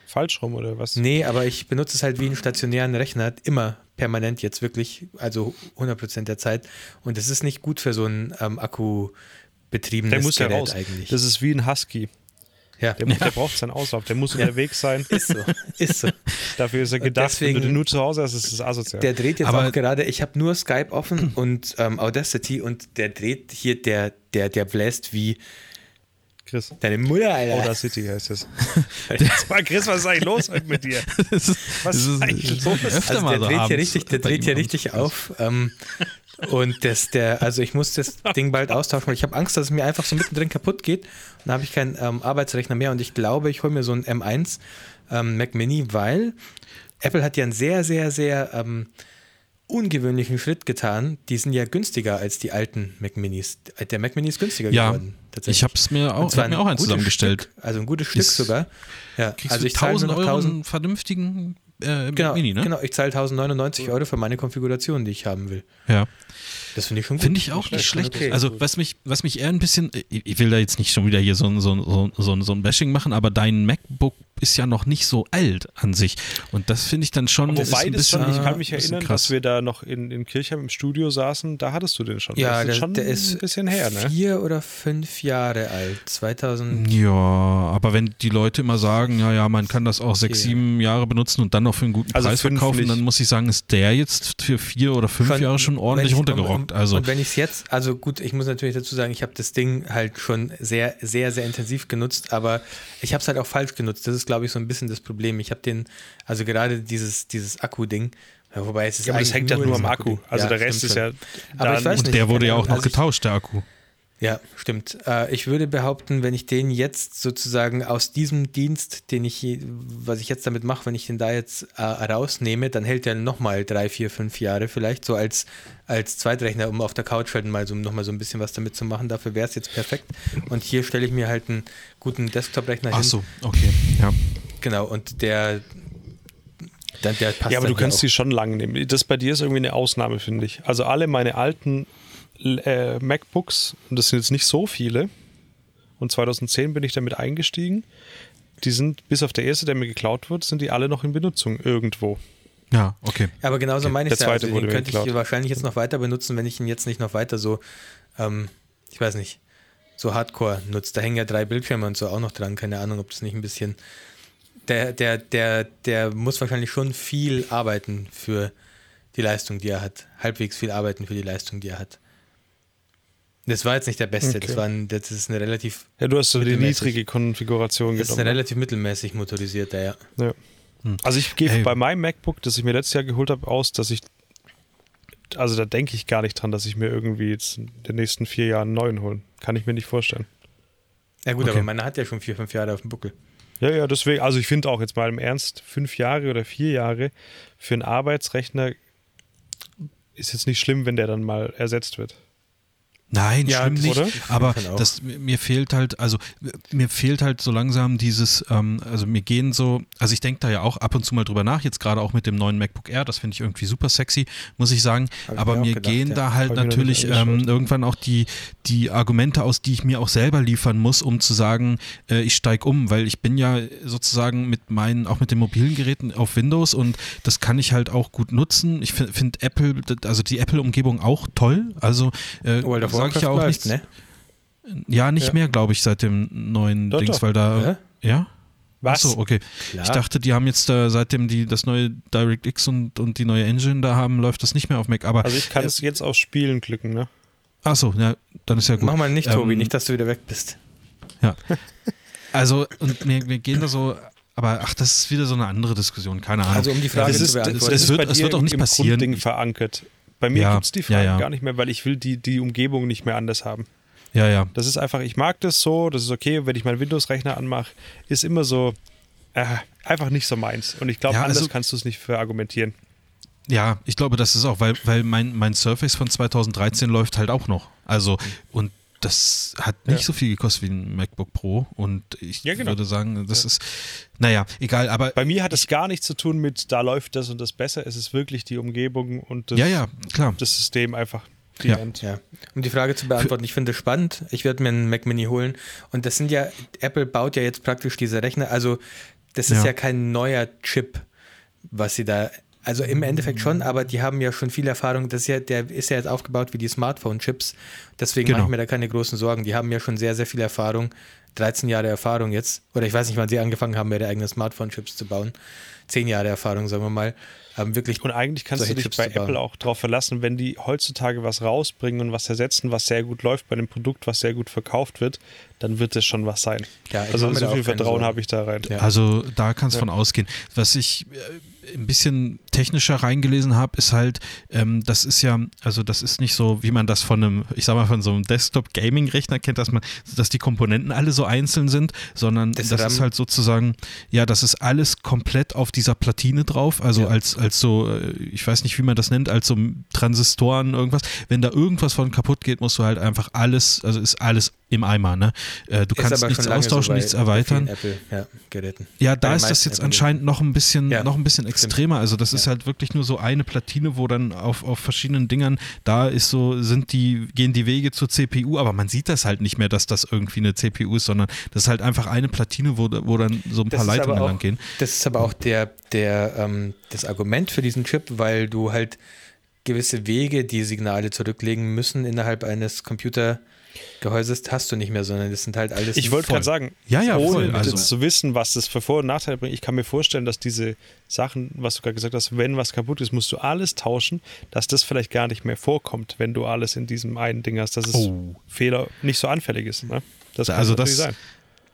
Falsch rum oder was? Nee, aber ich benutze es halt wie einen stationären Rechner, immer permanent jetzt wirklich, also 100% der Zeit. Und das ist nicht gut für so ein ähm, akkubetriebenes Der muss ja Gerät raus. eigentlich. Das ist wie ein Husky. ja. Der, muss, der braucht seinen Auslauf. Der muss unterwegs sein. ist so, ist so. Dafür ist er gedacht. Wenn deswegen- du den nur zu Hause hast, ist es asozial. Der dreht jetzt Aber- auch gerade, ich habe nur Skype offen und ähm, Audacity und der dreht hier, der, der, der bläst wie Chris. deine Mutter, Alter. Oder City heißt es. Jetzt mal, Chris, was ist eigentlich los mit dir? Das ist, Was das ist, eigentlich das los? öfter Also mal der so dreht hier richtig, der dreht hier richtig auf. Ähm, und das, der, also ich muss das Ding bald austauschen, weil ich habe Angst, dass es mir einfach so mittendrin kaputt geht. Und dann habe ich keinen ähm, Arbeitsrechner mehr und ich glaube, ich hole mir so einen M1 ähm, Mac Mini, weil Apple hat ja einen sehr, sehr, sehr ähm, ungewöhnlichen Schritt getan. Die sind ja günstiger als die alten Mac Minis. Der Mac Mini ist günstiger Ja, geworden. ich habe es mir auch, hab mir auch einen zusammengestellt. Stück, also ein gutes Stück Ist- sogar. Ja, Kriegst also du ich zahle nur 1000 noch Euro 1000 einen vernünftigen äh, Genau, Mini, ne? genau, ich zahle 1099 Euro für meine Konfiguration, die ich haben will. Ja. Das finde ich schon gut. Finde ich auch nicht schlecht. Okay. Also was mich, was mich eher ein bisschen, ich will da jetzt nicht schon wieder hier so, so, so, so, so ein Bashing machen, aber dein MacBook ist ja noch nicht so alt an sich. Und das finde ich dann schon ist Wobei ein bisschen, schon, ich kann mich erinnern, krass. dass wir da noch in, in Kirchheim im Studio saßen, da hattest du den schon. Ja, der, ist schon der ist ein bisschen her, ne? vier oder fünf Jahre alt. 2000. Ja, aber wenn die Leute immer sagen, ja, ja, man kann das auch sechs, Okay. sieben Jahre benutzen und dann noch für einen guten Also Preis verkaufen, dann muss ich sagen, ist der jetzt für vier oder fünf Schon, Jahre schon ordentlich ich- runtergerockt. Und, Also und wenn ich es jetzt, also gut, ich muss natürlich dazu sagen, ich habe das Ding halt schon sehr, sehr, sehr intensiv genutzt, aber ich habe es halt auch falsch genutzt. Das ist, glaube ich, so ein bisschen das Problem. Ich habe den, also gerade dieses, dieses Akku-Ding, ja, wobei es ist Ja, aber das hängt ja nur am Akku. Akku-Ding. Also Ja, der Rest ist ja. Aber ich weiß und nicht, der wurde ja auch noch also getauscht, der Akku. Ja, stimmt. Äh, ich würde behaupten, wenn ich den jetzt sozusagen aus diesem Dienst, den ich, was ich jetzt damit mache, wenn ich den da jetzt äh, rausnehme, dann hält der nochmal drei, vier, fünf Jahre vielleicht, so als, als Zweitrechner, um auf der Couch halt mal so, nochmal so ein bisschen was damit zu machen. Dafür wäre es jetzt perfekt. Und hier stelle ich mir halt einen guten Desktop-Rechner Ach hin. so, okay, ja. Genau, und der, dann, der passt Ja, aber du kannst die schon lang nehmen. Das bei dir ist irgendwie eine Ausnahme, finde ich. Also alle meine alten äh, MacBooks, und das sind jetzt nicht so viele, und 2010 bin ich damit eingestiegen, die sind, bis auf der erste, der mir geklaut wird, sind die alle noch in Benutzung irgendwo. Ja, okay. Aber genauso meine ich der ja. zweite Also den könnte ich geklaut. wahrscheinlich jetzt noch weiter benutzen, wenn ich ihn jetzt nicht noch weiter so, ähm, ich weiß nicht, so hardcore nutze. Da hängen ja drei Bildschirme und so auch noch dran. Keine Ahnung, ob das nicht ein bisschen. Der, der, der, der muss wahrscheinlich schon viel arbeiten für die Leistung, die er hat. Halbwegs viel arbeiten für die Leistung, die er hat. Das war jetzt nicht der beste. Okay. Das, war ein, das ist eine relativ, Ja, du hast so die niedrige Konfiguration das ist genommen. eine relativ mittelmäßig motorisierter, ja. Ja. Also ich gehe bei meinem MacBook, das ich mir letztes Jahr geholt habe, aus, dass ich, also da denke ich gar nicht dran, dass ich mir irgendwie jetzt in den nächsten vier Jahren einen neuen holen. Kann ich mir nicht vorstellen. Ja gut, Okay. aber meiner hat ja schon vier, fünf Jahre auf dem Buckel. Ja, ja, deswegen, also ich finde auch jetzt mal im Ernst, fünf Jahre oder vier Jahre für einen Arbeitsrechner ist jetzt nicht schlimm, wenn der dann mal ersetzt wird. Nein, Ja, das- nicht. oder? Aber Ich das, mir fehlt halt, also mir fehlt halt so langsam dieses, ähm, also mir gehen so, also ich denke da ja auch ab und zu mal drüber nach, jetzt gerade auch mit dem neuen MacBook Air, das finde ich irgendwie super sexy, muss ich sagen. Hab ich Aber mir auch mir gedacht, gehen ja. da halt Hab ich mir natürlich ähm, irgendwann auch die, die Argumente aus, die ich mir auch selber liefern muss, um zu sagen, äh, ich steige um, weil ich bin ja sozusagen mit meinen, auch mit den mobilen Geräten auf Windows und das kann ich halt auch gut nutzen. Ich finde find Apple, also die Apple-Umgebung auch toll. Also äh, of sage ich ja auch nichts. ne? Ja, nicht Ja. mehr, glaube ich, seit dem neuen Doch, Dings, doch. weil da. Ja? Was? Achso, okay. Klar. Ich dachte, die haben jetzt äh, seitdem die das neue DirectX und, und die neue Engine da haben, läuft das nicht mehr auf Mac. Aber Also ich kann es jetzt auf Spielen klicken, ne? achso, ja, dann ist ja gut. Mach mal nicht, Tobi, Ähm, nicht, dass du wieder weg bist. Ja. Also, und mir, mir gehen da so, aber ach, das ist wieder so eine andere Diskussion, keine Ahnung. Also um die Frage Das zu ist, das, beantworten. es ist wird- bei es wird auch nicht im passieren. Grundding verankert. Bei mir Ja, gibt es die ja, Frage ja. gar nicht mehr, weil ich will die, die Umgebung nicht mehr anders haben. ja, ja. Das ist einfach, ich mag das so, das ist okay, wenn ich meinen Windows-Rechner anmache, ist immer so, äh, einfach nicht so meins. Und ich glaube, Ja, anders also- kannst du es nicht verargumentieren. Ja, ich glaube, das ist auch, weil, weil mein, mein Surface von 2013 läuft halt auch noch. Also, und das hat nicht Ja. so viel gekostet wie ein MacBook Pro. Und ich Ja, genau. würde sagen, das ist, naja, egal, aber Bei mir hat es gar nichts zu tun mit, da läuft das und das besser. Es ist wirklich die Umgebung und das, ja, ja, klar. das System einfach. Die Ja. Ja, um die Frage zu beantworten, ich finde es spannend. Ich werde mir einen Mac Mini holen. Und das sind ja, Apple baut ja jetzt praktisch diese Rechner. Also, das ist Ja. ja, kein neuer Chip, was sie da. Also im Endeffekt schon, aber die haben ja schon viel Erfahrung. Das ist ja, der ist ja jetzt aufgebaut wie die Smartphone-Chips. Deswegen Genau. mache ich mir da keine großen Sorgen. Die haben ja schon sehr, sehr viel Erfahrung. 13 Jahre Erfahrung jetzt. Oder ich weiß nicht, wann sie angefangen haben, ihre eigenen Smartphone-Chips zu bauen. 10 Jahre Erfahrung, sagen wir mal. Haben wirklich Und eigentlich kannst du dich Chips bei. Apple auch darauf verlassen, wenn die heutzutage was rausbringen und was ersetzen, was sehr gut läuft bei einem Produkt, was sehr gut verkauft wird, dann wird es schon was sein. Ja, also so da viel Vertrauen habe ich da rein. Ja. Also da kannst du Ja. von ausgehen. Was ich äh, ein bisschen technischer reingelesen habe, ist halt, ähm, das ist ja, also das ist nicht so, wie man das von einem, ich sag mal, von so einem Desktop-Gaming-Rechner kennt, dass man, dass die Komponenten alle so einzeln sind, sondern Das das, ist halt sozusagen, ja, das ist alles komplett auf dieser Platine drauf, also Ja. als, als so, äh, ich weiß nicht, wie man das nennt, als so Transistoren, irgendwas. Wenn da irgendwas von kaputt geht, musst du halt einfach alles, also ist alles im Eimer, ne? Äh, du Ist kannst nichts austauschen, so bei- nichts bei erweitern. Apple-Geräten. Ja, Bei da den ist das jetzt Apple-Geräten. anscheinend noch ein bisschen, Ja, noch ein bisschen extremer. Also das ist Ja. halt wirklich nur so eine Platine, wo dann auf, auf verschiedenen Dingern da ist so, sind die, gehen die Wege zur CPU, aber man sieht das halt nicht mehr, dass das irgendwie eine CPU ist, sondern das ist halt einfach eine Platine, wo, wo dann so ein Das paar ist Leitungen auch- lang gehen. Das ist aber auch der, der, ähm, das Argument für diesen Chip, weil du halt gewisse Wege, die Signale zurücklegen müssen innerhalb eines Computergehäuses, hast du nicht mehr, sondern das sind halt alles. Ich wollte gerade sagen, Ja, ja, ohne also- zu wissen, was das für Vor- und Nachteile bringt, ich kann mir vorstellen, dass diese Sachen, was du gerade gesagt hast, wenn was kaputt ist, musst du alles tauschen, dass das vielleicht gar nicht mehr vorkommt, wenn du alles in diesem einen Ding hast, dass es Oh. Fehler nicht so anfällig ist. Ne? Das kann Also natürlich das- sein.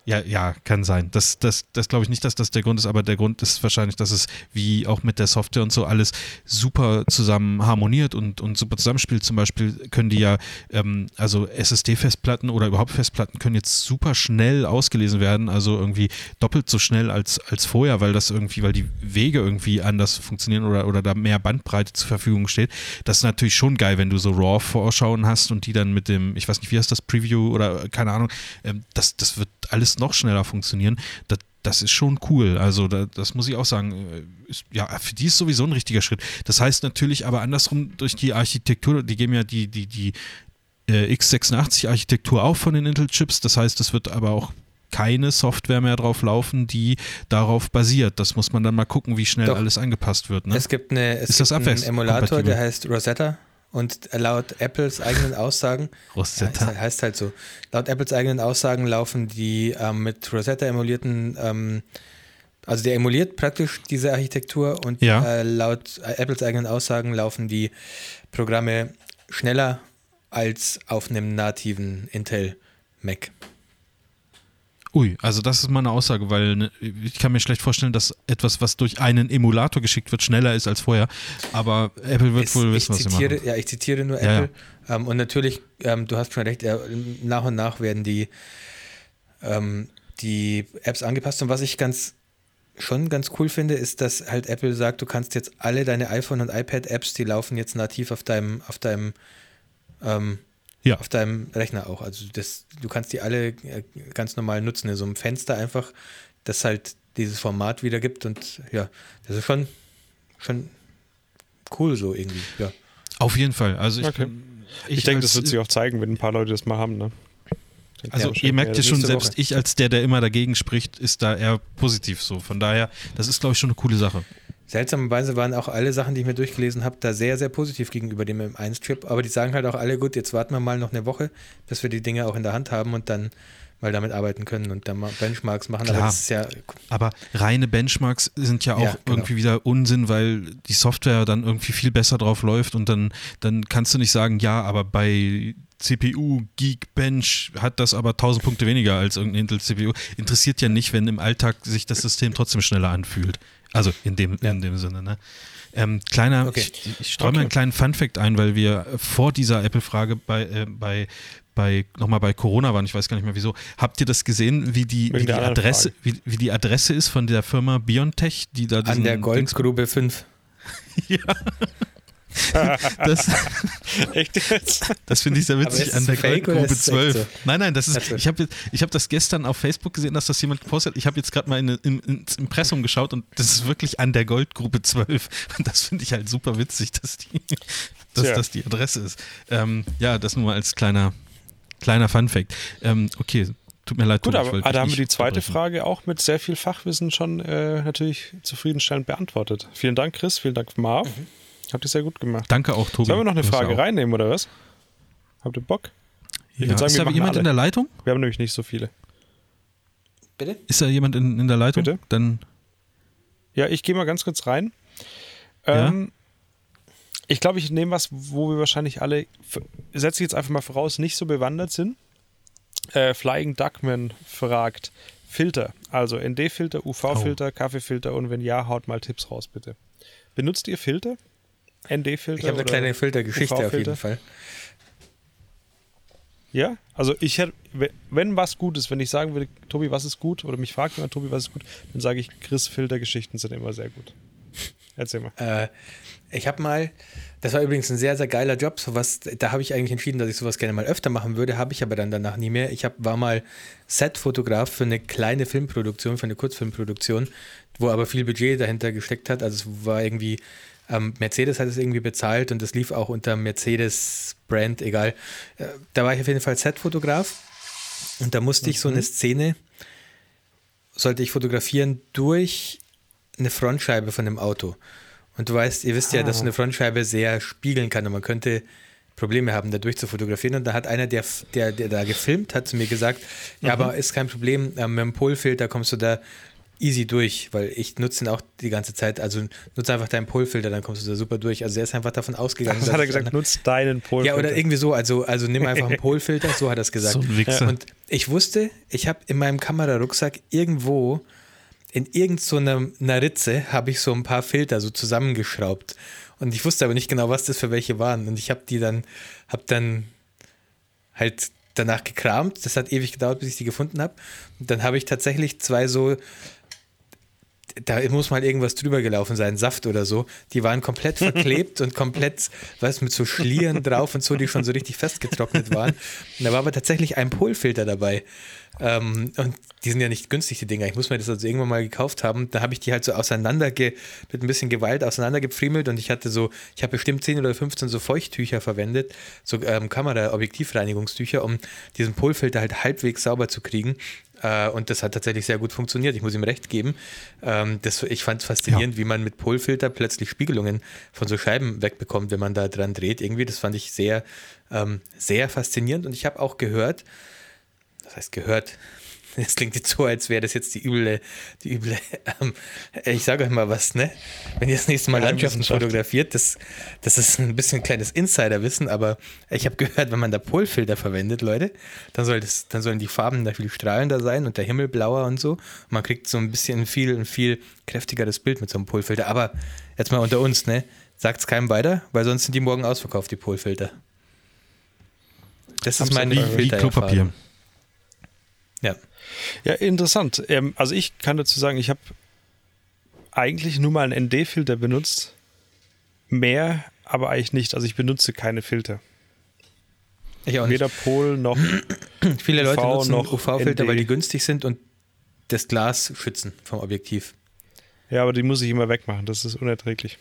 Ja, ja, kann sein. Das, das, das glaube ich nicht, dass das der Grund ist, aber der Grund ist wahrscheinlich, dass es wie auch mit der Software und so alles super zusammen harmoniert und, und super zusammenspielt. Zum Beispiel können die ja, ähm, also SSD-Festplatten oder überhaupt Festplatten können jetzt super schnell ausgelesen werden, also irgendwie doppelt so schnell als, als vorher, weil das irgendwie, weil die Wege irgendwie anders funktionieren oder, oder da mehr Bandbreite zur Verfügung steht. Das ist natürlich schon geil, wenn du so RAW-Vorschauen hast und die dann mit dem, ich weiß nicht, wie heißt das, Preview oder keine Ahnung, ähm, das, das wird alles noch schneller funktionieren. Das, das ist schon cool. Also da, das muss ich auch sagen. äh, Ist, ja, für die ist sowieso ein richtiger Schritt. Das heißt natürlich aber andersrum durch die Architektur, die geben ja die, die, die äh, x86-Architektur auch von den Intel-Chips. Das heißt, es wird aber auch keine Software mehr drauf laufen, die darauf basiert. Das muss man dann mal gucken, wie schnell Doch. alles angepasst wird. Ne? Es gibt, eine, es Ist das gibt einen Emulator, der heißt Rosetta und laut Apples eigenen Aussagen, ja, Rosetta. es heißt halt so, laut Apples eigenen Aussagen laufen die ähm, mit Rosetta emulierten, ähm, also der emuliert praktisch diese Architektur und Ja. äh, laut äh, Apples eigenen Aussagen laufen die Programme schneller als auf einem nativen Intel Mac. Ui, also das ist mal eine Aussage, weil ne, ich kann mir schlecht vorstellen, dass etwas, was durch einen Emulator geschickt wird, schneller ist als vorher. Aber Apple wird Es- wohl ich wissen, was sie zitiere, machen. Ja, ich zitiere nur Ja, Apple. Ähm, und natürlich, ähm, du hast schon recht, äh, nach und nach werden die, ähm, die Apps angepasst. Und was ich ganz schon ganz cool finde, ist, dass halt Apple sagt, du kannst jetzt alle deine iPhone- und iPad-Apps, die laufen jetzt nativ auf deinem, auf deinem ähm, Ja. auf deinem Rechner auch. Also das, du kannst die alle äh, ganz normal nutzen in so einem Fenster einfach, das halt dieses Format wiedergibt und ja, das ist schon, schon cool so irgendwie, ja. Auf jeden Fall. Also ich, Okay. Ich, denke, das wird sich auch zeigen, wenn ein paar Leute das mal haben. Ne? Also Ja, ihr merkt ja schon, selbst Woche. ich als der, der immer dagegen spricht, ist da eher positiv so. Von daher, das ist glaube ich schon eine coole Sache. Seltsamerweise waren auch alle Sachen, die ich mir durchgelesen habe, da sehr, sehr positiv gegenüber dem M1-Chip. Aber die sagen halt auch alle, gut, jetzt warten wir mal noch eine Woche, bis wir die Dinge auch in der Hand haben und dann mal damit arbeiten können und dann mal Benchmarks machen. Klar. Aber das ist ja, Aber reine Benchmarks sind ja auch Ja, genau. irgendwie wieder Unsinn, weil die Software dann irgendwie viel besser drauf läuft und dann, dann kannst du nicht sagen, ja, aber bei CPU Geekbench hat das aber 1000 Punkte weniger als irgendein Intel CPU. Interessiert ja nicht, wenn im Alltag sich das System trotzdem schneller anfühlt. Also in dem, Ja. in dem Sinne, ne? Ähm, kleiner, Okay. ich, ich streue mal Okay. einen kleinen Fun-Fact ein, weil wir vor dieser Apple-Frage bei, äh, bei bei nochmal bei Corona waren, ich weiß gar nicht mehr wieso. Habt ihr das gesehen, wie die, wie die Adresse, wie, wie, die Adresse ist von der Firma Biontech, die da An der Goldgrube 5. ja. das, Echt jetzt? Das finde ich sehr witzig an der Goldgrube 12. So? Nein, nein, das ist. Ich habe ich hab das gestern auf Facebook gesehen, dass das jemand gepostet hat. Ich habe jetzt gerade mal in, in, ins Impressum geschaut und das ist wirklich an der Goldgrube 12. Und das finde ich halt super witzig, dass die, dass das die Adresse ist. Ähm, ja, das nur mal als kleiner, kleiner Fun-Fact. Ähm, okay, Tut mir leid, Gut, aber, aber da haben wir die zweite Frage auch mit sehr viel Fachwissen schon äh, natürlich zufriedenstellend beantwortet. Vielen Dank, Chris. Vielen Dank, Marv. Mhm. Habt ihr sehr gut gemacht. Danke auch, Tobi. Sollen wir noch eine Frage reinnehmen, oder was? Habt ihr Bock? Ja. Sagen, ist da jemand alle. in der Leitung? Wir haben nämlich nicht so viele. Bitte? Ist da jemand in, in der Leitung? Bitte? Dann ja, ich gehe mal ganz kurz rein. Ähm, ja? Ich glaube, ich nehme was, wo wir wahrscheinlich alle, setze ich jetzt einfach mal voraus, nicht so bewandert sind. Äh, Flying Duckman fragt, Filter, also ND-Filter, UV-Filter, oh. Kaffeefilter und wenn ja, haut mal Tipps raus, bitte. Benutzt ihr Filter? ND-Filter? Ich habe eine kleine Filtergeschichte auf jeden Fall. Ja, also ich hätte, wenn was gut ist, wenn ich sagen würde, Tobi, was ist gut, oder mich fragt jemand, Tobi, was ist gut, dann sage ich, Chris Filtergeschichten sind immer sehr gut. Erzähl mal. Äh, ich habe mal, das war übrigens ein sehr, sehr geiler Job, sowas, da habe ich eigentlich entschieden, dass ich sowas gerne mal öfter machen würde, habe ich aber dann danach nie mehr. Ich hab, war mal Set-Fotograf für eine kleine Filmproduktion, für eine Kurzfilmproduktion, wo aber viel Budget dahinter gesteckt hat, also es war irgendwie ähm, Mercedes hat es irgendwie bezahlt und das lief auch unter Mercedes-Brand, egal. Äh, da war ich auf jeden Fall Set-Fotograf und da musste mhm. ich so eine mhm. Szene, sollte ich fotografieren durch eine Frontscheibe von einem Auto. Und du weißt, ihr wisst ja, dass so eine ah. Frontscheibe sehr spiegeln kann und man könnte Probleme haben, da durch zu fotografieren. Und da hat einer, der, der, der da gefilmt hat, zu mir gesagt, ja, mhm. aber ist kein Problem, ähm, mit dem Polfilter kommst du da easy durch, weil ich nutze ihn auch die ganze Zeit. Also nutze einfach deinen Polfilter, dann kommst du da super durch. Also er ist einfach davon ausgegangen. Das hat er gesagt, nutze deinen Polfilter. Ja, oder irgendwie so. Also, also nimm einfach einen Polfilter, so hat er es gesagt. So ein Wichser. Und ich wusste, ich habe in meinem Kamerarucksack irgendwo in irgendeiner so Ritze habe ich so ein paar Filter so zusammengeschraubt. Und ich wusste aber nicht genau, was das für welche waren. Und ich habe die dann, habe dann halt danach gekramt. Das hat ewig gedauert, bis ich die gefunden habe. Und dann habe ich tatsächlich zwei so da muss mal irgendwas drüber gelaufen sein, Saft oder so. Die waren komplett verklebt und komplett, was mit so Schlieren drauf und so, die schon so richtig festgetrocknet waren. Und da war aber tatsächlich ein Polfilter dabei. Ähm, und die sind ja nicht günstig, die Dinger. Ich muss mir das also irgendwann mal gekauft haben. Da habe ich die halt so auseinander, mit ein bisschen Gewalt auseinandergefriemelt und ich hatte so, ich habe bestimmt 10 oder 15 so Feuchttücher verwendet, so ähm, Kamera-Objektivreinigungstücher, um diesen Polfilter halt halbwegs sauber zu kriegen. Äh, und das hat tatsächlich sehr gut funktioniert. Ich muss ihm recht geben. Ähm, das, ich fand es faszinierend, ja. wie man mit Polfilter plötzlich Spiegelungen von so Scheiben wegbekommt, wenn man da dran dreht. Irgendwie, das fand ich sehr, ähm, sehr faszinierend. Und ich habe auch gehört, das heißt gehört, es klingt jetzt so, als wäre das jetzt die üble, die üble, ähm, ich sage euch mal was, ne? Wenn ihr das nächste Mal Landschaften fotografiert, das, das ist ein bisschen ein kleines Insiderwissen, aber ich habe gehört, wenn man da Polfilter verwendet, Leute, dann, soll das, dann sollen die Farben da viel strahlender sein und der Himmel blauer und so. Und man kriegt so ein bisschen ein viel, ein viel kräftigeres Bild mit so einem Polfilter. Aber jetzt mal unter uns, ne? Sagt es keinem weiter, weil sonst sind die morgen ausverkauft, die Polfilter. Das ist meine Filter. Klopapier. Ja. Ja, interessant. Ähm, also ich kann dazu sagen, ich habe eigentlich nur mal einen ND-Filter benutzt. Mehr, aber eigentlich nicht. Also ich benutze keine Filter. Ich auch nicht. Weder Pol noch Viele Leute UV nutzen noch UV-Filter, weil die günstig sind und das Glas schützen vom Objektiv. Ja, aber die muss ich immer wegmachen. Das ist unerträglich.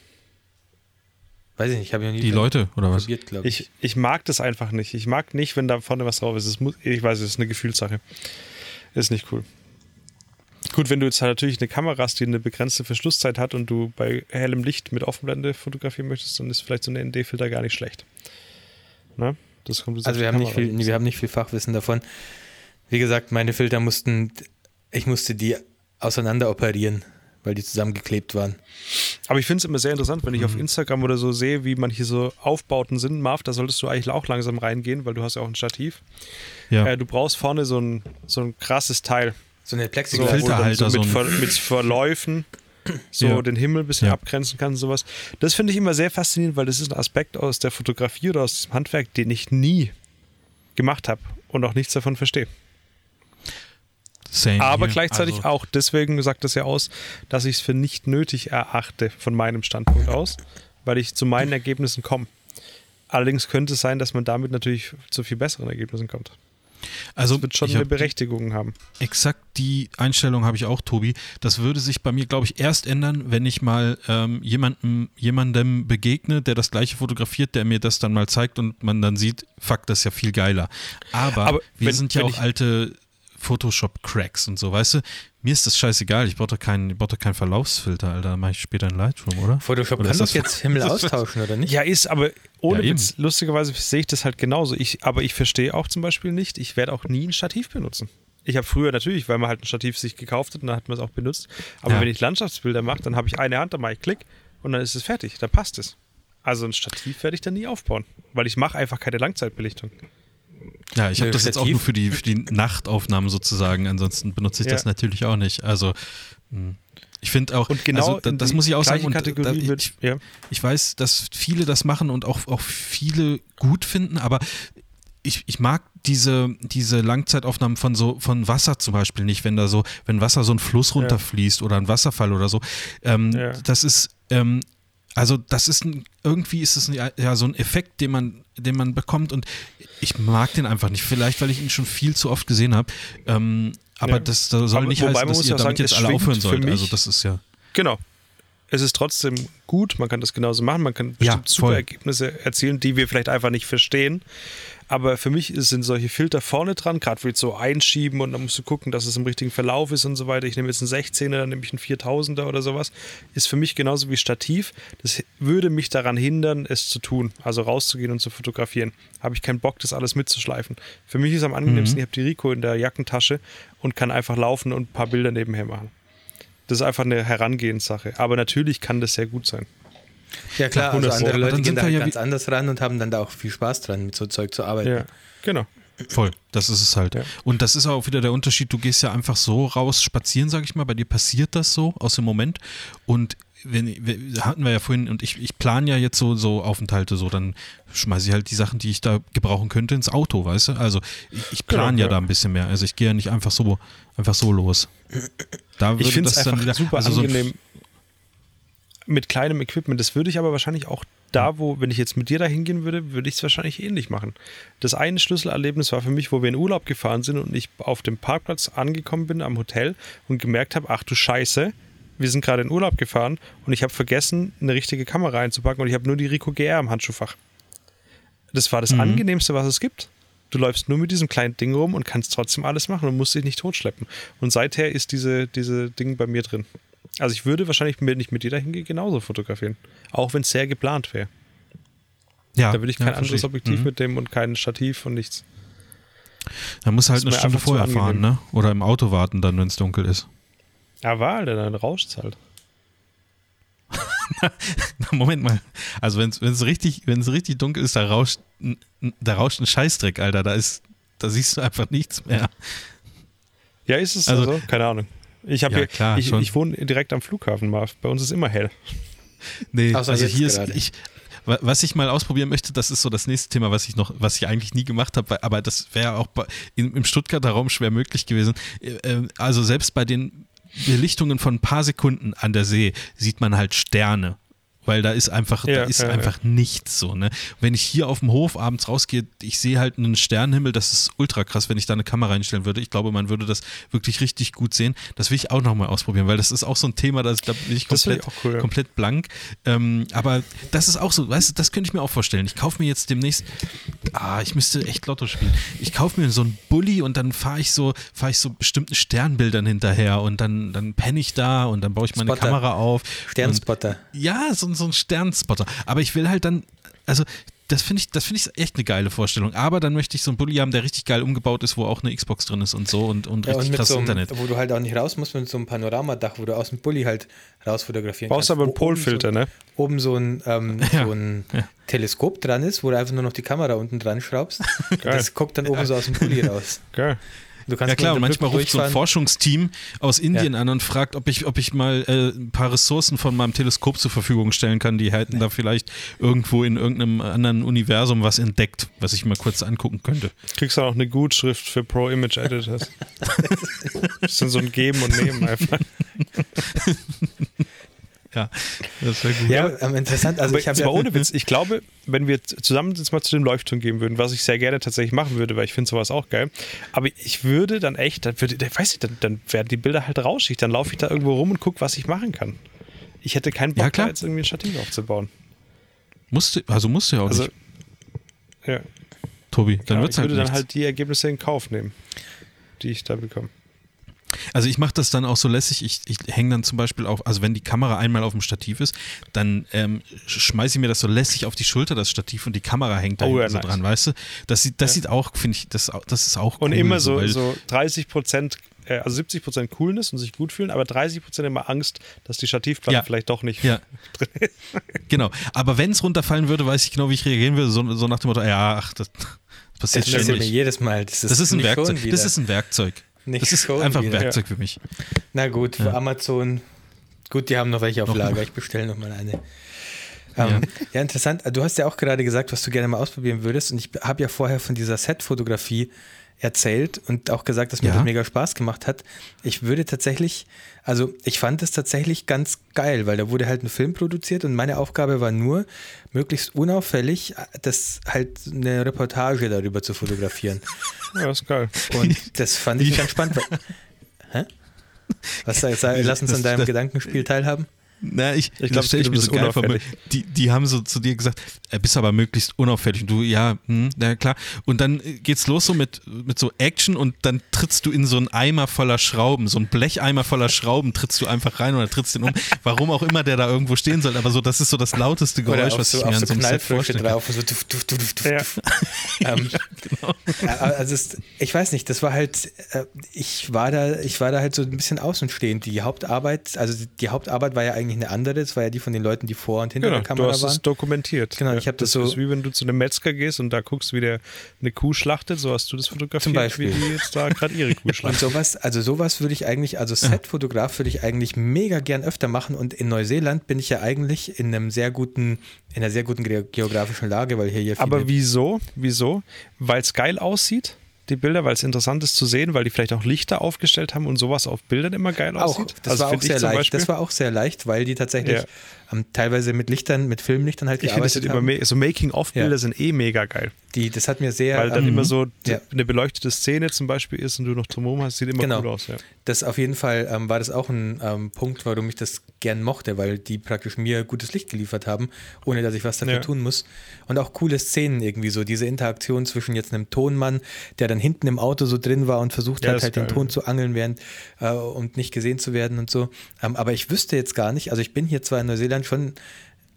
Weiß ich nicht, ich habe ja nie Die Leute, oder was? Probiert, ich. ich. Ich mag das einfach nicht. Ich mag nicht, wenn da vorne was drauf ist. Muss, ich weiß, es ist eine Gefühlssache. Ist nicht cool. Gut, wenn du jetzt halt natürlich eine Kamera hast, die eine begrenzte Verschlusszeit hat und du bei hellem Licht mit Offenblende fotografieren möchtest, dann ist vielleicht so ein ND-Filter gar nicht schlecht. Na? Das kommt also wir haben, nicht viel, wir haben nicht viel Fachwissen davon. Wie gesagt, meine Filter mussten, ich musste die auseinander operieren, weil die zusammengeklebt waren. Aber ich finde es immer sehr interessant, wenn ich mhm. auf Instagram oder so sehe, wie manche so Aufbauten sind. Marv, da solltest du eigentlich auch langsam reingehen, weil du hast ja auch ein Stativ. Ja. Äh, du brauchst vorne so ein, so ein krasses Teil. So eine Plexiglas. So, Filterhalter. So mit, Ver, mit Verläufen so ja. den Himmel ein bisschen ja. abgrenzen kann und sowas. Das finde ich immer sehr faszinierend, weil das ist ein Aspekt aus der Fotografie oder aus dem Handwerk, den ich nie gemacht habe und auch nichts davon verstehe. Same Aber hier. gleichzeitig Also, auch, deswegen sagt das ja aus, dass ich es für nicht nötig erachte von meinem Standpunkt aus, weil ich zu meinen Ergebnissen komme. Allerdings könnte es sein, dass man damit natürlich zu viel besseren Ergebnissen kommt. Also Das wird schon eine Berechtigung haben. Exakt die Einstellung habe ich auch, Tobi. Das würde sich bei mir, glaube ich, erst ändern, wenn ich mal ähm, jemandem, jemandem begegne, der das gleiche fotografiert, der mir das dann mal zeigt und man dann sieht, fuck, das ist ja viel geiler. Aber, Aber wir wenn- sind ja auch alte Photoshop-Cracks und so, weißt du? Mir ist das scheißegal, ich brauche doch keinen, ich brauch doch keinen Verlaufsfilter, Alter. Dann mache ich später in Lightroom, oder? Photoshop Oder kann ist doch das- jetzt Himmel austauschen, oder nicht? Ja, ist, aber ohne Ja. Witz, lustigerweise sehe ich das halt genauso. Ich, aber ich verstehe auch zum Beispiel nicht, ich werde auch nie ein Stativ benutzen. Ich habe früher natürlich, weil man halt ein Stativ sich gekauft hat und dann hat man es auch benutzt. Aber Ja. wenn ich Landschaftsbilder mache, dann habe ich eine Hand, dann mache ich Klick und dann ist es fertig, dann passt es. Also ein Stativ werde ich dann nie aufbauen, weil ich mache einfach keine Langzeitbelichtung. Ja, ich habe das jetzt auch nur für die, für die Nachtaufnahmen sozusagen. Ansonsten benutze ich Ja. das natürlich auch nicht. Also, mh. ich finde auch, Und genau also, da, das muss ich auch sagen. Und, Kategorie da, wird, ich, ja. ich weiß, dass viele das machen und auch, auch viele gut finden, aber ich, ich mag diese, diese Langzeitaufnahmen von so von Wasser zum Beispiel nicht, wenn da so, wenn Wasser so ein Fluss runterfließt oder ein Wasserfall oder so. Ähm, Ja. Das ist, ähm, also das ist ein, irgendwie ist es ein, ja so ein Effekt, den man, den man bekommt und ich mag den einfach nicht. Vielleicht, weil ich ihn schon viel zu oft gesehen habe. Ähm, aber Ja. das, das soll Aber nicht heißen, dass ihr auch damit sagen, jetzt alle aufhören sollt. Also das ist ja. Genau. Es ist trotzdem gut, man kann das genauso machen, man kann Ja, bestimmt super voll. Ergebnisse erzielen, die wir vielleicht einfach nicht verstehen. Aber für mich sind solche Filter vorne dran, gerade du so einschieben und dann musst du gucken, dass es im richtigen Verlauf ist und so weiter. Ich nehme jetzt einen 16er, dann nehme ich einen 4000er oder sowas. Ist für mich genauso wie Stativ. Das würde mich daran hindern, es zu tun, also rauszugehen und zu fotografieren. Habe ich keinen Bock, das alles mitzuschleifen. Für mich ist am angenehmsten, ich habe die Rico in der Jackentasche und kann einfach laufen und ein paar Bilder nebenher machen. Das ist einfach eine Herangehenssache. Aber natürlich kann das sehr gut sein. Ja klar, also 100 andere Aber Leute dann gehen sind da wir halt ja ganz wie- anders ran und haben dann da auch viel Spaß dran, mit so Zeug zu arbeiten. Ja, genau. Voll, das ist es halt. Ja. Und das ist auch wieder der Unterschied, du gehst ja einfach so raus spazieren, sag ich mal, bei dir passiert das so aus dem Moment und wenn, wir, hatten wir ja vorhin und ich, ich plane ja jetzt so, so Aufenthalte so, dann schmeiße ich halt die Sachen, die ich da gebrauchen könnte, ins Auto, weißt du? Also ich, ich plane Genau, ja, ja. da ein bisschen mehr. Also ich gehe ja nicht einfach so, einfach so los. Da würde Ich finde es das dann einfach wieder super also so ein- angenehm mit kleinem Equipment. Das würde ich aber wahrscheinlich auch da, wo, wenn ich jetzt mit dir da hingehen würde, würde ich es wahrscheinlich ähnlich machen. Das eine Schlüsselerlebnis war für mich, wo wir in Urlaub gefahren sind und ich auf dem Parkplatz angekommen bin am Hotel und gemerkt habe, ach du Scheiße, wir sind gerade in Urlaub gefahren und ich habe vergessen, eine richtige Kamera einzupacken und ich habe nur die Rico GR im Handschuhfach. Das war das Mhm. angenehmste, was es gibt. Du läufst nur mit diesem kleinen Ding rum und kannst trotzdem alles machen und musst dich nicht totschleppen. Und seither ist diese, diese Ding bei mir drin. Also ich würde wahrscheinlich, wenn ich mit dir dahin gehe, genauso fotografieren. Auch wenn es sehr geplant wäre. ja, Da würde ich ja, kein verstehe anderes. Objektiv Mhm. mitnehmen und kein Stativ und nichts. Da muss halt eine Stunde vorher fahren, ne? Oder im Auto warten dann, wenn es dunkel ist. Ja, war, dann rauscht es halt. Moment mal. Also wenn es richtig, richtig dunkel ist, da rauscht, da rauscht ein Scheißdreck, Alter. Da ist, da siehst du einfach nichts mehr. Ja, ist es Also- also, Keine Ahnung. Ich, hab Ja, hier, klar, ich, ich wohne direkt am Flughafen, Marv. Bei uns ist immer hell. Nee, Außer also hier ist, gerade. ich, wa- was ich mal ausprobieren möchte, das ist so das nächste Thema, was ich noch, was ich eigentlich nie gemacht habe, aber das wäre auch bei, in, im Stuttgarter Raum schwer möglich gewesen. Äh, äh, Also selbst bei den Belichtungen von ein paar Sekunden an der See sieht man halt Sterne. Weil da ist einfach, da Ja, ist ja, einfach nichts so, ne? Wenn ich hier auf dem Hof abends rausgehe, ich sehe halt einen Sternenhimmel, das ist ultra krass, wenn ich da eine Kamera einstellen würde. Ich glaube, man würde das wirklich richtig gut sehen. Das will ich auch nochmal ausprobieren, weil das ist auch so ein Thema, das, da bin ich komplett, ich cool, ja. komplett blank. Ähm, aber das ist auch so, weißt du, das könnte ich mir auch vorstellen. Ich kaufe mir jetzt demnächst, ah, ich müsste echt Lotto spielen. Ich kaufe mir so einen Bulli und dann fahre ich so, fahre ich so bestimmten Sternbildern hinterher und dann, dann penne ich da und dann baue ich meine Spotter. Kamera auf. Sternspotter. Und, ja, so, so ein Sternspotter. Aber ich will halt dann, also das finde ich, das finde ich echt eine geile Vorstellung. Aber dann möchte ich so einen Bulli haben, der richtig geil umgebaut ist, wo auch eine Xbox drin ist und so und, und Ja, richtig und krasses so einem, Internet. wo du halt auch nicht raus musst, mit so einem Panoramadach, wo du aus dem Bulli halt raus fotografieren Brauchst kannst. aber einen Polfilter, so, ne? Oben so ein, ähm, Ja, so ein ja. Teleskop dran ist, wo du einfach nur noch die Kamera unten dran schraubst. Das guckt dann oben so aus dem Bulli raus. Geil. Du kannst Ja klar, und manchmal ruft so ein. Forschungsteam aus Indien Ja. an und fragt, ob ich, ob ich mal äh, ein paar Ressourcen von meinem Teleskop zur Verfügung stellen kann. Die hätten da vielleicht irgendwo in irgendeinem anderen Universum was entdeckt, was ich mal kurz angucken könnte. Kriegst du auch eine Gutschrift für Pro Image Editors. das sind so ein Geben und Nehmen einfach. Ja, das wäre gut. Ja, ähm, interessant. Also Aber ich jetzt ja, mal ohne Witz, ich glaube, wenn wir zusammen jetzt mal zu dem Leuchtturm gehen würden, was ich sehr gerne tatsächlich machen würde, weil ich finde sowas auch geil, aber ich würde dann echt, dann würde, ich weiß nicht, dann, dann werden die Bilder halt rauschig, dann laufe ich da irgendwo rum und gucke, was ich machen kann. Ich hätte keinen Bock, Ja, klar. da jetzt irgendwie ein Stativ aufzubauen. Musste, also musste ja auch Also, nicht, ja, Tobi. Dann genau, wird's ich halt würde dann nichts. halt die Ergebnisse in Kauf nehmen, die ich da bekomme. Also ich mache das dann auch so lässig, ich, ich hänge dann zum Beispiel auf, also wenn die Kamera einmal auf dem Stativ ist, dann ähm, schmeiße ich mir das so lässig auf die Schulter, das Stativ, und die Kamera hängt da Oh, ja, so nice. dran, weißt du? Das sieht, das sieht auch, finde ich, das, das ist auch Und cool, immer so, so 30 Prozent, äh, also 70 Prozent Coolness und sich gut fühlen, aber 30 Prozent immer Angst, dass die Stativplatte Ja. vielleicht doch nicht Ja. drin ist. Genau. Aber wenn es runterfallen würde, weiß ich genau, wie ich reagieren würde. So, so nach dem Motto, ja, ach, das, das das passiert mir ständig. jedes Mal. Das ist, Das ist ein Werkzeug. Das ist ein Werkzeug. Nicht das ist einfach ein. Werkzeug für mich. Na gut, für Amazon. Gut, die haben noch welche auf Noch Lager. Ich bestelle noch mal eine. Ähm, ja. interessant. Du hast ja auch gerade gesagt, was du gerne mal ausprobieren würdest. Und ich habe ja vorher von dieser Set-Fotografie erzählt und auch gesagt, dass mir Ja. das mega Spaß gemacht hat. Ich würde tatsächlich, also ich fand es tatsächlich ganz geil, weil da wurde halt ein Film produziert und meine Aufgabe war nur, möglichst unauffällig, das halt eine Reportage darüber zu fotografieren. Ja, ist geil. Und das fand ich ganz spannend. Hä? Was sagst du? Lass uns Das- an deinem das- Gedankenspiel teilhaben. Na, ich, Ich glaub, das stell es ich mir so geil vor. Die, die haben so zu dir gesagt, er bist aber möglichst unauffällig. Und du, ja, hm, na klar. Und dann äh, geht's los so mit, mit so Action und dann trittst du in so einen Eimer voller Schrauben, so einen Blecheimer voller Schrauben, trittst du einfach rein oder trittst den um. Warum auch immer der da irgendwo stehen soll. Aber so, das ist so das lauteste Geräusch, was so, ich mir auf an so einem Set kann. drauf. Und so duf, duf, duf, duf, Ja. duf. ähm, ja, also es, ich weiß nicht, das war halt, äh, ich war da, ich war da halt so ein bisschen außenstehend. Die Hauptarbeit, also die Hauptarbeit war ja eigentlich eine andere, das war ja die von den Leuten, die vor und hinter Genau, der du Kamera hast waren. es dokumentiert. Genau, ich hab das so- ist wie wenn du zu einem Metzger gehst und da guckst, wie der eine Kuh schlachtet, so hast du das fotografiert, Zum Beispiel. wie die jetzt da gerade ihre Kuh Und schlachtet. sowas, also sowas würde ich eigentlich, also Setfotograf würde ich eigentlich mega gern öfter machen. Und in Neuseeland bin ich ja eigentlich in einem sehr guten, in einer sehr guten ge- geografischen Lage, weil hier ja viele Aber wieso? Wieso? Weil es geil aussieht, die Bilder, weil es interessant ist zu sehen, weil die vielleicht auch Lichter aufgestellt haben und sowas auf Bildern immer geil auch, aussieht. das Also war auch sehr leicht. Beispiel- Das war auch sehr leicht, weil die tatsächlich Ja. ähm, teilweise mit Lichtern, mit Filmlichtern halt ich das gearbeitet sind immer haben. me so Making-of-Bilder Ja. sind eh mega geil. Die, das hat mir sehr, Weil dann ähm, immer so ja. eine beleuchtete Szene zum Beispiel ist und du noch drumherum hast, sieht immer Genau. cool aus. Das auf jeden Fall ähm, war das auch ein ähm, Punkt, warum ich das gern mochte, weil die praktisch mir gutes Licht geliefert haben, ohne dass ich was dafür Ja. tun muss. Und auch coole Szenen irgendwie so, diese Interaktion zwischen jetzt einem Tonmann, der dann hinten im Auto so drin war und versucht Ja, hat, halt den geil. Ton zu angeln während äh, und nicht gesehen zu werden und so. Ähm, aber ich wüsste jetzt gar nicht, also ich bin hier zwar in Neuseeland schon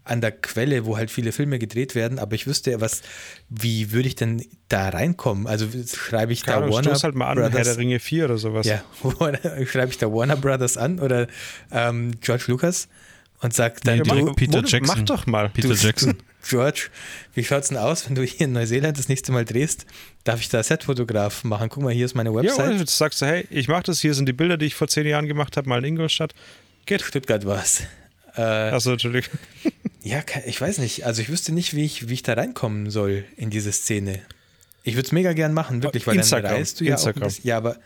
an der Quelle, wo halt viele Filme gedreht werden, aber ich wüsste was, wie würde ich denn da reinkommen? Also schreibe ich Keine da Ahnung, Warner halt mal an, Herr Brothers der Ringe 4 oder sowas. ja, schreibe ich da Warner Brothers an oder ähm, George Lucas und sag dann, Nee, du, Peter Mach Jackson. doch mal. Peter du, Jackson. George, wie schaut's denn aus, wenn du hier in Neuseeland das nächste Mal drehst? Darf ich da Setfotograf machen? Guck mal, hier ist meine Ja, Website. oder jetzt sagst du, hey, ich mach das, hier sind die Bilder, die ich vor zehn Jahren gemacht habe, mal in Ingolstadt. Geht. Stuttgart war's. Äh, Achso, Entschuldigung. Ja, ich weiß nicht. Also ich wüsste nicht, wie ich, wie ich da reinkommen soll in diese Szene. Ich würde es mega gern machen, wirklich, weil Instagram. dann reist du ja Instagram. auch. bisschen- Ja, aber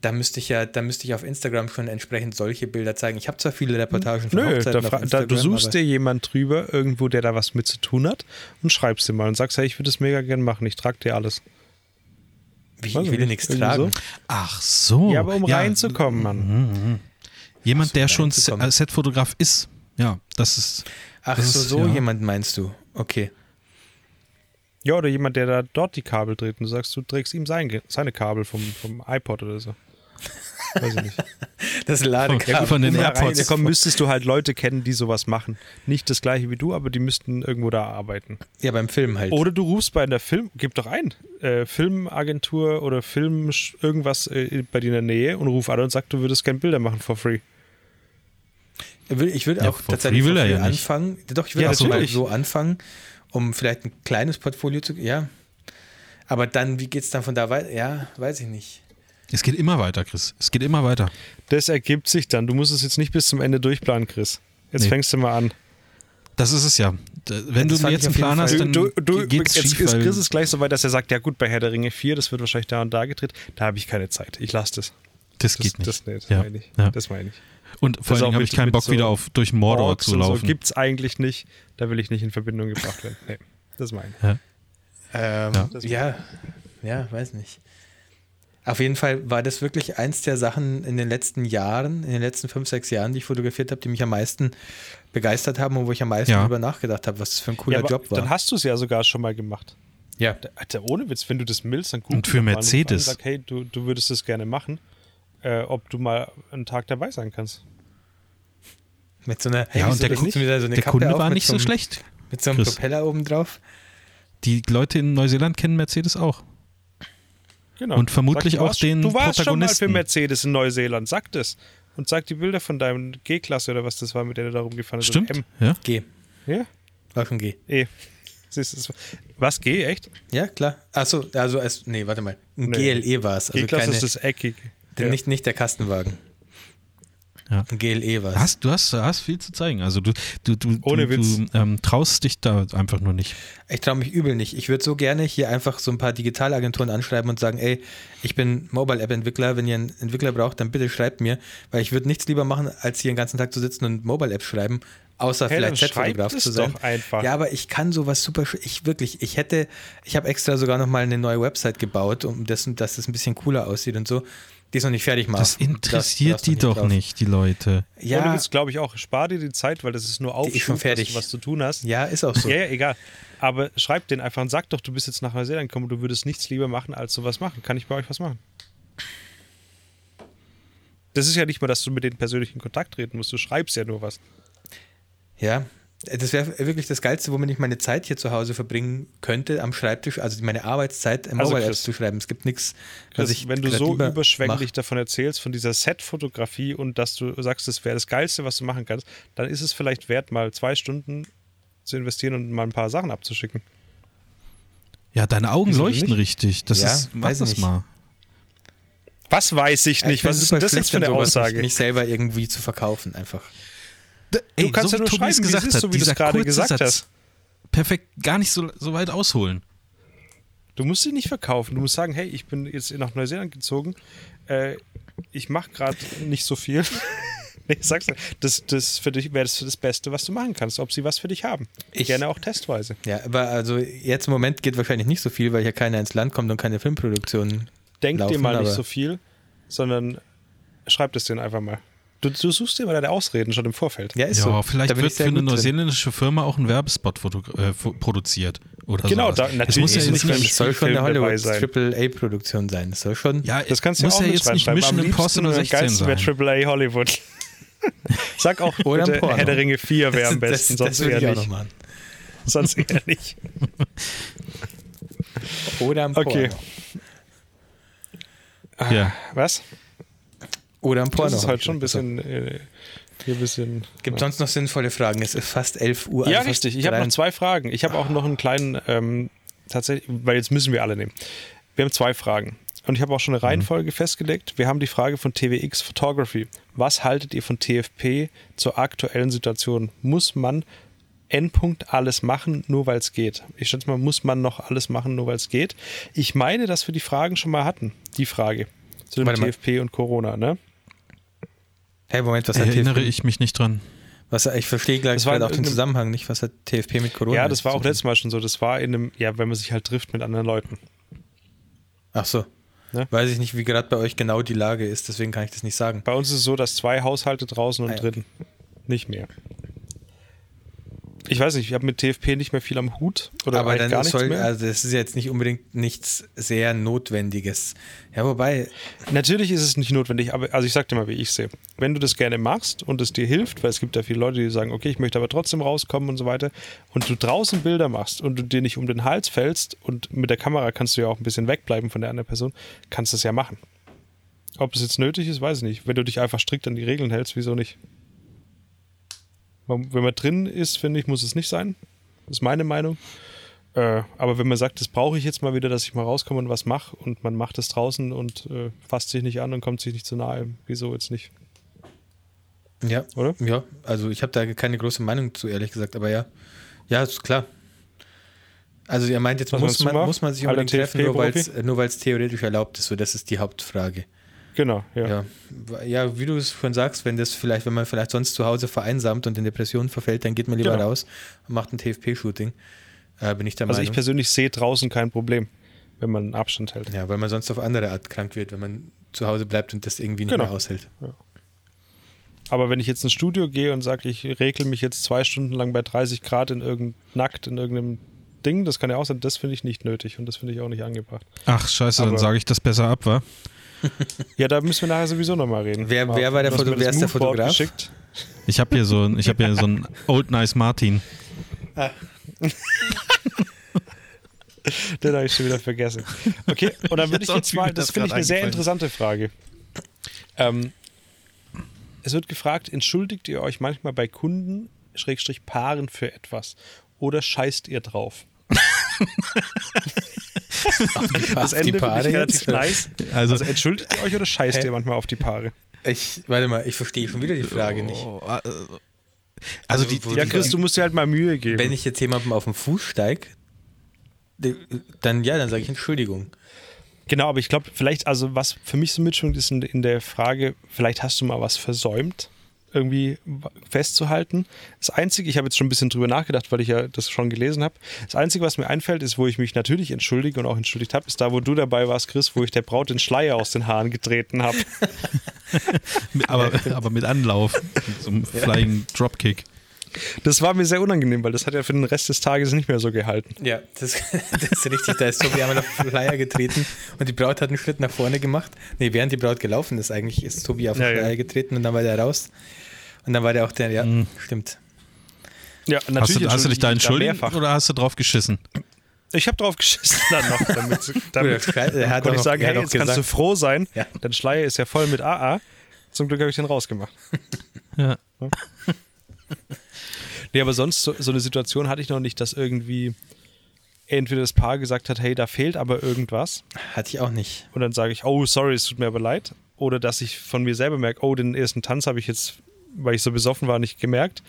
da müsste ich ja, da müsste ich auf Instagram schon entsprechend solche Bilder zeigen. Ich habe zwar viele Reportagen von Nö, Hochzeiten da, da, du suchst dir jemand drüber, irgendwo, der da was mit zu tun hat und schreibst ihm mal und sagst, hey, ich würde das mega gern machen, ich trag dir alles. Wie, ich Weiß will ja nicht, nichts tragen. so. Ach so. ja, aber um reinzukommen, Mann. Jemand, Ach so, der schon äh, Setfotograf ist. Ja, das ist. Ach das so, ist, so ja. jemand meinst du. Okay. Ja, oder jemand, der da dort die Kabel dreht und du sagst, du trägst ihm sein, seine Kabel vom, vom iPod oder so. Weiß ich nicht. Das Ladekabel. Von den Um da AirPods. reinzukommen, müsstest du halt Leute kennen, die sowas machen. Nicht das gleiche wie du, aber die müssten irgendwo da arbeiten. Ja, beim Film halt. Oder du rufst bei einer Film, gib doch ein, äh, Filmagentur oder Film irgendwas äh, bei dir in der Nähe und ruf an und sag, du würdest gerne Bilder machen for free. Ich Ja, auch for tatsächlich will er ja nicht. anfangen. Doch, ich will Ja, auch so mal natürlich. so anfangen, um vielleicht ein kleines Portfolio zu. Ja. Aber dann, wie geht's dann von da weiter? Ja, weiß ich nicht. Es geht immer weiter, Chris. Es geht immer weiter. Das ergibt sich dann. Du musst es jetzt nicht bis zum Ende durchplanen, Chris. Jetzt Nee. fängst du mal an. Das ist es ja. Wenn das du jetzt einen Plan hast, dann du, du, geht's jetzt schief. ist Chris ist gleich so weit, dass er sagt, ja gut, bei Herr der Ringe 4, das wird wahrscheinlich da und da gedreht. Da habe ich keine Zeit. Ich lasse das. das Das geht nicht. Das, nee, das Ja, meine ich. ja. Das meine ich. Und vor Das allem habe ich keinen Bock so wieder auf durch Mordor Orks zu laufen. So gibt es eigentlich nicht. Da will ich nicht in Verbindung gebracht werden. Nee, das meine ich. Ähm, Ja. ja. ja, weiß nicht. Auf jeden Fall war das wirklich eins der Sachen in den letzten Jahren, in den letzten fünf, sechs Jahren, die ich fotografiert habe, die mich am meisten begeistert haben und wo ich am meisten Ja. darüber nachgedacht habe, was das für ein cooler Ja, Job war. Dann hast du es ja sogar schon mal gemacht. ja, Alter, ohne Witz, wenn du das willst, dann google Und für Mercedes. Und sag, hey, du, du würdest das gerne machen, äh, ob du mal einen Tag dabei sein kannst. mit so einer, Ja, und der, wieso Ku- nimmst du mir da so eine der Kappe Kunde war nicht so einem- schlecht. Mit so einem Chris. Propeller oben drauf. Die Leute in Neuseeland kennen Mercedes auch. Genau. Und vermutlich Sag, auch warst- den Du warst schon mal für. Mercedes in Neuseeland, sag das. Und sag die Bilder von deinem G-Klasse oder was das war, mit der du da rumgefahren bist. Stimmt? M. Ja. G. Ja? War schon G. E. Was, G, echt? Ja, klar. Achso, also es, nee, warte mal. Ein Nee. GLE war es. Also G-Klasse ist das eckig. Der, Ja. nicht, nicht der Kastenwagen. Ja. GLE war es. Hast, du hast, hast viel zu zeigen. Also du, du, du, Ohne du, Witz. du ähm, traust dich da einfach nur nicht. Ich traue mich übel nicht. Ich würde so gerne hier einfach so ein paar Digitalagenturen anschreiben und sagen, ey, ich bin Mobile-App-Entwickler, wenn ihr einen Entwickler braucht, dann bitte schreibt mir, weil ich würde nichts lieber machen, als hier den ganzen Tag zu sitzen und Mobile-Apps schreiben, außer Hey, vielleicht schreibt zu sein. doch einfach. Ja, aber ich kann sowas super, ich wirklich, ich hätte, ich habe extra sogar nochmal eine neue Website gebaut, um das, dass das ein bisschen cooler aussieht und so. Die ist noch nicht fertig, Marv. Das interessiert du die doch drauf. nicht, die Leute. Ja, Witz, glaube ich auch. Spar dir die Zeit, weil das ist nur schon Aufschub, fertig. dass du was zu tun hast. ja, ist auch so. Ja, ja, egal. Aber schreib den einfach und sag doch, du bist jetzt nach Neuseeland gekommen und du würdest nichts lieber machen, als sowas machen. Kann ich bei euch was machen? Das ist ja nicht mal, dass du mit denen persönlich in Kontakt treten musst. Du schreibst ja nur was. Ja, das wäre wirklich das Geilste, womit ich meine Zeit hier zu Hause verbringen könnte, am Schreibtisch, also meine Arbeitszeit im Also, Mobile Apps zu schreiben. Es gibt nichts, was ich wenn du so überschwänglich mach. davon erzählst, von dieser Set-Fotografie und dass du sagst, das wäre das Geilste, was du machen kannst, dann ist es vielleicht wert, mal zwei Stunden zu investieren und mal ein paar Sachen abzuschicken. Ja, deine Augen Wieso leuchten nicht? richtig. Das Ja, ist, weiß das nicht. mal. Was weiß ich Ja, nicht? bin Was ist denn das jetzt für eine Aussage? Mich selber irgendwie zu verkaufen, einfach. Ey, kannst so ja nur wie Tobias schreiben, wie es ist, so wie du es dieser gerade kurze gesagt Satz. hast. Perfekt, gar nicht so, so weit ausholen. Du musst sie nicht verkaufen. Du musst sagen, hey, ich bin jetzt nach Neuseeland gezogen. Äh, ich mache gerade nicht so viel. nee, sag's dir. Das, das für dich wäre das das Beste, was du machen kannst. Ob sie was für dich haben. Ich- Gerne auch testweise. Ja, aber also jetzt im Moment geht wahrscheinlich nicht so viel, weil hier keiner ins Land kommt und keine Filmproduktionen Denk laufen, dir mal nicht so viel, sondern schreib es denen einfach mal. Du, du suchst dir mal deine Ausreden schon im Vorfeld. Ja, ist ja, so. vielleicht wird für eine neuseeländische Firma auch ein Werbespot äh, produziert. Oder Genau, sowas. da- Es natürlich muss ja jetzt es nicht nicht, Das soll schon eine Spielfilm dabei Hollywood sein. AAA-Produktion sein. Das soll schon. ja, Das kannst du muss ja auch ja jetzt nicht. Mission Am Impossible oder 16 geilsten wäre sein. AAA Hollywood. Sag auch, Oder bitte, Porno. Herr der Ringe 4 wäre am besten, das, sonst das eher nicht. Sonst eher nicht. Oder ein Okay. Porno. Ja. Was? Oder ein Porno. Das ist halt schon ein bisschen, äh, hier ein bisschen. Gibt ja. sonst noch sinnvolle Fragen? Es ist fast 11 Uhr. Ja, also fast richtig. Ich habe noch zwei Fragen. Ich habe auch noch einen kleinen, ähm, tatsächlich, weil jetzt müssen wir alle nehmen. Wir haben zwei Fragen. Und ich habe auch schon eine Mhm. Reihenfolge festgelegt. Wir haben die Frage von TWX Photography. Was haltet ihr von TFP zur aktuellen Situation? Muss man Endpunkt alles machen, nur weil es geht? Ich schätze mal, muss man noch alles machen, nur weil es geht? Ich meine, dass wir die Fragen schon mal hatten. Die Frage zu dem. TFP und Corona, ne? Hey, Moment, was hat Erinnere TFP? ich mich nicht dran. Was, ich verstehe gleich Das war gerade auch den Zusammenhang nicht. Was hat TFP mit Corona? Ja, das war auch letztes Mal schon so. Das war in einem, ja, wenn man sich halt trifft mit anderen Leuten. Ach so. Ne? Weiß ich nicht, wie gerade bei euch genau die Lage ist, deswegen kann ich das nicht sagen. Bei uns ist es so, dass zwei Haushalte draußen und Ah, ja. drin. Nicht mehr. Ich weiß nicht, ich habe mit TFP nicht mehr viel am Hut oder Aber eigentlich dann gar nichts soll, mehr. also das ist jetzt nicht unbedingt nichts sehr Notwendiges. Ja, wobei, Natürlich ist es nicht notwendig, aber also ich sag dir mal, wie ich sehe. Wenn du das gerne machst und es dir hilft, weil es gibt ja viele Leute, die sagen, okay, ich möchte aber trotzdem rauskommen und so weiter, und du draußen Bilder machst und du dir nicht um den Hals fällst und mit der Kamera kannst du ja auch ein bisschen wegbleiben von der anderen Person, kannst du es ja machen. Ob es jetzt nötig ist, weiß ich nicht. Wenn du dich einfach strikt an die Regeln hältst, wieso nicht? Wenn man drin ist, finde ich, muss es nicht sein. Das ist meine Meinung. Äh, aber wenn man sagt, das brauche ich jetzt mal wieder, dass ich mal rauskomme und was mache und man macht es draußen und äh, fasst sich nicht an und kommt sich nicht zu nahe, wieso jetzt nicht? Ja, Oder? Ja, also ich habe da keine große Meinung zu, ehrlich gesagt, aber ja. Ja, ist klar. Also er meint jetzt, Was muss man, muss man sich unbedingt treffen, nur weil es theoretisch erlaubt ist. So, das ist die Hauptfrage. Genau, ja. Ja. ja, wie du es schon sagst, wenn das vielleicht, wenn man vielleicht sonst zu Hause vereinsamt und in Depressionen verfällt, dann geht man lieber Genau. raus und macht ein TFP-Shooting. Äh, bin ich der Also ich Meinung. persönlich sehe draußen kein Problem, wenn man einen Abstand hält. Ja, weil man sonst auf andere Art krank wird, wenn man zu Hause bleibt und das irgendwie nicht Genau. mehr aushält. Aber wenn ich jetzt ins Studio gehe und sage, ich regel mich jetzt zwei Stunden lang bei 30 Grad in irgendein, nackt in irgendeinem Ding, das kann ja auch sein, das finde ich nicht nötig und das finde ich auch nicht angebracht. Ach, scheiße, dann Aber- sage ich das besser ab, wa? Ja, da müssen wir nachher sowieso nochmal reden. Wer- wer war der Foto- wer das ist der Fotograf? Geschickt. Ich habe hier so, ich habe hier so einen Old Nice Martin. Den habe ich schon wieder vergessen. Okay, und dann würde ich Jetzt auch jetzt mal, das finde ich eine sehr interessante Frage. Ähm, es wird gefragt, entschuldigt ihr euch manchmal bei Kunden, Schrägstrich Paaren für etwas? Oder scheißt ihr drauf? Das die Ende finde Paare ich relativ nice. Also, Also entschuldigt ihr euch oder scheißt Hä? ihr manchmal auf die Paare? Ich, warte mal, ich verstehe schon wieder die Frage nicht. Oh, äh, also die, wo- die, Ja, Chris, du musst dir halt mal Mühe geben. Wenn ich jetzt jemandem auf den Fuß steige, dann ja, dann sage ich Entschuldigung. Genau, aber ich glaube, vielleicht, also was für mich so mitschwingt, ist in, in der Frage, vielleicht hast du mal was versäumt, irgendwie festzuhalten. Das Einzige, ich habe jetzt schon ein bisschen drüber nachgedacht, weil ich ja das schon gelesen habe. Das Einzige, was mir einfällt, ist, wo ich mich natürlich entschuldige und auch entschuldigt habe, ist da, wo du dabei warst, Chris, wo ich der Braut den Schleier aus den Haaren getreten habe. aber, aber mit Anlauf, mit so einem Flying Dropkick. Das war mir sehr unangenehm, weil das hat ja für den Rest des Tages nicht mehr so gehalten. Ja, das, das ist richtig. Da ist Tobi einmal auf den Flyer getreten und die Braut hat einen Schritt nach vorne gemacht. Nee, während die Braut gelaufen ist, eigentlich ist Tobi auf den Ja, ja. Flyer getreten und dann war der raus. Und dann war der auch der, ja, Mhm. stimmt. Ja, Hast du, hast du dich da entschuldigt mehrfach. oder hast du drauf geschissen? Ich habe drauf geschissen dann noch, damit, damit er hat konnte ich sagen, hey, jetzt kannst du gesagt- froh sein, Ja. dein Schleier ist ja voll mit AA. Zum Glück habe ich den rausgemacht. Ja. Nee, aber sonst so, so eine Situation hatte ich noch nicht, dass irgendwie entweder das Paar gesagt hat, hey, da fehlt aber irgendwas. Hatte ich auch nicht. Und dann sage ich, oh, sorry, es tut mir aber leid. Oder dass ich von mir selber merke, oh, den ersten Tanz habe ich jetzt, weil ich so besoffen war, nicht gemerkt.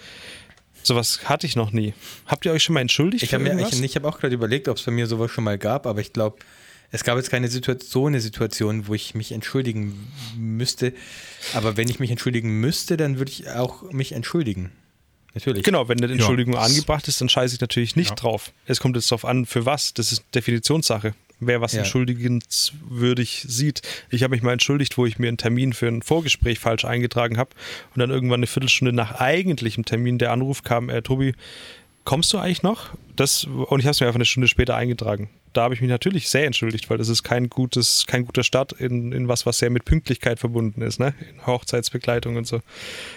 Sowas hatte ich noch nie. Habt ihr euch schon mal entschuldigt? Ich habe habe auch gerade überlegt, ob es bei mir sowas schon mal gab, aber ich glaube, es gab jetzt keine Situation, so eine Situation, wo ich mich entschuldigen müsste. Aber wenn ich mich entschuldigen müsste, dann würde ich auch mich entschuldigen. Natürlich. Genau, wenn eine Entschuldigung Ja. angebracht ist, dann scheiße ich natürlich nicht Ja. drauf. Es kommt jetzt darauf an, für was. Das ist Definitionssache. Wer was Ja. entschuldigenswürdig sieht. Ich habe mich mal entschuldigt, wo ich mir einen Termin für ein Vorgespräch falsch eingetragen habe und dann irgendwann eine Viertelstunde nach eigentlichem Termin der Anruf kam, äh, Tobi, kommst du eigentlich noch? Das, und ich habe es mir einfach eine Stunde später eingetragen. Da habe ich mich natürlich sehr entschuldigt, weil das ist kein gutes, kein guter Start in, in was, was sehr mit Pünktlichkeit verbunden ist, ne? In Hochzeitsbegleitung und so.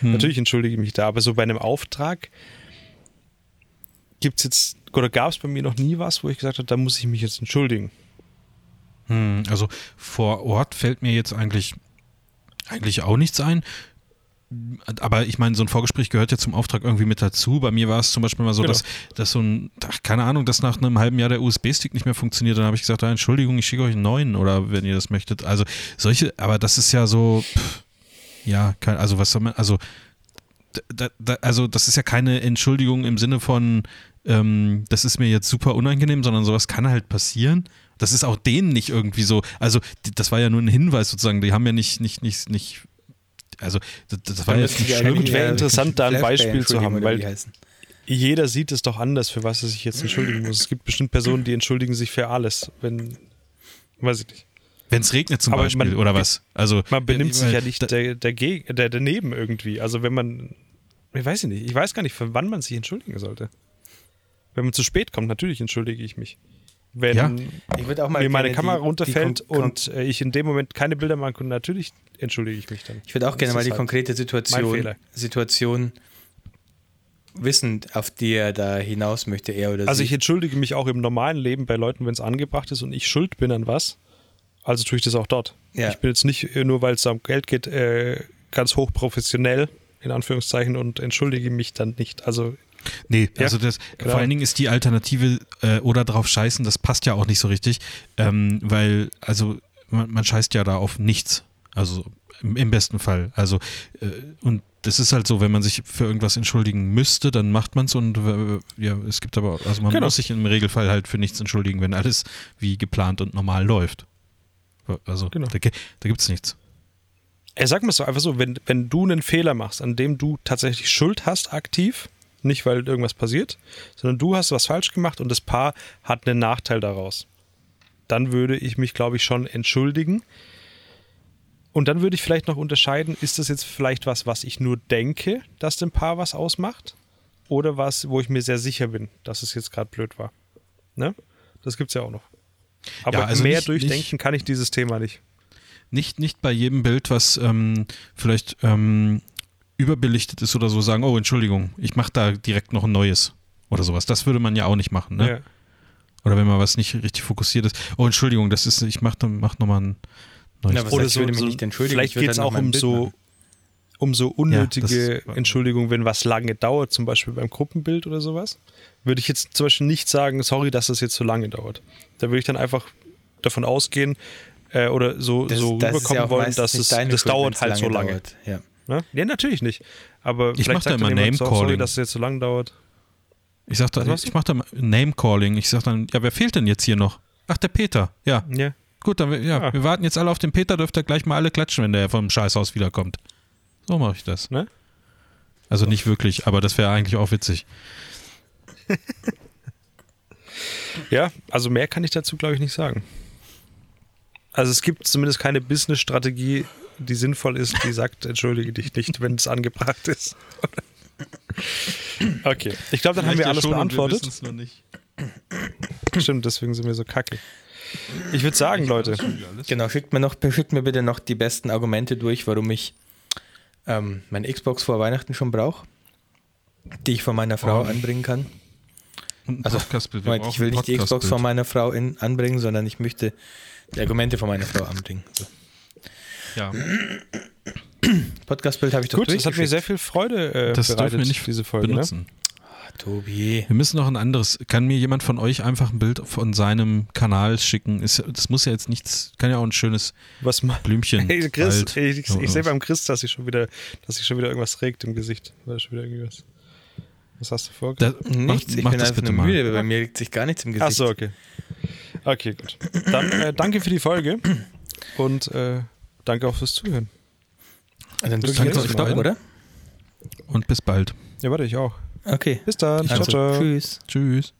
Natürlich entschuldige ich mich da, aber so bei einem Auftrag gibt es jetzt, oder gab es bei mir noch nie was, wo ich gesagt habe, da muss ich mich jetzt entschuldigen. Hm, also vor Ort fällt mir jetzt eigentlich, eigentlich auch nichts ein. Aber ich meine, so ein Vorgespräch gehört ja zum Auftrag irgendwie mit dazu. Bei mir war es zum Beispiel mal so, Genau. dass, dass so ein, ach, keine Ahnung, dass nach einem halben Jahr der USB-Stick nicht mehr funktioniert. Dann habe ich gesagt, ah, Entschuldigung, ich schicke euch einen neuen oder wenn ihr das möchtet. Also solche, aber das ist ja so, pff, ja, kein, also was soll man, also da, da, also das ist ja keine Entschuldigung im Sinne von, ähm, das ist mir jetzt super unangenehm, sondern sowas kann halt passieren. Das ist auch denen nicht irgendwie so, also das war ja nur ein Hinweis sozusagen, die haben ja nicht, nicht, nicht, nicht also das, das war Dann jetzt nicht ich schlimm. eigentlich- wäre interessant, da ein Beispiel zu haben, weil-. Jeder sieht es doch anders, für was er sich jetzt entschuldigen muss. Es gibt bestimmt Personen, die entschuldigen sich für alles, wenn, weiß ich nicht. Wenn es regnet zum Aber Beispiel man- oder was. Also Man benimmt ich sich ja nicht da- der, der, der daneben irgendwie. Also wenn man, ich weiß nicht, ich weiß gar nicht, für wann man sich entschuldigen sollte. Wenn man zu spät kommt, natürlich entschuldige ich mich. Wenn Ja. Ich würde auch mal mir meine Kamera die- runterfällt die und äh, ich in dem Moment keine Bilder machen kann, natürlich entschuldige ich mich dann. Ich würde auch gerne mal die halt konkrete Situation. Situation wissen, auf die er da hinaus möchte, er oder Also sie. ich entschuldige mich auch im normalen Leben bei Leuten, wenn es angebracht ist und ich schuld bin an was. Also tue ich das auch dort. Ja. Ich bin jetzt nicht, äh, nur weil es um Geld geht, äh, ganz hoch professionell, in Anführungszeichen, und entschuldige mich dann nicht. Also Nee, Ja, also das, klar. vor allen Dingen ist die Alternative äh, oder drauf scheißen, das passt ja auch nicht so richtig, ähm, weil, also man, man scheißt ja da auf nichts. Also im, im besten Fall. Also, äh, und das ist halt so, wenn man sich für irgendwas entschuldigen müsste, dann macht man es und äh, ja, es gibt aber, also man Genau. muss sich im Regelfall halt für nichts entschuldigen, wenn alles wie geplant und normal läuft. Also Genau. da, da gibt es nichts. Ey, sag mal so einfach so, wenn, wenn du einen Fehler machst, an dem du tatsächlich Schuld hast, aktiv, nicht weil irgendwas passiert, sondern du hast was falsch gemacht und das Paar hat einen Nachteil daraus, dann würde ich mich, glaube ich, schon entschuldigen. Und dann würde ich vielleicht noch unterscheiden, ist das jetzt vielleicht was, was ich nur denke, dass dem Paar was ausmacht? Oder was, wo ich mir sehr sicher bin, dass es jetzt gerade blöd war? Ne? Das gibt es ja auch noch. Aber Ja, also mehr nicht- durchdenken nicht- kann ich dieses Thema nicht. Nicht, nicht bei jedem Bild, was ähm, vielleicht ähm, überbelichtet ist oder so, sagen, oh, Entschuldigung, ich mache da direkt noch ein neues oder sowas. Das würde man ja auch nicht machen, ne? Ja. Oder wenn mal was nicht richtig fokussiert ist. Oh, Entschuldigung, das ist, ich mache mach nochmal ein neues Ja, mich nicht entschuldigen, Vielleicht geht es auch um so, machen. um so unnötige das- Entschuldigung, wenn was lange dauert, zum Beispiel beim Gruppenbild oder sowas. Würde ich jetzt zum Beispiel nicht sagen, sorry, dass das jetzt so lange dauert. Da würde ich dann einfach davon ausgehen äh, oder so, Das, so das rüberkommen ja wollen, dass es das dauert halt so lange. dauert. Ja. Ne? Ja, natürlich nicht. Aber Ich vielleicht mach da immer so, sorry, Name-Calling. dass es jetzt so lange dauert. Ich sag da, Was ich mache da Name-Calling. Ich sag dann, ja, wer fehlt denn jetzt hier noch? Ach, der Peter. Ja, Ja. gut, dann, ja, Ah. wir warten jetzt alle auf den Peter, dürft ihr gleich mal alle klatschen, wenn der vom Scheißhaus wiederkommt. So mache ich das. Ne? Also nicht wirklich, aber das wäre eigentlich auch witzig. Ja, also mehr kann ich dazu, glaube ich, nicht sagen. Also es gibt zumindest keine Business-Strategie, die sinnvoll ist, die sagt, entschuldige dich nicht, wenn es angebracht ist. okay, ich glaube, dann haben wir alles beantwortet. nur nicht. Stimmt, deswegen sind wir so kacke. Ich würde sagen, Leute, Genau, schickt mir, noch, schickt mir bitte noch die besten Argumente durch, warum ich ähm, meine Xbox vor Weihnachten schon brauche, die ich von meiner Frau Oh. anbringen kann. Also. Wir Moment, ich will nicht die Xbox von meiner Frau in, anbringen, sondern ich möchte die Argumente von meiner Frau anbringen. So. Ja, Podcastbild habe ich doch gut, es hat mir sehr viel Freude äh, das bereitet, dürfen wir nicht diese Folge. Ne? benutzen. Ah, Tobi. Wir müssen noch ein anderes. Kann mir jemand von euch einfach ein Bild von seinem Kanal schicken? Ist, das muss ja jetzt nichts, kann ja auch ein schönes Was mal. Blümchen. Hey, Chris, halt, ich, ich, oder sehe beim Chris, dass sich schon wieder, dass sich schon wieder irgendwas regt im Gesicht. War schon wieder irgendwas. Was hast du vor? Da, mach, Nichts, ich mach bin das einfach bitte nur mal. müde, weil bei mir regt sich gar nichts im Gesicht. Ach so, okay. Okay, gut. Dann äh, danke für die Folge und äh, danke auch fürs Zuhören. Also dann drück ich jetzt Stopp, oder? Und bis bald. Ja, warte, ich auch. Okay. Bis dann. Also, ciao, ciao. tschüss. Tschüss.